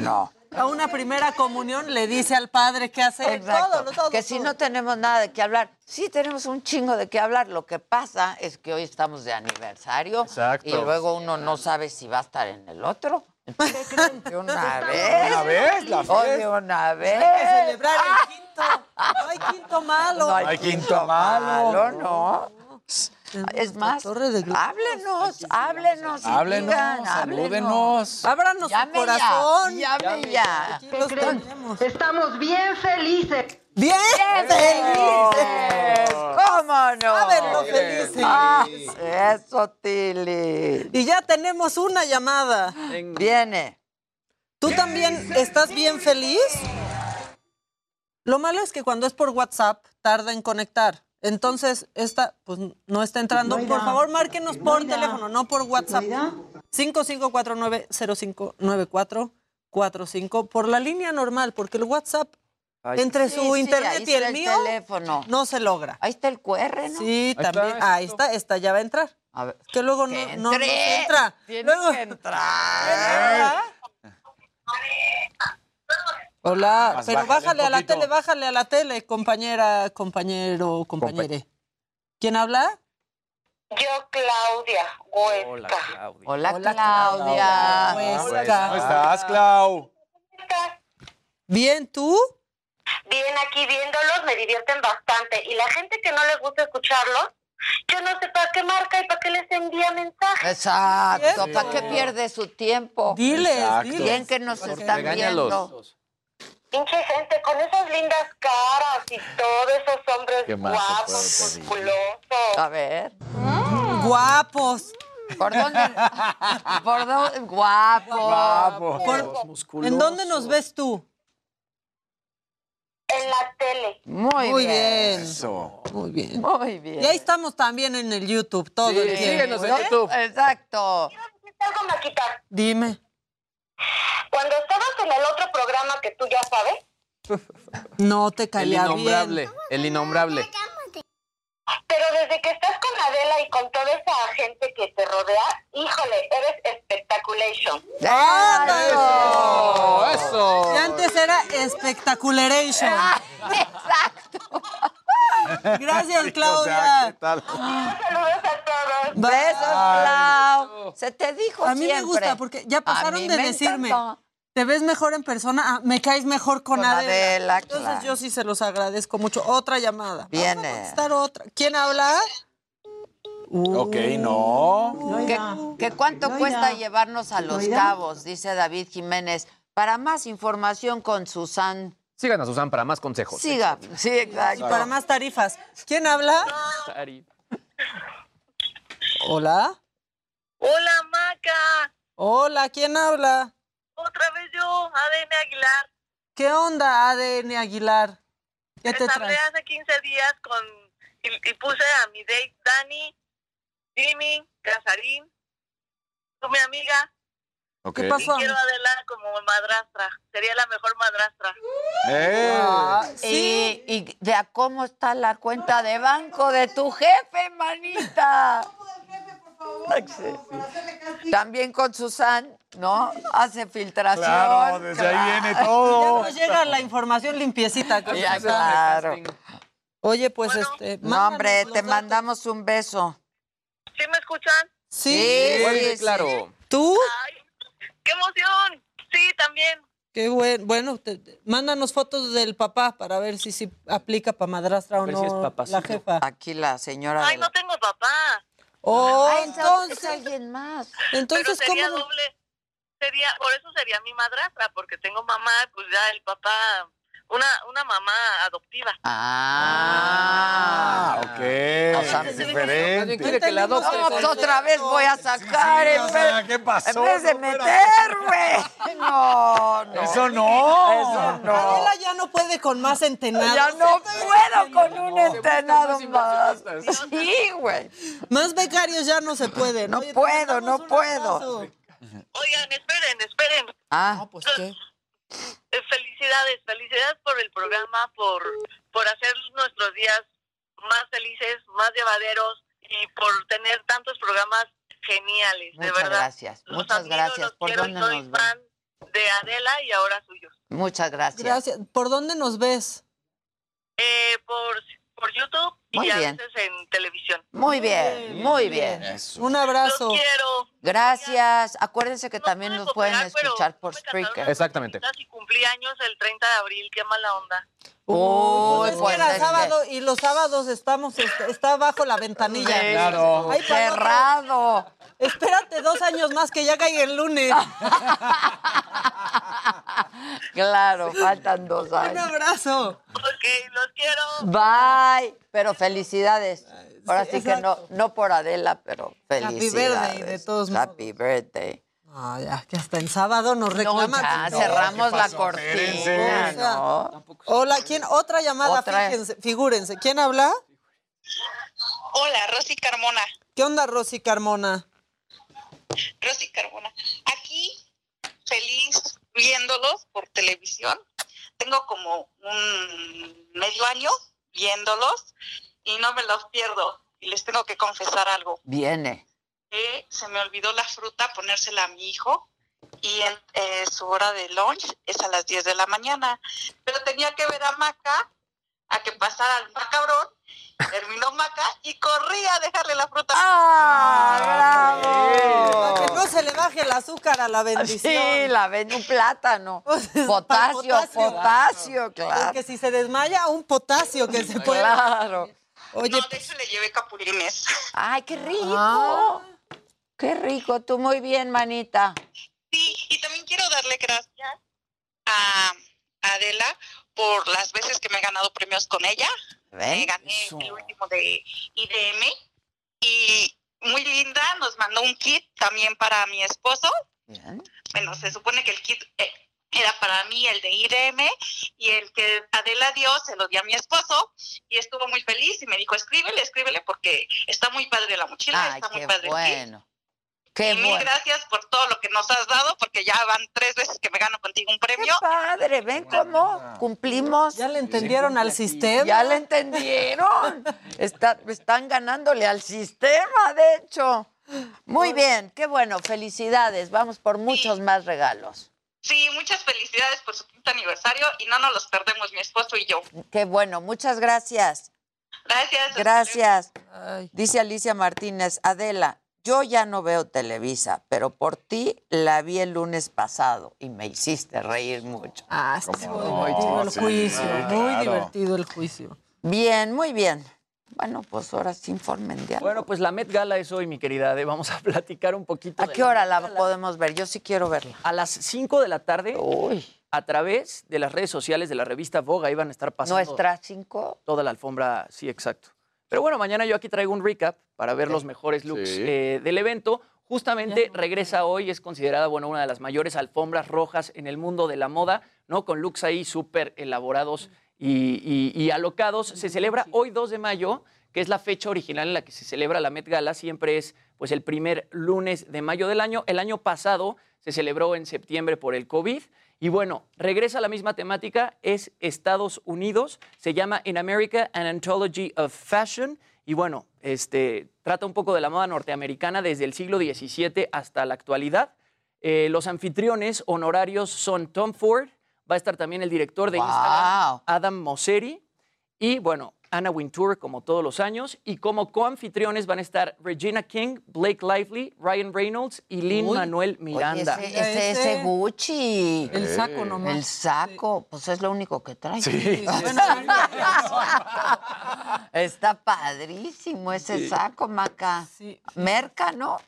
No. A una primera comunión le dice al padre qué hacer. Exacto. Todo, todo, que si no tenemos nada de qué hablar. Sí, tenemos un chingo de qué hablar. Lo que pasa es que hoy estamos de aniversario. Exacto. Y luego uno no sabe si va a estar en el otro. ¿Qué creen? De una vez. Una vez, la fiesta. de una vez. Hay que celebrar el quinto. No hay quinto malo. No hay, hay quinto, quinto malo, malo. no. Es más, háblenos, háblenos. Háblenos, digan, salúdenos. Ábranos su corazón. ya, llame ya. Tenemos. Estamos bien felices. Bien ¡Felices! ¿Cómo no? Saben lo felices. Ah, eso, Tili. Y ya tenemos una llamada. Viene. ¿Tú también estás bien feliz? Lo malo es que cuando es por WhatsApp tarda en conectar. Entonces, esta pues no está entrando. Por favor, márquenos por teléfono, no por WhatsApp. 5549-059445 por la línea normal, porque el WhatsApp entre Sí, su sí, internet y el está mío teléfono. no se logra. Ahí está el QR, ¿no? Sí, Ahí está, también. exacto. Ahí está, esta ya va a entrar. A ver. Que luego no, Que no, no entre. entra. Tiene Luego- que entrar. Hola, Más pero bájale a la tele, bájale a la tele, compañera, compañero, compañere. ¿Quién habla? Yo, Claudia Huesca. Hola, Claudia. Hola, Hola, Claudia. Huesca. ¿Cómo estás, Clau? Bien, ¿tú? Bien, aquí viéndolos me divierten bastante. Y la gente que no le gusta escucharlos, yo no sé para qué marca y para qué les envía mensajes. Exacto. Sí. ¿Para qué pierde su tiempo? Diles, diles. Bien que nos están Regáñalos. viendo. Pinche gente con esas lindas caras y todos esos hombres ¿Qué más se guapos, musculosos. A ver. Guapos. ¿Por dónde? ¿Por dónde? Guapo. Guapo. Por- ¿En dónde nos ves tú? En la tele. Muy, Muy bien. bien. Eso. Muy bien. Muy bien. Y ahí estamos también en el YouTube, todo Sí, el tiempo. síguenos en ¿eh? YouTube. Exacto. Algo, Maquita. Dime. Cuando estabas en el otro programa que tú ya sabes, No te El caía innombrable, bien. el innombrable. Pero desde que estás con Adela y con toda esa gente que te rodea, híjole, eres espectaculation. ¡Eso! ¡Eso! Y antes era Spectacularation. Exacto. Gracias, O sea, Claudia. ¿qué tal? Saludos a todos. Besos, Clau. Se te dijo A mí me siempre. gusta porque ya pasaron de me decirme, encantó. Te ves mejor en persona, ah, me caes mejor con, Con Adela. Adela, Entonces claro. yo sí se los agradezco mucho. Otra llamada. Viene. Vamos a contestar otra. ¿Quién habla? Ok, no. ¿Qué, qué cuánto cuesta llevarnos a Los Cabos? Dice David Jiménez. Para más información con Susan. Sigan a Susan para más consejos. Siga. Sí, exacto. Y para más tarifas. ¿Quién habla? Hola. Hola, Maca. Hola, ¿quién habla? Otra vez yo, ADN Aguilar. ¿Qué onda, ADN Aguilar? ¿Qué te Les hablé traes? hace 15 días con y, y puse a mi date Dani, Jimmy, Casarín, tú mi amiga. ¿Qué Y pasó? quiero a Adela como madrastra. Sería la mejor madrastra. ¡Eh! Ah, sí. Y, y de a cómo está la cuenta de banco de tu jefe, manita. También con Susan, ¿no? Hace filtración. Claro, desde ahí viene todo. Ya nos llega la información limpiecita. con Ya, claro. Oye, pues este. No, hombre, te mandamos un beso. ¿Sí me escuchan? Sí, sí, sí. claro. ¿Tú? ¡Qué emoción! Sí, también. Qué bueno. Bueno, te- te- mándanos fotos del papá para ver si, si aplica para madrastra o no si es la jefa. Aquí la señora. Ay, no tengo papá. Oh, Ah, entonces, es alguien más. entonces Pero sería ¿cómo? doble. Sería, por eso sería mi madrastra, porque tengo mamá, pues ya el papá, una, una mamá adoptiva. Ah, ok. O sea, diferente. quiere que la adopte. No, pues otra vez voy a sacar Sí, en, o sea, vez, ¿qué pasó? en vez de No, meterme. No, no. Eso no. Eso no. Adela ya no puede con más entenados. Ya no puedo con un entenado más. Sí, güey. Más becarios ya no se puede. No Oye, puedo, no puedo. Oigan, esperen, esperen. Ah, pues qué. Eh, Felicidades, felicidades por el programa, por, por hacer nuestros días más felices, más llevaderos y por tener tantos programas geniales, de Muchas verdad. gracias, Los muchas gracias. los ¿Por quiero, dónde soy nos ven? fan de Adela y ahora suyos. Muchas gracias. Gracias. ¿Por dónde nos ves? Eh, por, por YouTube Muy y a bien. veces en televisión. Muy bien, muy bien. Un abrazo. Los quiero. Gracias. Acuérdense que también nos pueden escuchar por no Spreaker. Exactamente. Y cumplí años el 30 de abril, qué mala onda. Uy, es que pues era sábado y los sábados estamos, este, está bajo la ventanilla. Sí, Claro. Ay. Cerrado. Espérate dos años más que ya caiga el lunes. Claro, faltan dos Un años. abrazo. Ok, los quiero. Bye. Pero felicidades. Ahora sí, que no, no por Adela, pero felicidades. birthday, de todos modos. Happy birthday. Ah, ya, que hasta en sábado nos No, reclaman. ya, No, cerramos ¿qué la cortina. ¿no? Hola, ¿quién? Otra llamada, Otra. fíjense, figúrense. ¿Quién habla? Hola, Rosy Carmona. ¿Qué onda, Rosy Carmona? Rosy Carmona. Aquí, feliz viéndolos por televisión. Tengo como un medio año viéndolos y no me los pierdo. Y les tengo que confesar algo. Viene. que se me olvidó la fruta ponérsela a mi hijo y en, eh, su hora de lunch es a las 10 de la mañana. Pero tenía que ver a Maca a que pasara el macabrón, terminó Maca y corría a dejarle la fruta. ¡Ah, bravo! Para que no se le baje el azúcar a la bendición. Sí, la ven un plátano. Pues, Potasio, potasio, potasio. claro. Porque si se desmaya, un potasio que se puede. Claro. Oye, No, de hecho le llevé capulines. Ay, qué rico. Ah. Qué rico. Tú muy bien, manita. Sí, y también quiero darle gracias a Adela por las veces que me he ganado premios con ella. Me ¿Ven? gané el último de IDM y muy linda, nos mandó un kit también para mi esposo. Bien. Bueno, se supone que el kit eh, era para mí el de IDM y el que Adela dio se lo di a mi esposo y estuvo muy feliz y me dijo, escríbele, escríbele porque está muy padre la mochila, Ay, está muy padre el kit. Qué y mil bueno. gracias por todo lo que nos has dado, porque ya van tres veces que me gano contigo un Qué premio. padre, ven cómo cumplimos. ¿ya le entendieron al sistema? Ya le entendieron. Está- están ganándole al sistema, de hecho. Muy bien, qué bueno, felicidades. Vamos por muchos más regalos. Sí, muchas felicidades por su quinto aniversario y no nos los perdemos, mi esposo y yo. Qué bueno, muchas gracias. Gracias. Gracias. Dice Alicia Martínez, Adela, yo ya no veo Televisa, pero por ti la vi el lunes pasado y me hiciste reír mucho. Ah, estuvo no? divertido el Sí, juicio. Muy claro. divertido el juicio. Bien, muy bien. Bueno, pues ahora sí informen de algo. Bueno, pues la Met Gala es hoy, mi querida Ade. Vamos a platicar un poquito. ¿A de qué hora la podemos ver? Yo sí quiero verla. A las 5 de la tarde, Uy, a través de las redes sociales de la revista Vogue, ahí van a estar pasando nuestra cinco. toda la alfombra. Sí, exacto. Pero bueno, mañana yo aquí traigo un recap para ver los mejores looks Sí. eh, del evento. Justamente regresa hoy, es considerada bueno, una de las mayores alfombras rojas en el mundo de la moda, ¿no? Con looks ahí súper elaborados y, y- y alocados. Se celebra hoy 2 de mayo, que es la fecha original en la que se celebra la Met Gala. Siempre es pues, el primer lunes de mayo del año. El año pasado se celebró en septiembre por el COVID Y bueno, regresa a la misma temática, es Estados Unidos, se llama In America, An Anthology of Fashion. Y bueno, este, trata un poco de la moda norteamericana desde el siglo XVII hasta la actualidad. Eh, los anfitriones honorarios son Tom Ford, va a estar también el director de Instagram, Adam Mosseri, y bueno, Anna Wintour, como todos los años, y como coanfitriones van a estar Regina King, Blake Lively, Ryan Reynolds y Lin Uy. Manuel Miranda. Oye, ese, ese, ese Gucci. El saco nomás. El saco, pues es lo único que trae. Sí. Está padrísimo ese Sí. saco, Maca. Sí. Merca, ¿no?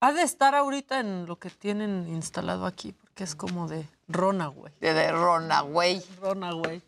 Ha de estar ahorita en lo que tienen instalado aquí, porque es como de Ronaway. De, de Ronaway. Ronaway.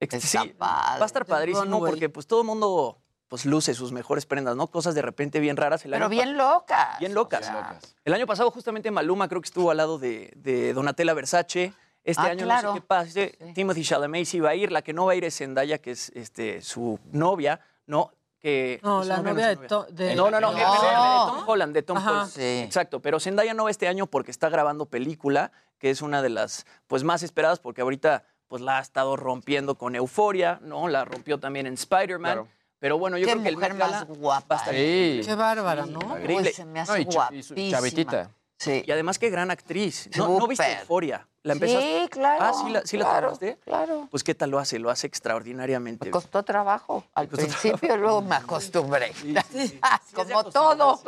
Está sí, padre. va a estar padrísimo porque pues todo el mundo pues luce sus mejores prendas, ¿no? Cosas de repente bien raras. El Pero año bien locas. Bien locas. o sea. El año pasado justamente Maluma creo que estuvo al lado de, de Donatella Versace. Este Ah, año claro. no sé qué pase. Timothy Chalamet sí va a ir. La que no va a ir es Zendaya, que es este, su novia, ¿no? Que, No, la novia, de novia. To- de- No, no, no, No. de- Tom Holland, de Tom. Holland. Sí. Exacto, pero Zendaya no va este año porque está grabando película, que es una de las pues más esperadas porque ahorita pues la ha estado rompiendo con Euforia, ¿no? La rompió también en Spider-Man. Claro. Pero bueno, yo Qué creo que el mujer Met Gala más guapa. Qué bárbara, ¿no? increíble. Uy, se me hace No, y y chavitita. Sí. Y además qué gran actriz. ¿No, ¿no viste. Euforia? ¿La empezaste? Sí, claro. Ah, sí la, sí la claro, terminaste? Claro. Pues qué tal lo hace, lo hace extraordinariamente. Me costó trabajo. Al costó principio, luego me acostumbré. Como todo,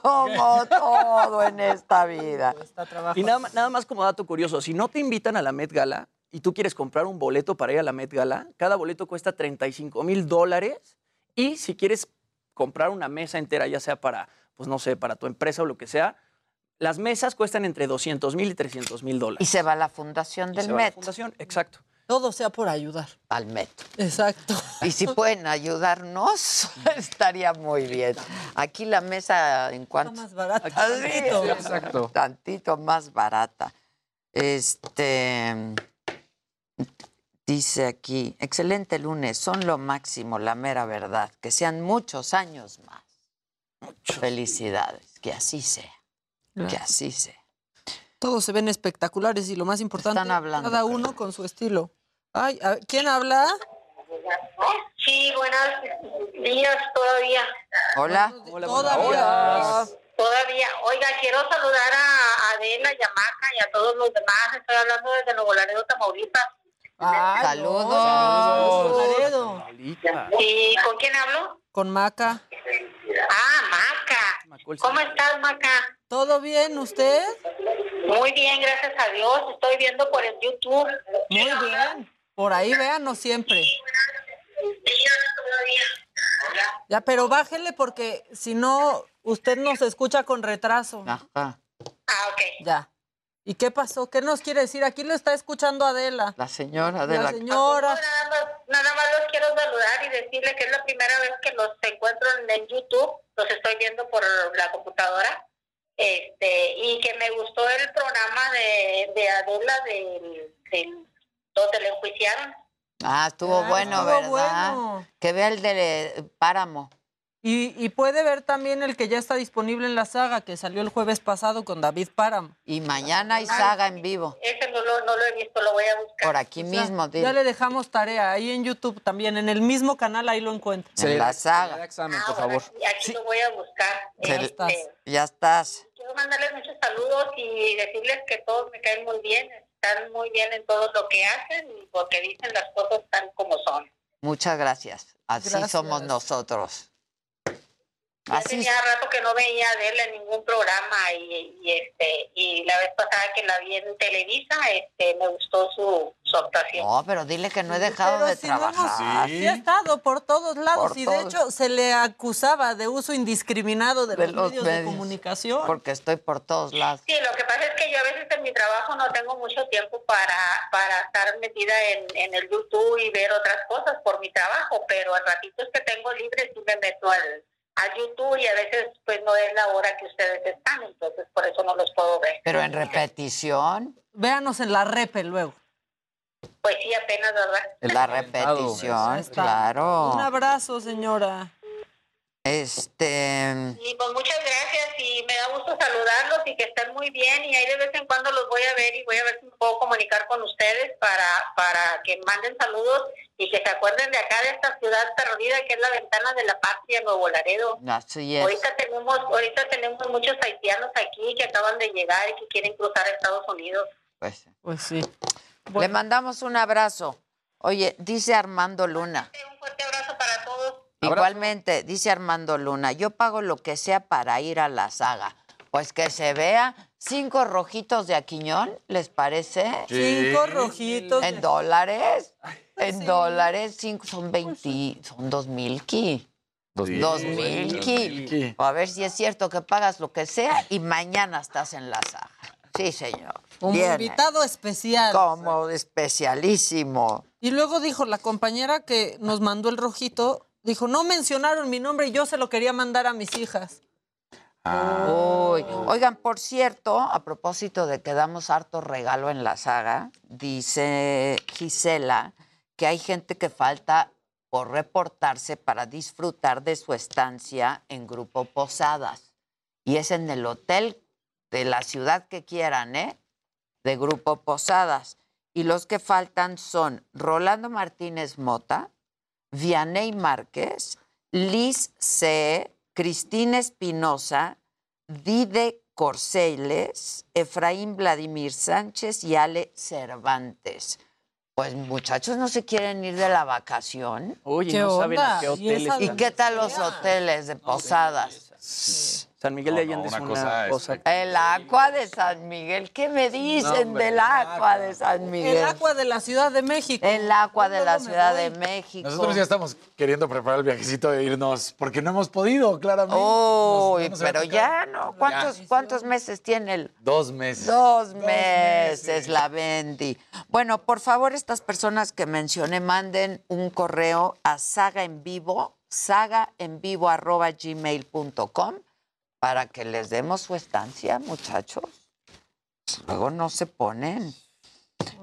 como todo en esta vida. Y nada más como dato curioso, si no te invitan a la Met Gala y tú quieres comprar un boleto para ir a la Met Gala, cada boleto cuesta 35 mil dólares y si quieres comprar una mesa entera, ya sea para, pues no sé, para tu empresa o lo que sea, las mesas cuestan entre 200 mil y 300 mil Y dólares. se va a la fundación Y del se va a la Met. fundación, exacto. Todo sea por ayudar. Al Met. Exacto. Y si pueden ayudarnos, estaría muy bien. Aquí la mesa, ¿en Está cuánto? más barata. Tantito. Exacto. Tantito más barata. Este. Dice aquí, excelente lunes, son lo máximo, la mera verdad. Que sean muchos años más. Felicidades, que así sea. Que así sea. Todos se ven espectaculares y lo más importante, Están hablando, cada uno con su estilo. Ay, a- ¿quién habla? Sí, buenos días todavía. Hola. Hola, Todavía. Hola. Todavía. Oiga, quiero saludar a Adela y a Maca y a todos los demás. Estoy hablando desde Nuevo Laredo, Tamaulipas. Ay, Saludos. Abuelita. ¿Y con quién hablo? Con Maca. Ah, Maca. ¿Cómo estás, Maca? ¿Todo bien usted? Muy bien, gracias a Dios. Estoy viendo por el YouTube. Muy bien. Por ahí véanos siempre. Ya, pero bájele porque si no, usted nos escucha con retraso. Ajá. Ah, ok. Ya. ¿Y qué pasó? ¿Qué nos quiere decir? Aquí lo está escuchando Adela. La señora de La señora. Nada más, nada más los quiero saludar y decirle que es la primera vez que los encuentro en, en YouTube. Los estoy viendo por la computadora. Este, y que me gustó el programa de, de Adela del, del- donde le enjuiciaron. Ah, estuvo Ah, bueno, estuvo ¿verdad? bueno. Que vea el de Páramo. Y, y puede ver también el que ya está disponible en la saga, que salió el jueves pasado con David Páramo. Y mañana hay saga en vivo. Ese no lo, no lo he visto, lo voy a buscar. Por aquí mismo, Ya dile. le dejamos tarea ahí en YouTube también, en el mismo canal, ahí lo encuentra. En la da saga. examen, Ah, por favor. aquí- aquí lo voy a buscar. Se- Este, estás. Ya estás. quiero mandarles muchos saludos y decirles que todos me caen muy bien, están muy bien en todo lo que hacen y porque dicen las cosas tal como son. Muchas gracias. Así Gracias. somos nosotros. Así tenía rato que no veía de él en ningún programa y, y, este y la vez pasada que la vi en Televisa, este me gustó su, su actuación. No, pero dile que no he dejado Pero de si no hemos- trabajar. sí ha estado por todos lados Por y todos. de hecho se le acusaba de uso indiscriminado de, De los, los medios, de medios. comunicación. Porque estoy por todos lados. Sí, lo que pasa es que yo a veces en mi trabajo no tengo mucho tiempo para, para estar metida en, en el YouTube y ver otras cosas por mi trabajo, pero a ratitos que tengo libre sí me meto al, al YouTube y a veces pues no es la hora que ustedes están, entonces por eso no los puedo ver. Pero en repetición, Véanos en la repe luego. Pues sí, apenas, ¿verdad? en la repetición, claro. Un abrazo, señora. Este. Y pues muchas gracias y me da gusto saludarlos y que estén muy bien y ahí de vez en cuando los voy a ver y voy a ver si me puedo comunicar con ustedes para, para que manden saludos y que se acuerden de acá de esta ciudad perdida que es la ventana de la patria, Nuevo Laredo. Así es. Ahorita tenemos, ahorita tenemos muchos haitianos aquí que acaban de llegar y que quieren cruzar a Estados Unidos. Pues, Pues sí. Le mandamos un abrazo. Oye, dice Armando Luna. Un fuerte abrazo para todos. Igualmente, dice Armando Luna, yo pago lo que sea para ir a la saga. Pues que se vea cinco rojitos de Aquiñón, ¿les parece? Cinco rojitos. ¿En dólares? En dólares, cinco, son 20, son dos mil ki. Dos mil. Dos mil ki. A ver si es cierto que pagas lo que sea y mañana estás en la saga. Sí, señor. Viene. invitado especial. Como especialísimo. Y luego dijo la compañera que nos mandó el rojito, dijo, no mencionaron mi nombre y yo se lo quería mandar a mis hijas. Uy. Oigan, por cierto, a propósito de que damos harto regalo en la saga, dice Gisela que hay gente que falta por reportarse para disfrutar de su estancia en Grupo Posadas. Y es en el hotel de la ciudad que quieran, ¿eh? De Grupo Posadas. Y los que faltan son Rolando Martínez Mota, Vianey Márquez, Liz C., Cristina Espinosa, Dide Corceles, Efraín Vladimir Sánchez y Ale Cervantes. Pues muchachos, ¿no se quieren ir de la vacación? Oye, no saben a qué hoteles. ¿Y qué tal los hoteles de posadas? San Miguel de Allende una es una cosa cosa. El agua de San Miguel. ¿Qué me dicen hombre, del agua de San Miguel? El agua de la Ciudad de México. El agua de la Ciudad de México. Nosotros ya estamos queriendo preparar el viajecito de irnos, porque no hemos podido, claramente. Uy, Nos- pero ya no. ¿Cuántos, ¿Cuántos meses tiene el, Dos meses. Dos meses, la Bendy. Bueno, por favor, estas personas que mencioné, manden un correo a saga en vivo, sagaenvivo.gmail.com para que les demos su estancia, muchachos. Luego no se ponen.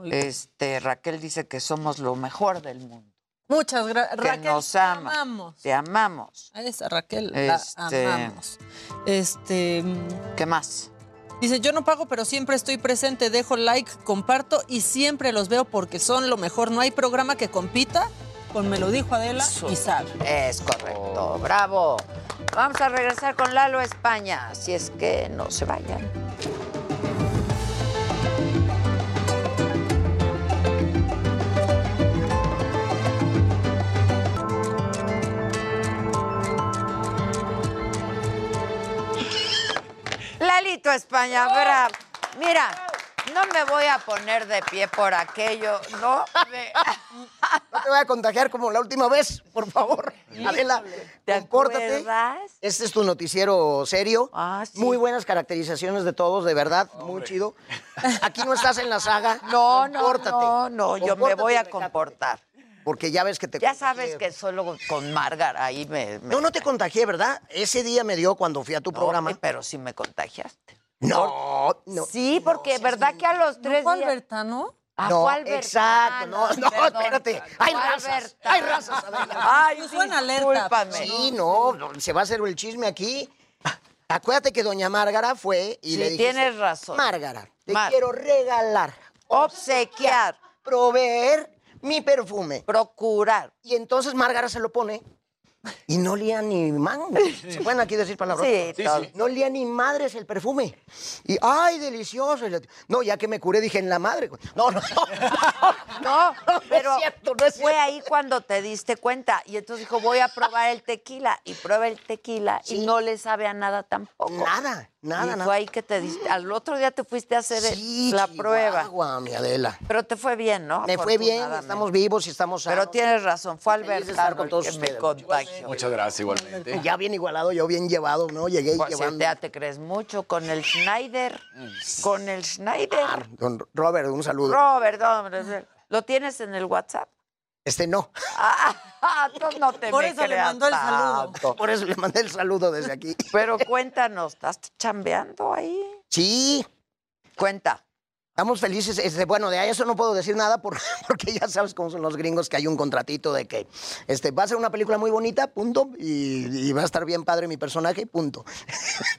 Este, Raquel dice que somos lo mejor del mundo. Muchas gracias. Que Raquel, nos te ama. amamos. Te amamos. A esa Raquel la Este- amamos. Este. mm, ¿Qué más? Dice, yo no pago, pero siempre estoy presente, dejo like, comparto y siempre los veo porque son lo mejor. No hay programa que compita con Me lo dijo Adela y sabe. Es correcto, bravo. Vamos a regresar con Lalo a España, si es que no se vayan. Lalito España, bravo. Mira, no me voy a poner de pie por aquello, ¿no? Me- No te voy a contagiar como la última vez, por favor. Adela, ¿Te compórtate. acuerdas? Este es tu noticiero serio. Ah, sí. Muy buenas caracterizaciones de todos, de verdad, muy chido. Aquí no estás en la saga. No, no, Compórtate. no, no, yo me voy a comportar. Porque ya ves que te Ya contagié. sabes que solo con Margar ahí me... me- No, no te contagié, ¿verdad? Ese día me dio cuando fui a tu No, programa. pero sí me contagiaste. No, no. Sí, porque ¿verdad que a los tres ¿No fue días... Albertano? Ah, no, fue Albertano. exacto, no, no, Perdón. espérate. Hay razas, hay razas, Adela. Ay, Puso en alerta. discúlpame. Sí, no, no, se va a hacer el chisme aquí. Acuérdate que doña Márgara fue y Sí, le dijiste, tienes razón. Márgara, te Mar- quiero regalar, Obsequiar, proveer mi perfume. procurar. Y entonces Márgara se lo pone y no lía ni mango. ¿Se pueden aquí decir palabras? Sí, Sí, sí. No lía ni madres el perfume. Y, ¡ay, delicioso! No, ya que me curé, dije, en la madre. No, no, no. No, pero es cierto, no es fue cierto. ahí cuando te diste cuenta. Y entonces dijo, voy a probar el tequila. Y prueba el tequila y no le sabe a nada tampoco. Nada, nada, y nada. fue ahí que te diste. Al otro día te fuiste a hacer Sí, la prueba. Mi Adela. Pero te fue bien, ¿no? Me fue bien, estamos vivos y estamos Pero sanos. tienes razón, fue estar con todos que me ustedes. contagió. Muchas gracias, igualmente. Ya bien igualado, yo bien llevado, ¿no? Llegué Pues, llevando. ya te crees mucho con el Schneider. Con el Schneider. Don Robert, un saludo. Robert, hombre, ¿lo tienes en el WhatsApp? Este no. Ah, no te Por me eso le mandó el saludo. tanto. Por eso le mandé el saludo desde aquí. Pero cuéntanos, ¿estás chambeando ahí? Sí, Cuenta. Estamos felices. Este, bueno, de eso no puedo decir nada por- porque ya sabes cómo son los gringos, que hay un contratito de que este, va a ser una película muy bonita, punto, y, y va a estar bien padre mi personaje, punto.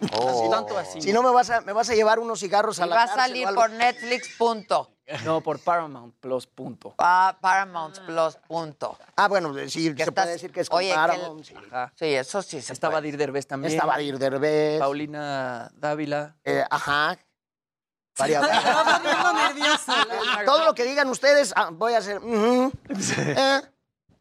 Tanto así. Si no, me vas a, me vas a llevar unos cigarros a la va a salir por Netflix, punto. No, por Paramount Plus, punto. Pa- Paramount Plus, punto. Ah, bueno, sí, se estás- puede decir que es con Oye, que Paramount, sí. Ajá. Sí, eso sí se Está puede. Badir Derbez también. Está Badir Derbez. Paulina Dávila. Eh, ajá. Varias-. Todo lo que digan ustedes, ah, voy a hacer. Eh,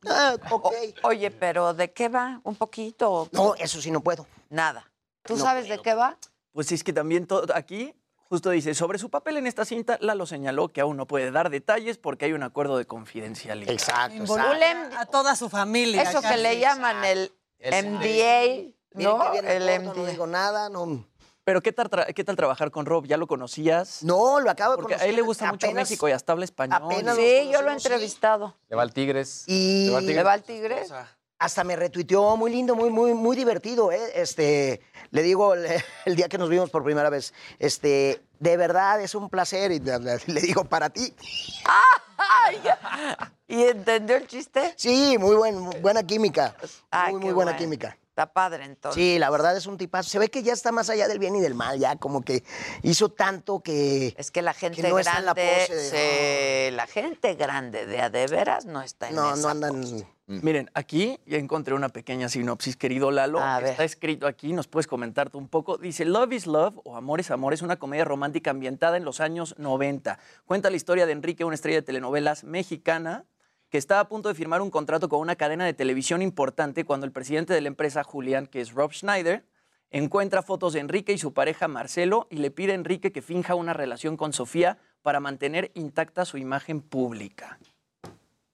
ah, ok. Oye, pero ¿de qué va? ¿Un poquito? No, eso sí no puedo. Nada. ¿Tú No sabes de qué va? Pues es que también todo, aquí justo dice, sobre su papel en esta cinta, Lalo señaló que aún no puede dar detalles porque hay un acuerdo de confidencialidad. Exacto. Involucra a toda su familia. Eso que le llaman el El- MDA, ¿no? El no digo nada, no. Pero ¿qué tal, ¿qué tal trabajar con Rob? ¿Ya lo conocías? No, lo acabo de Porque a conocer. él le gusta mucho apenas- México y hasta habla español. apenas Sí, yo lo he entrevistado. Le va al Tigres. Y Le va al ¿Le va al Tigres? hasta me retuiteó, muy lindo, muy, muy, muy divertido. ¿eh? Este, le digo el, el día que nos vimos por primera vez, este, de verdad es un placer. Y le le digo, para ti. ¿Y entendió el chiste? Sí, muy buen, buena química. Ay, muy, muy buena bueno. química. Está padre entonces. Sí, la verdad es un tipazo. Se ve que ya está más allá del bien y del mal, ya como que hizo tanto que... Es que la gente no está en la grande, pose de- se- la gente grande de a de veras no está en No, esa no andan... pose. Miren, aquí ya encontré una pequeña sinopsis, querido Lalo. A ver. Está escrito aquí, nos puedes comentar tú un poco. Dice, Love is Love o Amor es Amor es una comedia romántica ambientada en los años 90. Cuenta la historia de Enrique, una estrella de telenovelas mexicana, que está a punto de firmar un contrato con una cadena de televisión importante cuando el presidente de la empresa, Julián, que es Rob Schneider, encuentra fotos de Enrique y su pareja Marcelo y le pide a Enrique que finja una relación con Sofía para mantener intacta su imagen pública.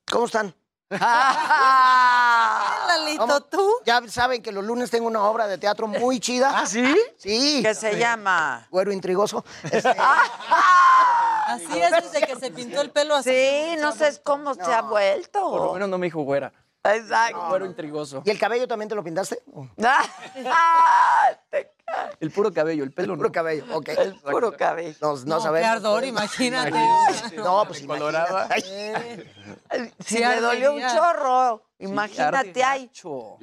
¿Cómo están? Lalito. ¿tú? Ya saben que los lunes tengo una obra de teatro muy chida. ¿Ah, sí? Sí. ¿Qué se llama? Güero intrigoso. Este, Así es desde que se pintó el pelo así. Sí, no sé cómo se ha vuelto. Por lo menos no me dijo güera. Exacto. Güero intrigoso. ¿Y el cabello también te lo pintaste? Ah, te- El puro cabello, el pelo Puro no. cabello, ok. el puro cabello. No, no, No, qué sabemos. ardor, imagínate. No, pues. Ay, Si me dolió un chorro, imagínate ahí.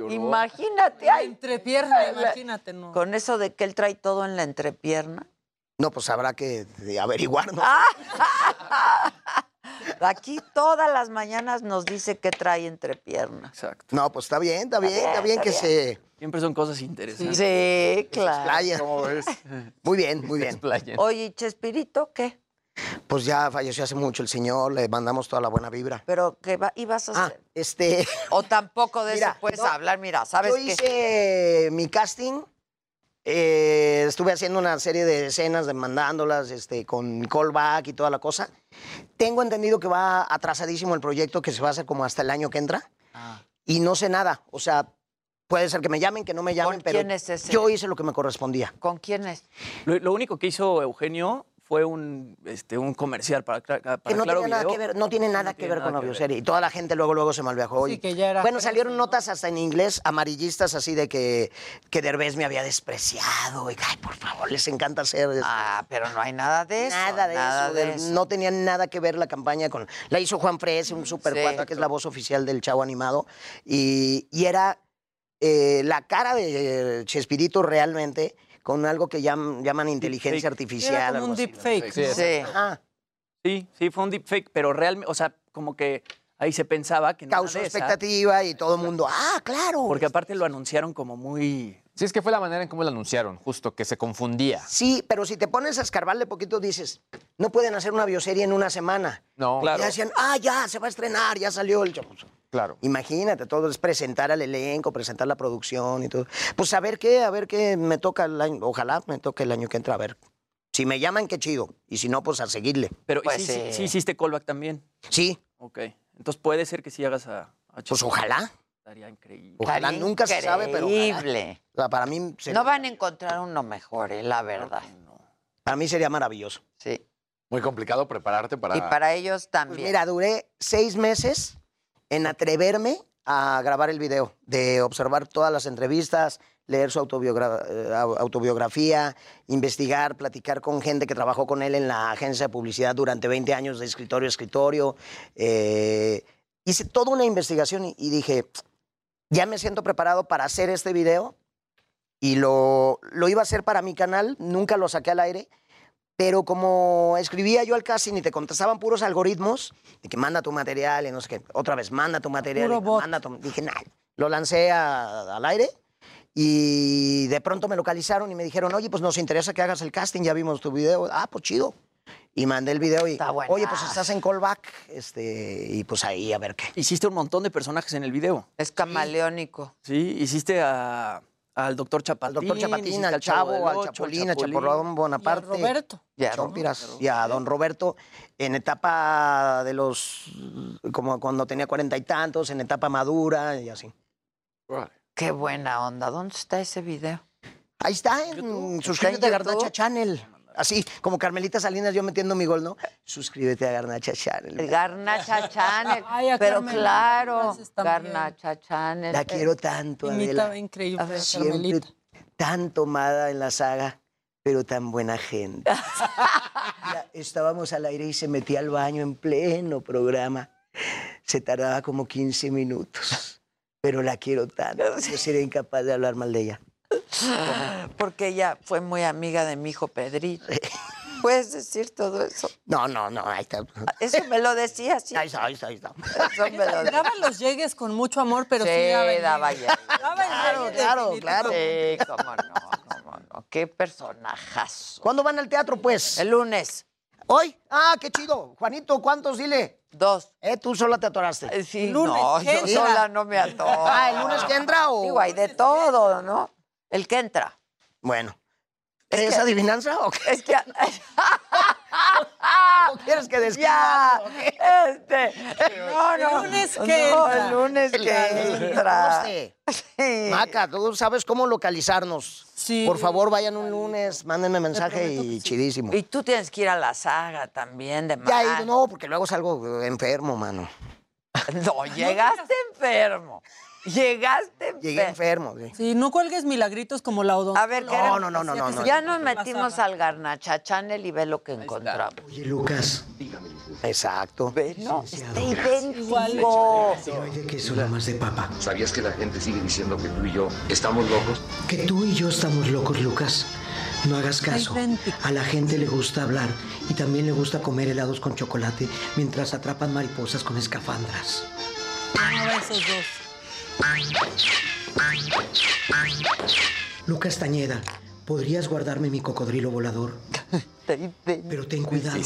Imagínate ahí. Entrepierna, imagínate, no. Con eso de que él trae todo en la entrepierna. No, pues habrá que eh, averiguar, ¿no? Aquí todas las mañanas nos dice que trae entrepierna. Exacto. No, pues está bien, está bien, bien, está bien está que se Siempre son cosas interesantes. Sí, claro. explaya. ¿Cómo ves? Muy bien, muy bien. Oye, ¿y Chespirito qué? Pues ya falleció hace mucho el señor, le mandamos toda la buena vibra. ¿Pero qué va, ibas a Ah, hacer? este, O tampoco de Mira, eso puedes no, hablar. Mira, ¿sabes yo qué? hice mi casting, eh, estuve haciendo una serie de escenas, demandándolas, este, con callback y toda la cosa. Tengo entendido que va atrasadísimo el proyecto, que se va a hacer como hasta el año que entra. Y no sé nada, o sea, puede ser que me llamen, que no me llamen, ¿Con pero quién es ese? yo hice lo que me correspondía. ¿Con quién es? Lo, lo único que hizo Eugenio fue un, este, un comercial para, para Que no, Claro tenía nada Video. que ver, no tiene nada que tiene ver nada con la bioserie. Y toda la gente luego, luego se malviajó. Sí, y- que ya era Bueno, salieron ¿no? notas hasta en inglés amarillistas así de que, que Derbez me había despreciado. Y, ay, por favor, les encanta hacer eso. Ah, pero no hay nada de eso. Nada de nada eso. de de- eso. No tenía nada que ver la campaña con. La hizo Juan Frese, un super Sí. cuate que es la voz oficial del Chavo Animado. Y, y era eh, la cara de eh, Chespirito realmente con algo que llam- llaman inteligencia Deepfake. artificial. Era como un deepfake. Sí, ¿no? Sí. Ajá. Sí, sí, fue un deepfake, pero realmente, o sea, como que ahí se pensaba que no Causó expectativa y todo el mundo, ah, claro. Porque aparte lo anunciaron como muy... Sí, es que fue la manera en cómo lo anunciaron, justo, que se confundía. Sí, pero si te pones a escarbarle poquito, dices, no pueden hacer una bioserie en una semana. No, Claro. Ya decían, ah, ya, se va a estrenar, ya salió el chavo. Claro. Imagínate, todo es presentar al elenco, presentar la producción y todo. Pues a ver qué, a ver qué me toca el año, ojalá me toque el año que entra, a ver. Si me llaman, qué chido. Y si no, pues a seguirle. Pero ¿y Pues sí, sí, sí. sí hiciste callback también. Sí, Ok. Entonces puede ser que sí hagas a... a pues ojalá. Estaría increíble. Ojalá, Estaría nunca se sabe, pero. Increíble. O sea, para mí, se- No van a encontrar uno mejor, eh, la verdad. para mí sería maravilloso. Sí. Muy complicado prepararte para... Y para ellos Pues también. mira, duré seis meses en atreverme a grabar el video, de observar todas las entrevistas, leer su autobiogra- eh, au- autobiografía, investigar, platicar con gente que trabajó con él en la agencia de publicidad durante 20 años de escritorio a escritorio. Eh, hice toda una investigación y, y dije, ya me siento preparado para hacer este video y lo, lo iba a hacer para mi canal, nunca lo saqué al aire, pero como escribía yo al casting y te contestaban puros algoritmos, de que manda tu material y no sé qué, otra vez, manda tu material, Puro y bot. manda tu... Dije, nah, lo lancé a- al aire y de pronto me localizaron y me dijeron, oye, pues nos interesa que hagas el casting, ya vimos tu video. Ah, pues chido. Y mandé el video y, oye, pues estás en callback, este, y pues ahí a ver qué. Hiciste un montón de personajes en el video. Es camaleónico. Sí, hiciste a- al doctor Chapatín. Al doctor Chapatín, al Chavo, del al Ocho, Chapulín, al Chaporrón Bonaparte. Y a Roberto. Y a Chompiras, y a don Roberto en etapa de los, como cuando tenía cuarenta y tantos, en etapa madura y así. Qué buena onda. ¿Dónde está ese video? Ahí está, en suscríbete a ¿Está en Garnacha? Channel. Así, como Carmelita Salinas, yo metiendo mi gol, ¿no? Suscríbete a Garnacha Channel. Garnacha Channel. Ay, a pero claro. Garnacha Channel. La quiero tanto, Imita Adela. increíble a Siempre Carmelita. tan tomada en la saga, pero tan buena gente. Ya estábamos al aire y se metía al baño en pleno programa. Se tardaba como 15 minutos, pero la quiero tanto. Yo sería incapaz de hablar mal de ella. Porque ella fue muy amiga de mi hijo Pedrito. ¿Puedes decir todo eso? No, no, no, ahí está. Eso me lo decía, sí. Ahí está, ahí está, ahí está. Eso me lo Daba los llegues con mucho amor, pero sí, Sí, daba daba llegue. llegue. Daba el Claro, claro, claro. Sí, cómo no, cómo no. Qué personajazo. ¿Cuándo van al teatro, pues? El lunes. ¿Hoy? Ah, qué chido. Juanito, ¿cuántos? Dile. Dos. Eh, tú sola te atoraste. Sí, Lunes, no, ¿qué yo sola no me atoro. Ah, ¿el lunes que entra o...? Digo, hay de todo, ¿no? El que entra. Bueno. ¿Es adivinanza o qué? Es que... ¿O quieres que describa Ya, este, no, no, El lunes no, que entra. el lunes que entra. Sí. Maca, tú sabes cómo localizarnos. Sí. Por favor, vayan un lunes, mándenme mensaje y sí. chidísimo. Y tú tienes que ir a la saga también de Ya Mar. ido, no, porque luego salgo enfermo, mano. No, llegaste enfermo. Llegaste Llegué enfermo. enfermo, sí. Sí, no cuelgues milagritos como la odontóloga. A ver, No, queremos- no, no, no, no, no. Ya nos metimos al Garnacha Channel y ve lo que encontramos. Oye, Lucas. Exacto. Ve, no, está Igual. idéntico. Oye, que eso más de papa. ¿Sabías que la gente sigue diciendo que tú y yo estamos locos? Que tú y yo estamos locos, Lucas. No hagas caso. A la gente le gusta hablar y también le gusta comer helados con chocolate mientras atrapan mariposas con escafandras. No, esos dos. Lucas Tañeda, ¿podrías guardarme mi cocodrilo volador? Pero ten cuidado,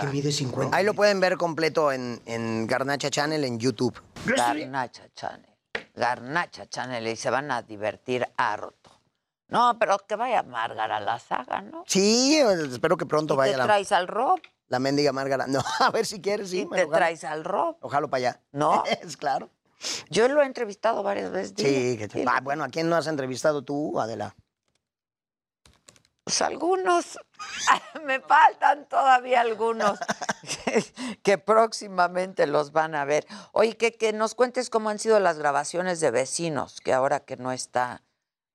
que mide 50. Ahí lo pueden ver completo en, en Garnacha Channel en YouTube. Garnacha Channel. Garnacha Channel y se van a divertir harto. No, pero que vaya Márgara a la saga, ¿no? Sí, espero que pronto Y vaya te la, traes al Rob. la mendiga Márgara. No, a ver si quieres, sí. y me te traes al Rob. Ojalá para allá. ¿No? es claro. Yo lo he entrevistado varias veces. Sí, que. Ah, bueno, ¿a quién no has entrevistado tú, Adela? Pues algunos. Me faltan todavía algunos que próximamente los van a ver. Oye, que, que nos cuentes cómo han sido las grabaciones de vecinos, que ahora que no está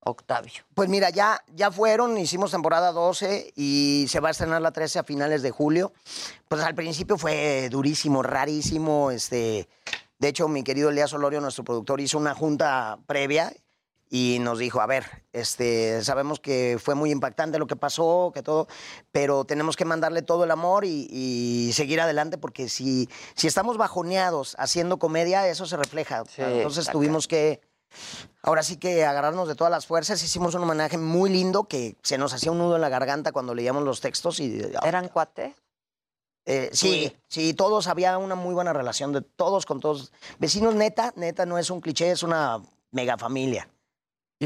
Octavio. Pues mira, ya, ya fueron, hicimos temporada 12 y se va a estrenar la 13 a finales de julio. Pues al principio fue durísimo, rarísimo. Este, de hecho, mi querido Elías Olorio, nuestro productor, hizo una junta previa y nos dijo, a ver, este, sabemos que fue muy impactante lo que pasó, que todo, pero tenemos que mandarle todo el amor y, y seguir adelante porque si, si estamos bajoneados haciendo comedia, eso se refleja. Sí, Entonces tuvimos que, ahora sí que agarrarnos de todas las fuerzas. Hicimos un homenaje muy lindo que se nos hacía un nudo en la garganta cuando leíamos los textos. y ¿Eran cuates? Eh, sí, sí, todos había una muy buena relación de todos con todos. Vecinos neta, neta no es un cliché, es una mega familia.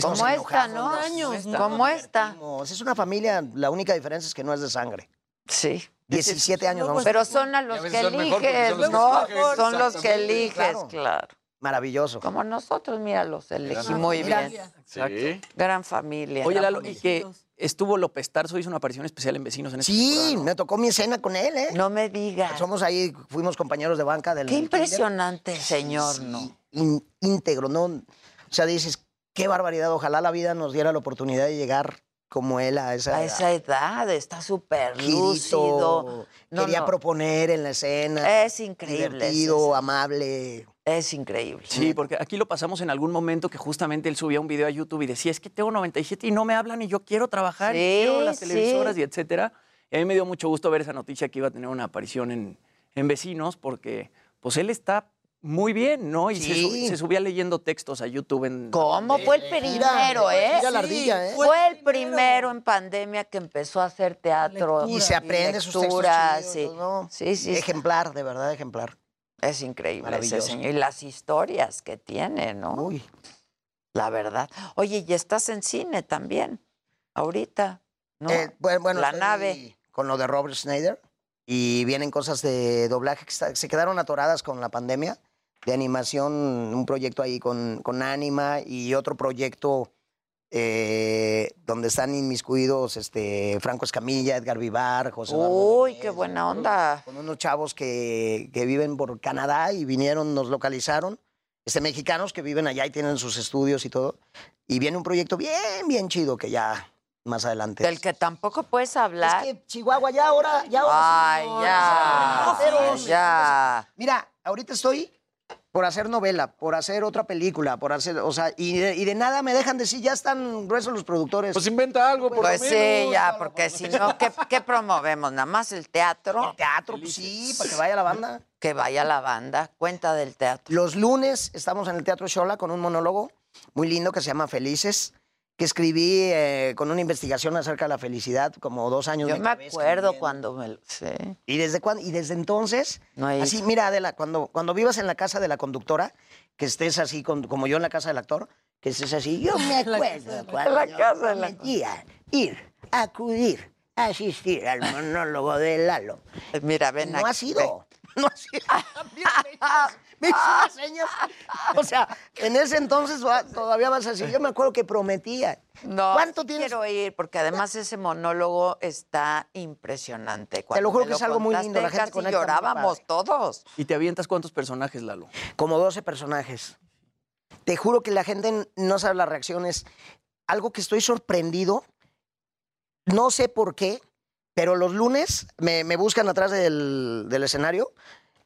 Como esta, ¿no? años. Como esta. Es una familia, la única diferencia es que no es de sangre. Sí. 17 años. vamos. Pero son a los a que eliges, son los ¿no? Son los que eliges, claro. claro. Maravilloso. Como nosotros, mira, los elegí muy bien. Sí. Gran familia. Oye, Gran Lalo, y que estuvo López Tarso, hizo una aparición especial en Vecinos en este Sí, me tocó mi escena con él, ¿eh? No me digas. Somos ahí, fuimos compañeros de banca del. Qué kinder. impresionante, señor, ¿no? ín- íntegro, ¿no? O sea, dices, qué barbaridad, ojalá la vida nos diera la oportunidad de llegar como él a esa A edad. esa edad está súper lúcido. No, quería no. proponer en la escena. Es increíble, Divertido, amable. Es increíble. Sí, porque aquí lo pasamos en algún momento que justamente él subía un video a YouTube y decía, es que tengo 97 y no me hablan y yo quiero trabajar y quiero las sí. televisoras y etcétera. Y a mí me dio mucho gusto ver esa noticia que iba a tener una aparición en, en Vecinos porque pues él está muy bien, ¿no? Y se, Sí. su- se subía leyendo textos a YouTube en... ¿Cómo? Fue el primero, ¿eh? gira la ardilla, ¿eh? Fue el primero en pandemia que empezó a hacer teatro. Y se aprende sus textos lecturas, chidos, sí. ¿no? Sí, sí. Ejemplar, de verdad, ejemplar. Es increíble ese señor. Y las historias que tiene, ¿no? Uy. La verdad. Oye, y estás en cine también, ahorita, ¿no? Eh, bueno, bueno, La nave. Con lo de Robert Schneider. Y vienen cosas de doblaje que se quedaron atoradas con la pandemia. De animación, un proyecto ahí con, con Anima y otro proyecto eh, donde están inmiscuidos este, Franco Escamilla, Edgar Vivar, José Uy, qué buena onda. Con unos chavos que, que viven por Canadá y vinieron, nos localizaron. Este, mexicanos que viven allá y tienen sus estudios y todo. Y viene un proyecto bien, bien chido que ya más adelante. Del que tampoco puedes hablar. Es que Chihuahua ya ahora, ya ahora. Ay, ya. Ya. Mira, ahorita estoy por hacer novela, por hacer otra película, por hacer, o sea, y de, y de nada me dejan decir, ya están gruesos los productores. Pues inventa algo, por Pues lo sí, menos. ya, porque si no, ¿qué, qué promovemos? ¿Nada más el teatro? El teatro, pues sí, para que vaya la banda. Que vaya la banda. Cuenta del teatro. Los lunes estamos en el Teatro Xola con un monólogo muy lindo que se llama Felices, que escribí eh, con una investigación acerca de la felicidad, como dos años Yo me acuerdo escribiendo. cuando me... lo- Sí. ¿Y desde cuándo? Y desde entonces, No hay- así, mira, Adela, cuando, cuando vivas en la casa de la conductora, que estés así con- como yo en la casa del actor, que estés así, yo me acuerdo cuando la yo casa la- prometía ir, acudir, asistir al monólogo de Lalo. Mira, ven No aquí, ha sido. No ha sido. Me hizo unas señas. O sea, en ese entonces va- todavía vas así. Yo me acuerdo que prometía. No, ¿Cuánto sí tienes? quiero ir, porque además ese monólogo está impresionante. Cuando lo juro que es algo muy lindo, la gente casi llorábamos todos. ¿Y te avientas cuántos personajes, Lalo? Como 12 personajes. Te juro que la gente no sabe las reacciones. Algo que estoy sorprendido, no sé por qué, pero los lunes me, me buscan atrás del, del escenario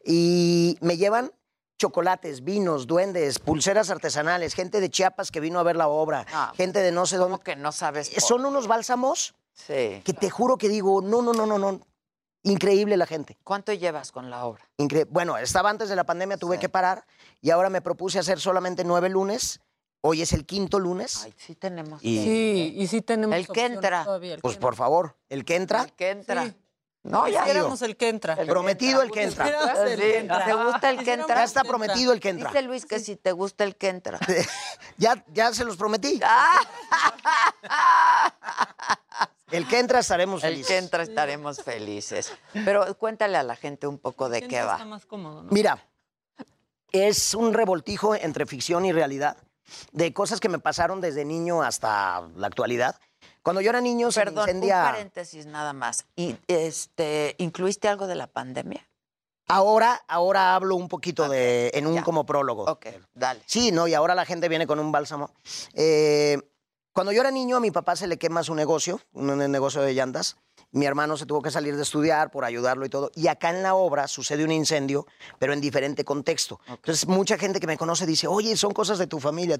y me llevan chocolates, vinos, duendes, pulseras artesanales, gente de Chiapas que vino a ver la obra, Ah, gente de no sé dónde. que no sabes. Eh, Son unos bálsamos Sí. que te juro que digo, no, no, no, no, no. Increíble la gente. ¿Cuánto llevas con la obra? Incre- bueno, estaba antes de la pandemia, tuve que parar y ahora me propuse hacer solamente nueve lunes. Hoy es el quinto lunes. Ay, sí tenemos. Y- Sí, y sí tenemos El que entra. todavía, el Pues que por favor, el que entra, El que entra. Sí. No, ya. Quisiéramos el que entra. prometido el que entra. El que entra. ¿Te gusta el que entra? Ya está prometido el que entra. Dice Luis que si te gusta el que entra. Ya, ya se los prometí. Ah. El que entra estaremos El felices. que entra estaremos felices. Pero cuéntale a la gente un poco de qué Está va. más cómodo, ¿no? Mira, es un revoltijo entre ficción y realidad de cosas que me pasaron desde niño hasta la actualidad. Cuando yo era niño se me Perdón, un paréntesis nada más. ¿Y este, incluiste algo de la pandemia? Ahora, ahora hablo un poquito de, en un ya. como prólogo. Ok, dale. Sí, no, y ahora la gente viene con un bálsamo. Eh, cuando yo era niño, a mi papá se le quema su negocio, un negocio de llantas. Mi hermano se tuvo que salir de estudiar por ayudarlo y todo. Y acá en la obra sucede un incendio, pero en diferente contexto. Entonces, mucha gente que me conoce dice, oye, son cosas de tu familia.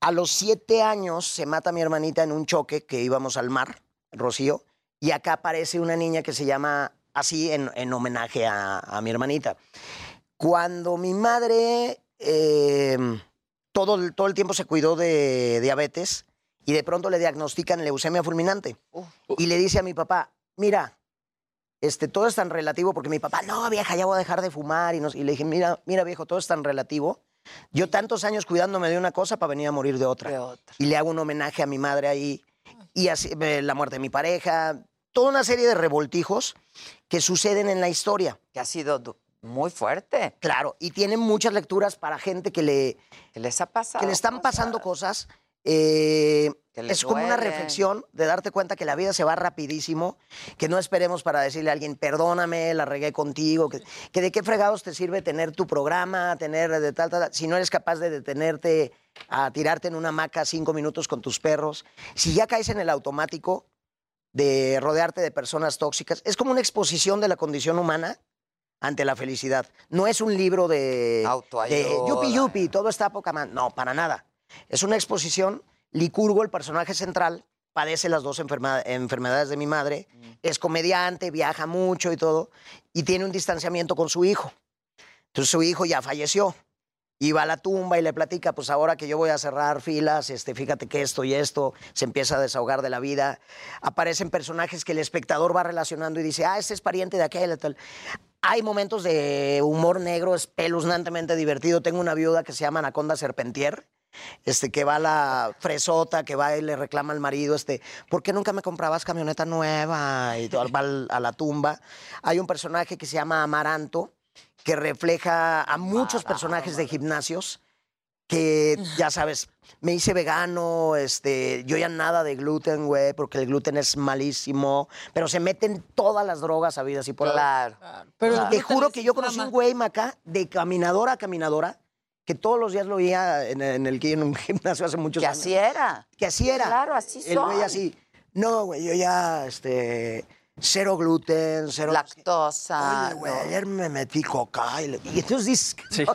A los siete años se mata mi hermanita en un choque que íbamos al mar, Rocío, y acá aparece una niña que se llama así en, en homenaje a, a mi hermanita. Cuando mi madre eh, todo, todo el tiempo se cuidó de diabetes y de pronto le diagnostican leucemia fulminante. Y le dice a mi papá, mira, este, todo es tan relativo, porque mi papá, no, vieja, ya voy a dejar de fumar. Y, nos- y le dije, mira, mira, viejo, todo es tan relativo. Yo tantos años cuidándome de una cosa para venir a morir de otra. De otra. Y le hago un homenaje a mi madre ahí. Y así, eh, la muerte de mi pareja. Toda una serie de revoltijos que suceden en la historia. Que ha sido muy fuerte. Claro, y tienen muchas lecturas para gente que le, Que les ha pasado. que le están pasando cosas. Eh, es como una reflexión de darte cuenta que la vida se va rapidísimo, que no esperemos para decirle a alguien, perdóname, la regué contigo, que, que de qué fregados te sirve tener tu programa, tener de tal, tal, tal, si no eres capaz de detenerte a tirarte en una hamaca cinco minutos con tus perros, si ya caes en el automático de rodearte de personas tóxicas, es como una exposición de la condición humana ante la felicidad. No es un libro de, de yupi yupi, todo está a poca man. No, para nada. Es una exposición. Licurgo, el personaje central, padece las dos enferma- enfermedades de mi madre. Es comediante, viaja mucho y todo. Y tiene un distanciamiento con su hijo. Entonces su hijo ya falleció. Y va a la tumba y le platica, pues ahora que yo voy a cerrar filas, este, fíjate que esto y esto, se empieza a desahogar de la vida. Aparecen personajes que el espectador va relacionando y dice, ah, este es pariente de aquel, tal. Hay momentos de humor negro espeluznantemente divertido. Tengo una viuda que se llama Anaconda Serpentier, este, que va a la fresota, que va y le reclama al marido, este, ¿por qué nunca me comprabas camioneta nueva? Y todo, va al- a la tumba. Hay un personaje que se llama Amaranto, que refleja a muchos personajes de gimnasios que, ya sabes, me hice vegano, este, yo ya nada de gluten, güey, porque el gluten es malísimo, pero se meten todas las drogas habidas y por. Claro. Pero Claro. te juro que yo conocí un güey acá de caminadora a caminadora que todos los días lo veía en, en el en un gimnasio hace muchos Que años. así era. Que así era. Claro, así El güey son. así. No, güey, yo ya, este, cero gluten, cero... Lactosa. Oye, güey, ayer me metí coca y, le- y entonces dices,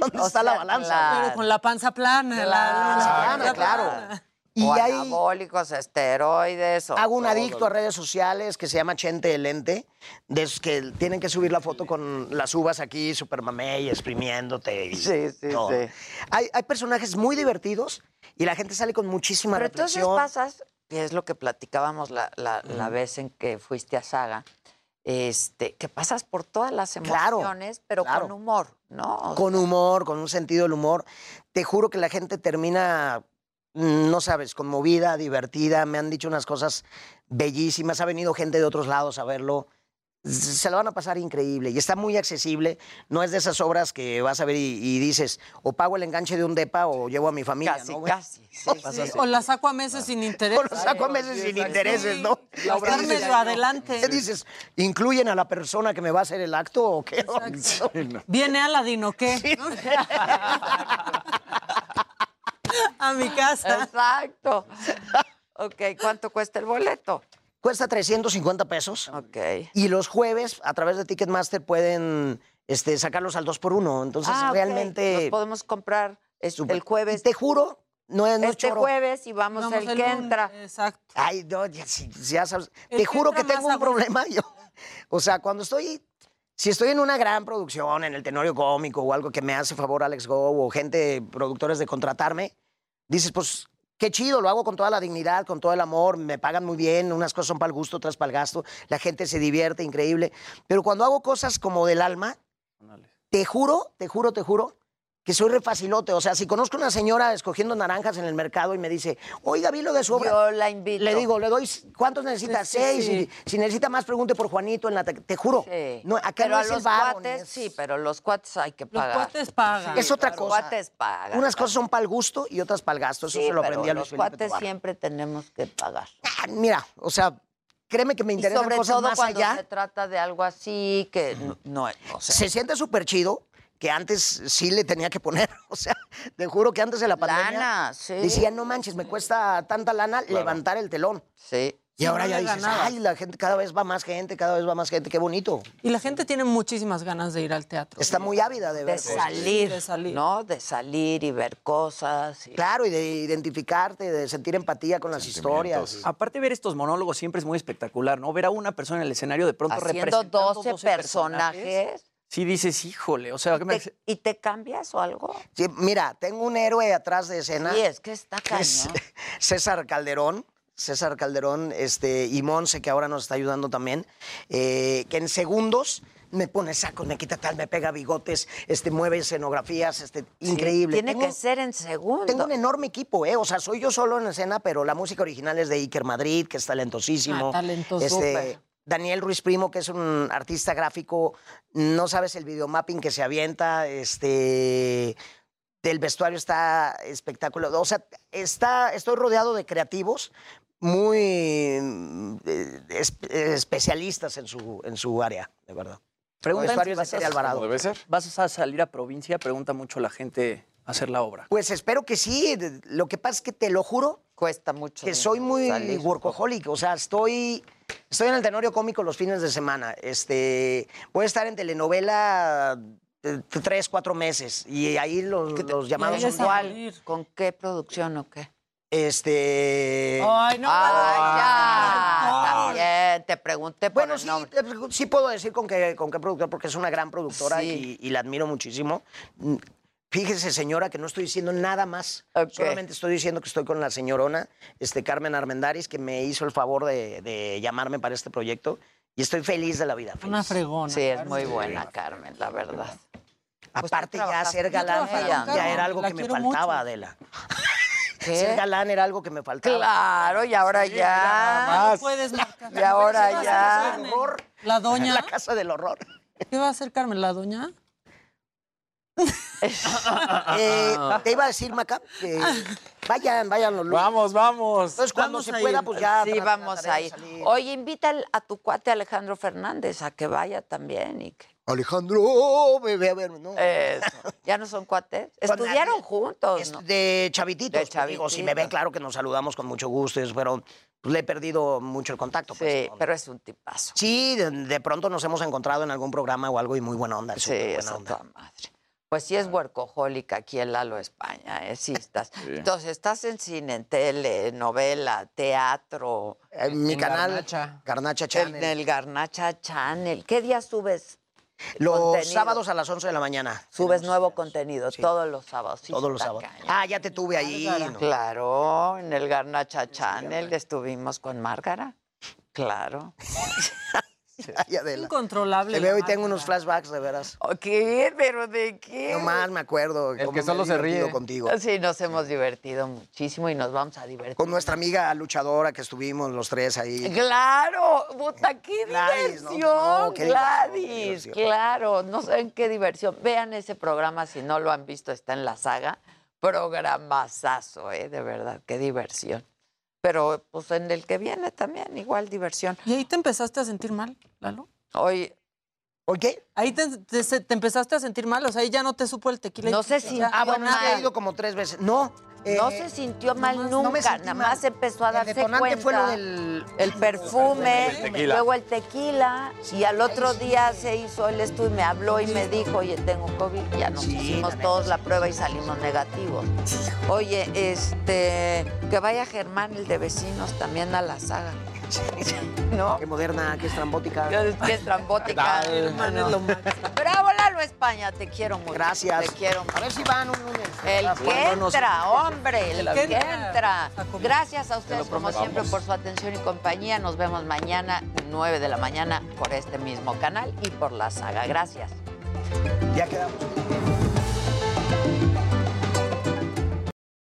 ¿dónde está la balanza? Pero con la panza plana. la- la- Claro, la- claro. Y o hay- anabólicos, esteroides. o Hago un todo adicto a redes sociales que se llama Chente el Ente, de esos que tienen que subir la foto con las uvas aquí, super mamey, exprimiéndote. y Sí, sí, todo. sí. Hay, hay personajes muy divertidos y la gente sale con muchísima Pero entonces reflexión. pasas, que es lo que platicábamos la, la- la vez en que fuiste a Saga, este, que pasas por todas las Claro, emociones, pero claro. con humor, ¿no? O con humor, con un sentido del humor. Te juro que la gente termina, no sabes, conmovida, divertida. Me han dicho unas cosas bellísimas. Ha venido gente de otros lados a verlo. Se lo van a pasar increíble y está muy accesible. No es de esas obras que vas a ver y, y dices, o pago el enganche de un depa o llevo a mi familia. Casi, ¿no, güey? casi. O Sí, la saco a meses sin interés. O lo saco a meses sin intereses, ¿no? La adelante. ¿Qué dices? ¿Incluyen a la persona que me va a hacer el acto o qué? ¿Viene Aladín o qué? a mi casa. Exacto. Ok, ¿cuánto cuesta el boleto? Cuesta 350 pesos. Ok. Y los jueves, a través de Ticketmaster, pueden este, sacarlos al 2 por 1 Entonces, Ah, realmente. Los podemos comprar el jueves. Te juro, no es, no este choro. jueves y vamos, Vamos el el que lunes, entra. Exacto. Ay, no, ya, sí, ya sabes. El Te que juro que tengo un problema yo. O sea, cuando estoy. Si estoy en una gran producción, en el Tenorio Cómico o algo que me hace favor Alex Go o gente, productores de contratarme, dices, pues qué chido, lo hago con toda la dignidad, con todo el amor, me pagan muy bien, unas cosas son para el gusto, otras para el gasto, la gente se divierte, increíble. Pero cuando hago cosas como del alma, te juro, te juro, te juro, que soy refacilote. O sea, si conozco a una señora escogiendo naranjas en el mercado y me dice, oiga, vi lo de su obra. Yo la invito. Le digo, le doy, ¿cuántos necesita? Sí, Seis. sí. Y si necesita más, pregunte por Juanito en la... te- Te juro. Sí. No, acá pero no a es los el cuates, es- sí, pero los cuates hay que Los pagar. cuates pagan. Es otra Los cosa. cuates pagan. Unas cosas son para el gusto y otras para el gasto. Eso Sí, se lo pero aprendí a Luis los Felipe cuates Tobar. siempre tenemos que pagar. Ah, Mira, o sea, créeme que me Y interesan sobre cosas todo más cuando allá. se trata de algo así que no, no es, o sea, Se siente súper chido que antes sí le tenía que poner. O sea, te juro que antes de la pandemia Lana, sí. decía, no manches, me cuesta tanta lana levantar el telón. sí. Y ahora no ya dices, ganaba. ay, la gente, cada vez va más gente, cada vez va más gente, qué bonito. Y la gente tiene muchísimas ganas de ir al teatro. Está muy ávida de de ver cosas. salir, de salir. ¿no? De salir y ver cosas. y- Claro, y de identificarte, de sentir empatía con las historias. Aparte ver estos monólogos siempre es muy espectacular, ¿no? Ver a una persona en el escenario de pronto Haciendo representando 12 personajes. personajes. Sí dices, híjole, o sea, ¿qué me- ¿Te- ¿Y te cambias o algo? Sí, mira, tengo un héroe atrás de escena. Sí, es que está que cañón. es César Calderón. César Calderón este, y Monse, que ahora nos está ayudando también, eh, que en segundos me pone sacos, me quita tal, me pega bigotes, este, mueve escenografías, este, increíble. Tiene Tengo- que ser en segundo. Tengo un enorme equipo, ¿eh? O sea, soy yo solo en escena, pero la música original es de Iker Madrid, que es talentosísimo. Ah, talentoso. Este. Daniel Ruiz Primo, que es un artista gráfico, no sabes el videomapping que se avienta, este... del vestuario está espectacular. O sea, está, estoy rodeado de creativos muy eh, es- especialistas en su, en su área, de verdad. El vestuario si vas a- Alvarado. debe ser. ¿Vas a salir a provincia? Pregunta mucho la gente a hacer la obra. Pues espero que sí. Lo que pasa es que te lo juro Cuesta mucho. que soy muy salir. workaholic. O sea, estoy, estoy en el Tenorio Cómico los fines de semana. Este, voy a estar en telenovela eh, tres, cuatro meses. Y ahí los, los llamados son ¿Cuál? ¿Con qué producción o qué? Este. Ay, no. Ah, ya, también te pregunté por Bueno, el sí, nombre. sí puedo decir con qué, con qué productor, porque es una gran productora Sí. y, y la admiro muchísimo. Mm, Fíjese, señora, que no estoy diciendo nada más. Solamente estoy diciendo que estoy con la señorona este, Carmen Armendaris, que me hizo el favor de, de llamarme para este proyecto. Y estoy feliz de la vida. feliz. Una fregona. Sí, es muy buena, Carmen, la verdad. Aparte, ya ser galán ya, ya era algo la que me faltaba, mucho. Adela. ¿Qué? Ser galán era algo que me faltaba. Claro, y ahora ya. No puedes marcar. Y ahora ¿Qué va a ya. La doña. La casa del horror. ¿Qué va a hacer Carmen? ¿La doña? Eh, te iba a decir, Maca, que vayan, vayan los lunes. Vamos, vamos. Entonces, cuando Vamos se pueda, ir. pues ya. Sí, tra- vamos trataré a de ir. salir. Oye, invita a tu cuate Alejandro Fernández a que vaya también y que. Alejandro, me ve a ver, ¿no? Eso. ¿Ya no son cuates? Estudiaron nadie. juntos, Es ¿no? De chavititos. De pues, digo, si me ve, claro que nos saludamos con mucho gusto, pero pues, le he perdido mucho el contacto. pues, Sí, ¿no? pero es un tipazo. Sí, de, de pronto nos hemos encontrado en algún programa o algo y muy buena onda. Sí, es buena onda. toda madre. Pues sí es huercojólica aquí en Lalo España, ¿eh? Sí estás. Entonces, estás en cine, en tele, novela, teatro. En mi En canal, Garnacha. Garnacha En Channel. el Garnacha Channel. ¿Qué día subes? Los contenido? sábados a las 11 de la mañana. Subes nuevo contenido todos los sábados. Sí, Todos los sábados. Ah, ya te tuve ahí. ¿no? Claro, en el Garnacha Channel estuvimos con Márgara. Claro. Ay, Adela. Incontrolable. Te veo y tengo unos flashbacks, de veras. ¿Qué? ¿Pero de qué? No más me acuerdo. El cómo que solo se ríe. contigo. Sí, nos hemos divertido muchísimo y nos vamos a divertir. Con nuestra amiga luchadora que estuvimos los tres ahí. Claro, puta, qué diversión, No, qué diversión, qué Gladys, diversión. claro, no saben qué diversión. Vean ese programa si no lo han visto, está en la saga. Programazazo, ¿eh? De verdad, qué diversión. Pero pues en el que viene también, igual diversión. ¿Y ahí te empezaste a sentir mal, Lalo? Hoy, ¿Por qué? Ahí te, te- se- te empezaste a sentir mal, o sea, ahí ya no te supo el tequila. No sé si- Ah, bueno, he ido como tres veces. No. Eh, no se sintió mal no nunca, me sentí nada mal. más empezó a el darse cuenta. fue lo del... El perfume, El luego el tequila, y al otro día se hizo el estudio y me habló y me dijo, oye, tengo COVID, ya nos Sí, hicimos todos la prueba y salimos negativos. Oye, este, que vaya Germán, el de vecinos, también a la saga. ¿No? Qué moderna, qué estrambótica. Qué estrambótica. Germán es lo máximo. Bravo, Lalo España, te quiero mucho. Gracias. Te quiero mucho. A ver si van un lunes. El Ah, que bueno, no sé. entra, hombre, el que que entra. entra. Gracias a ustedes, como siempre, por su atención y compañía. Nos vemos mañana, 9 de la mañana, por este mismo canal y por la saga. Gracias. Ya quedamos.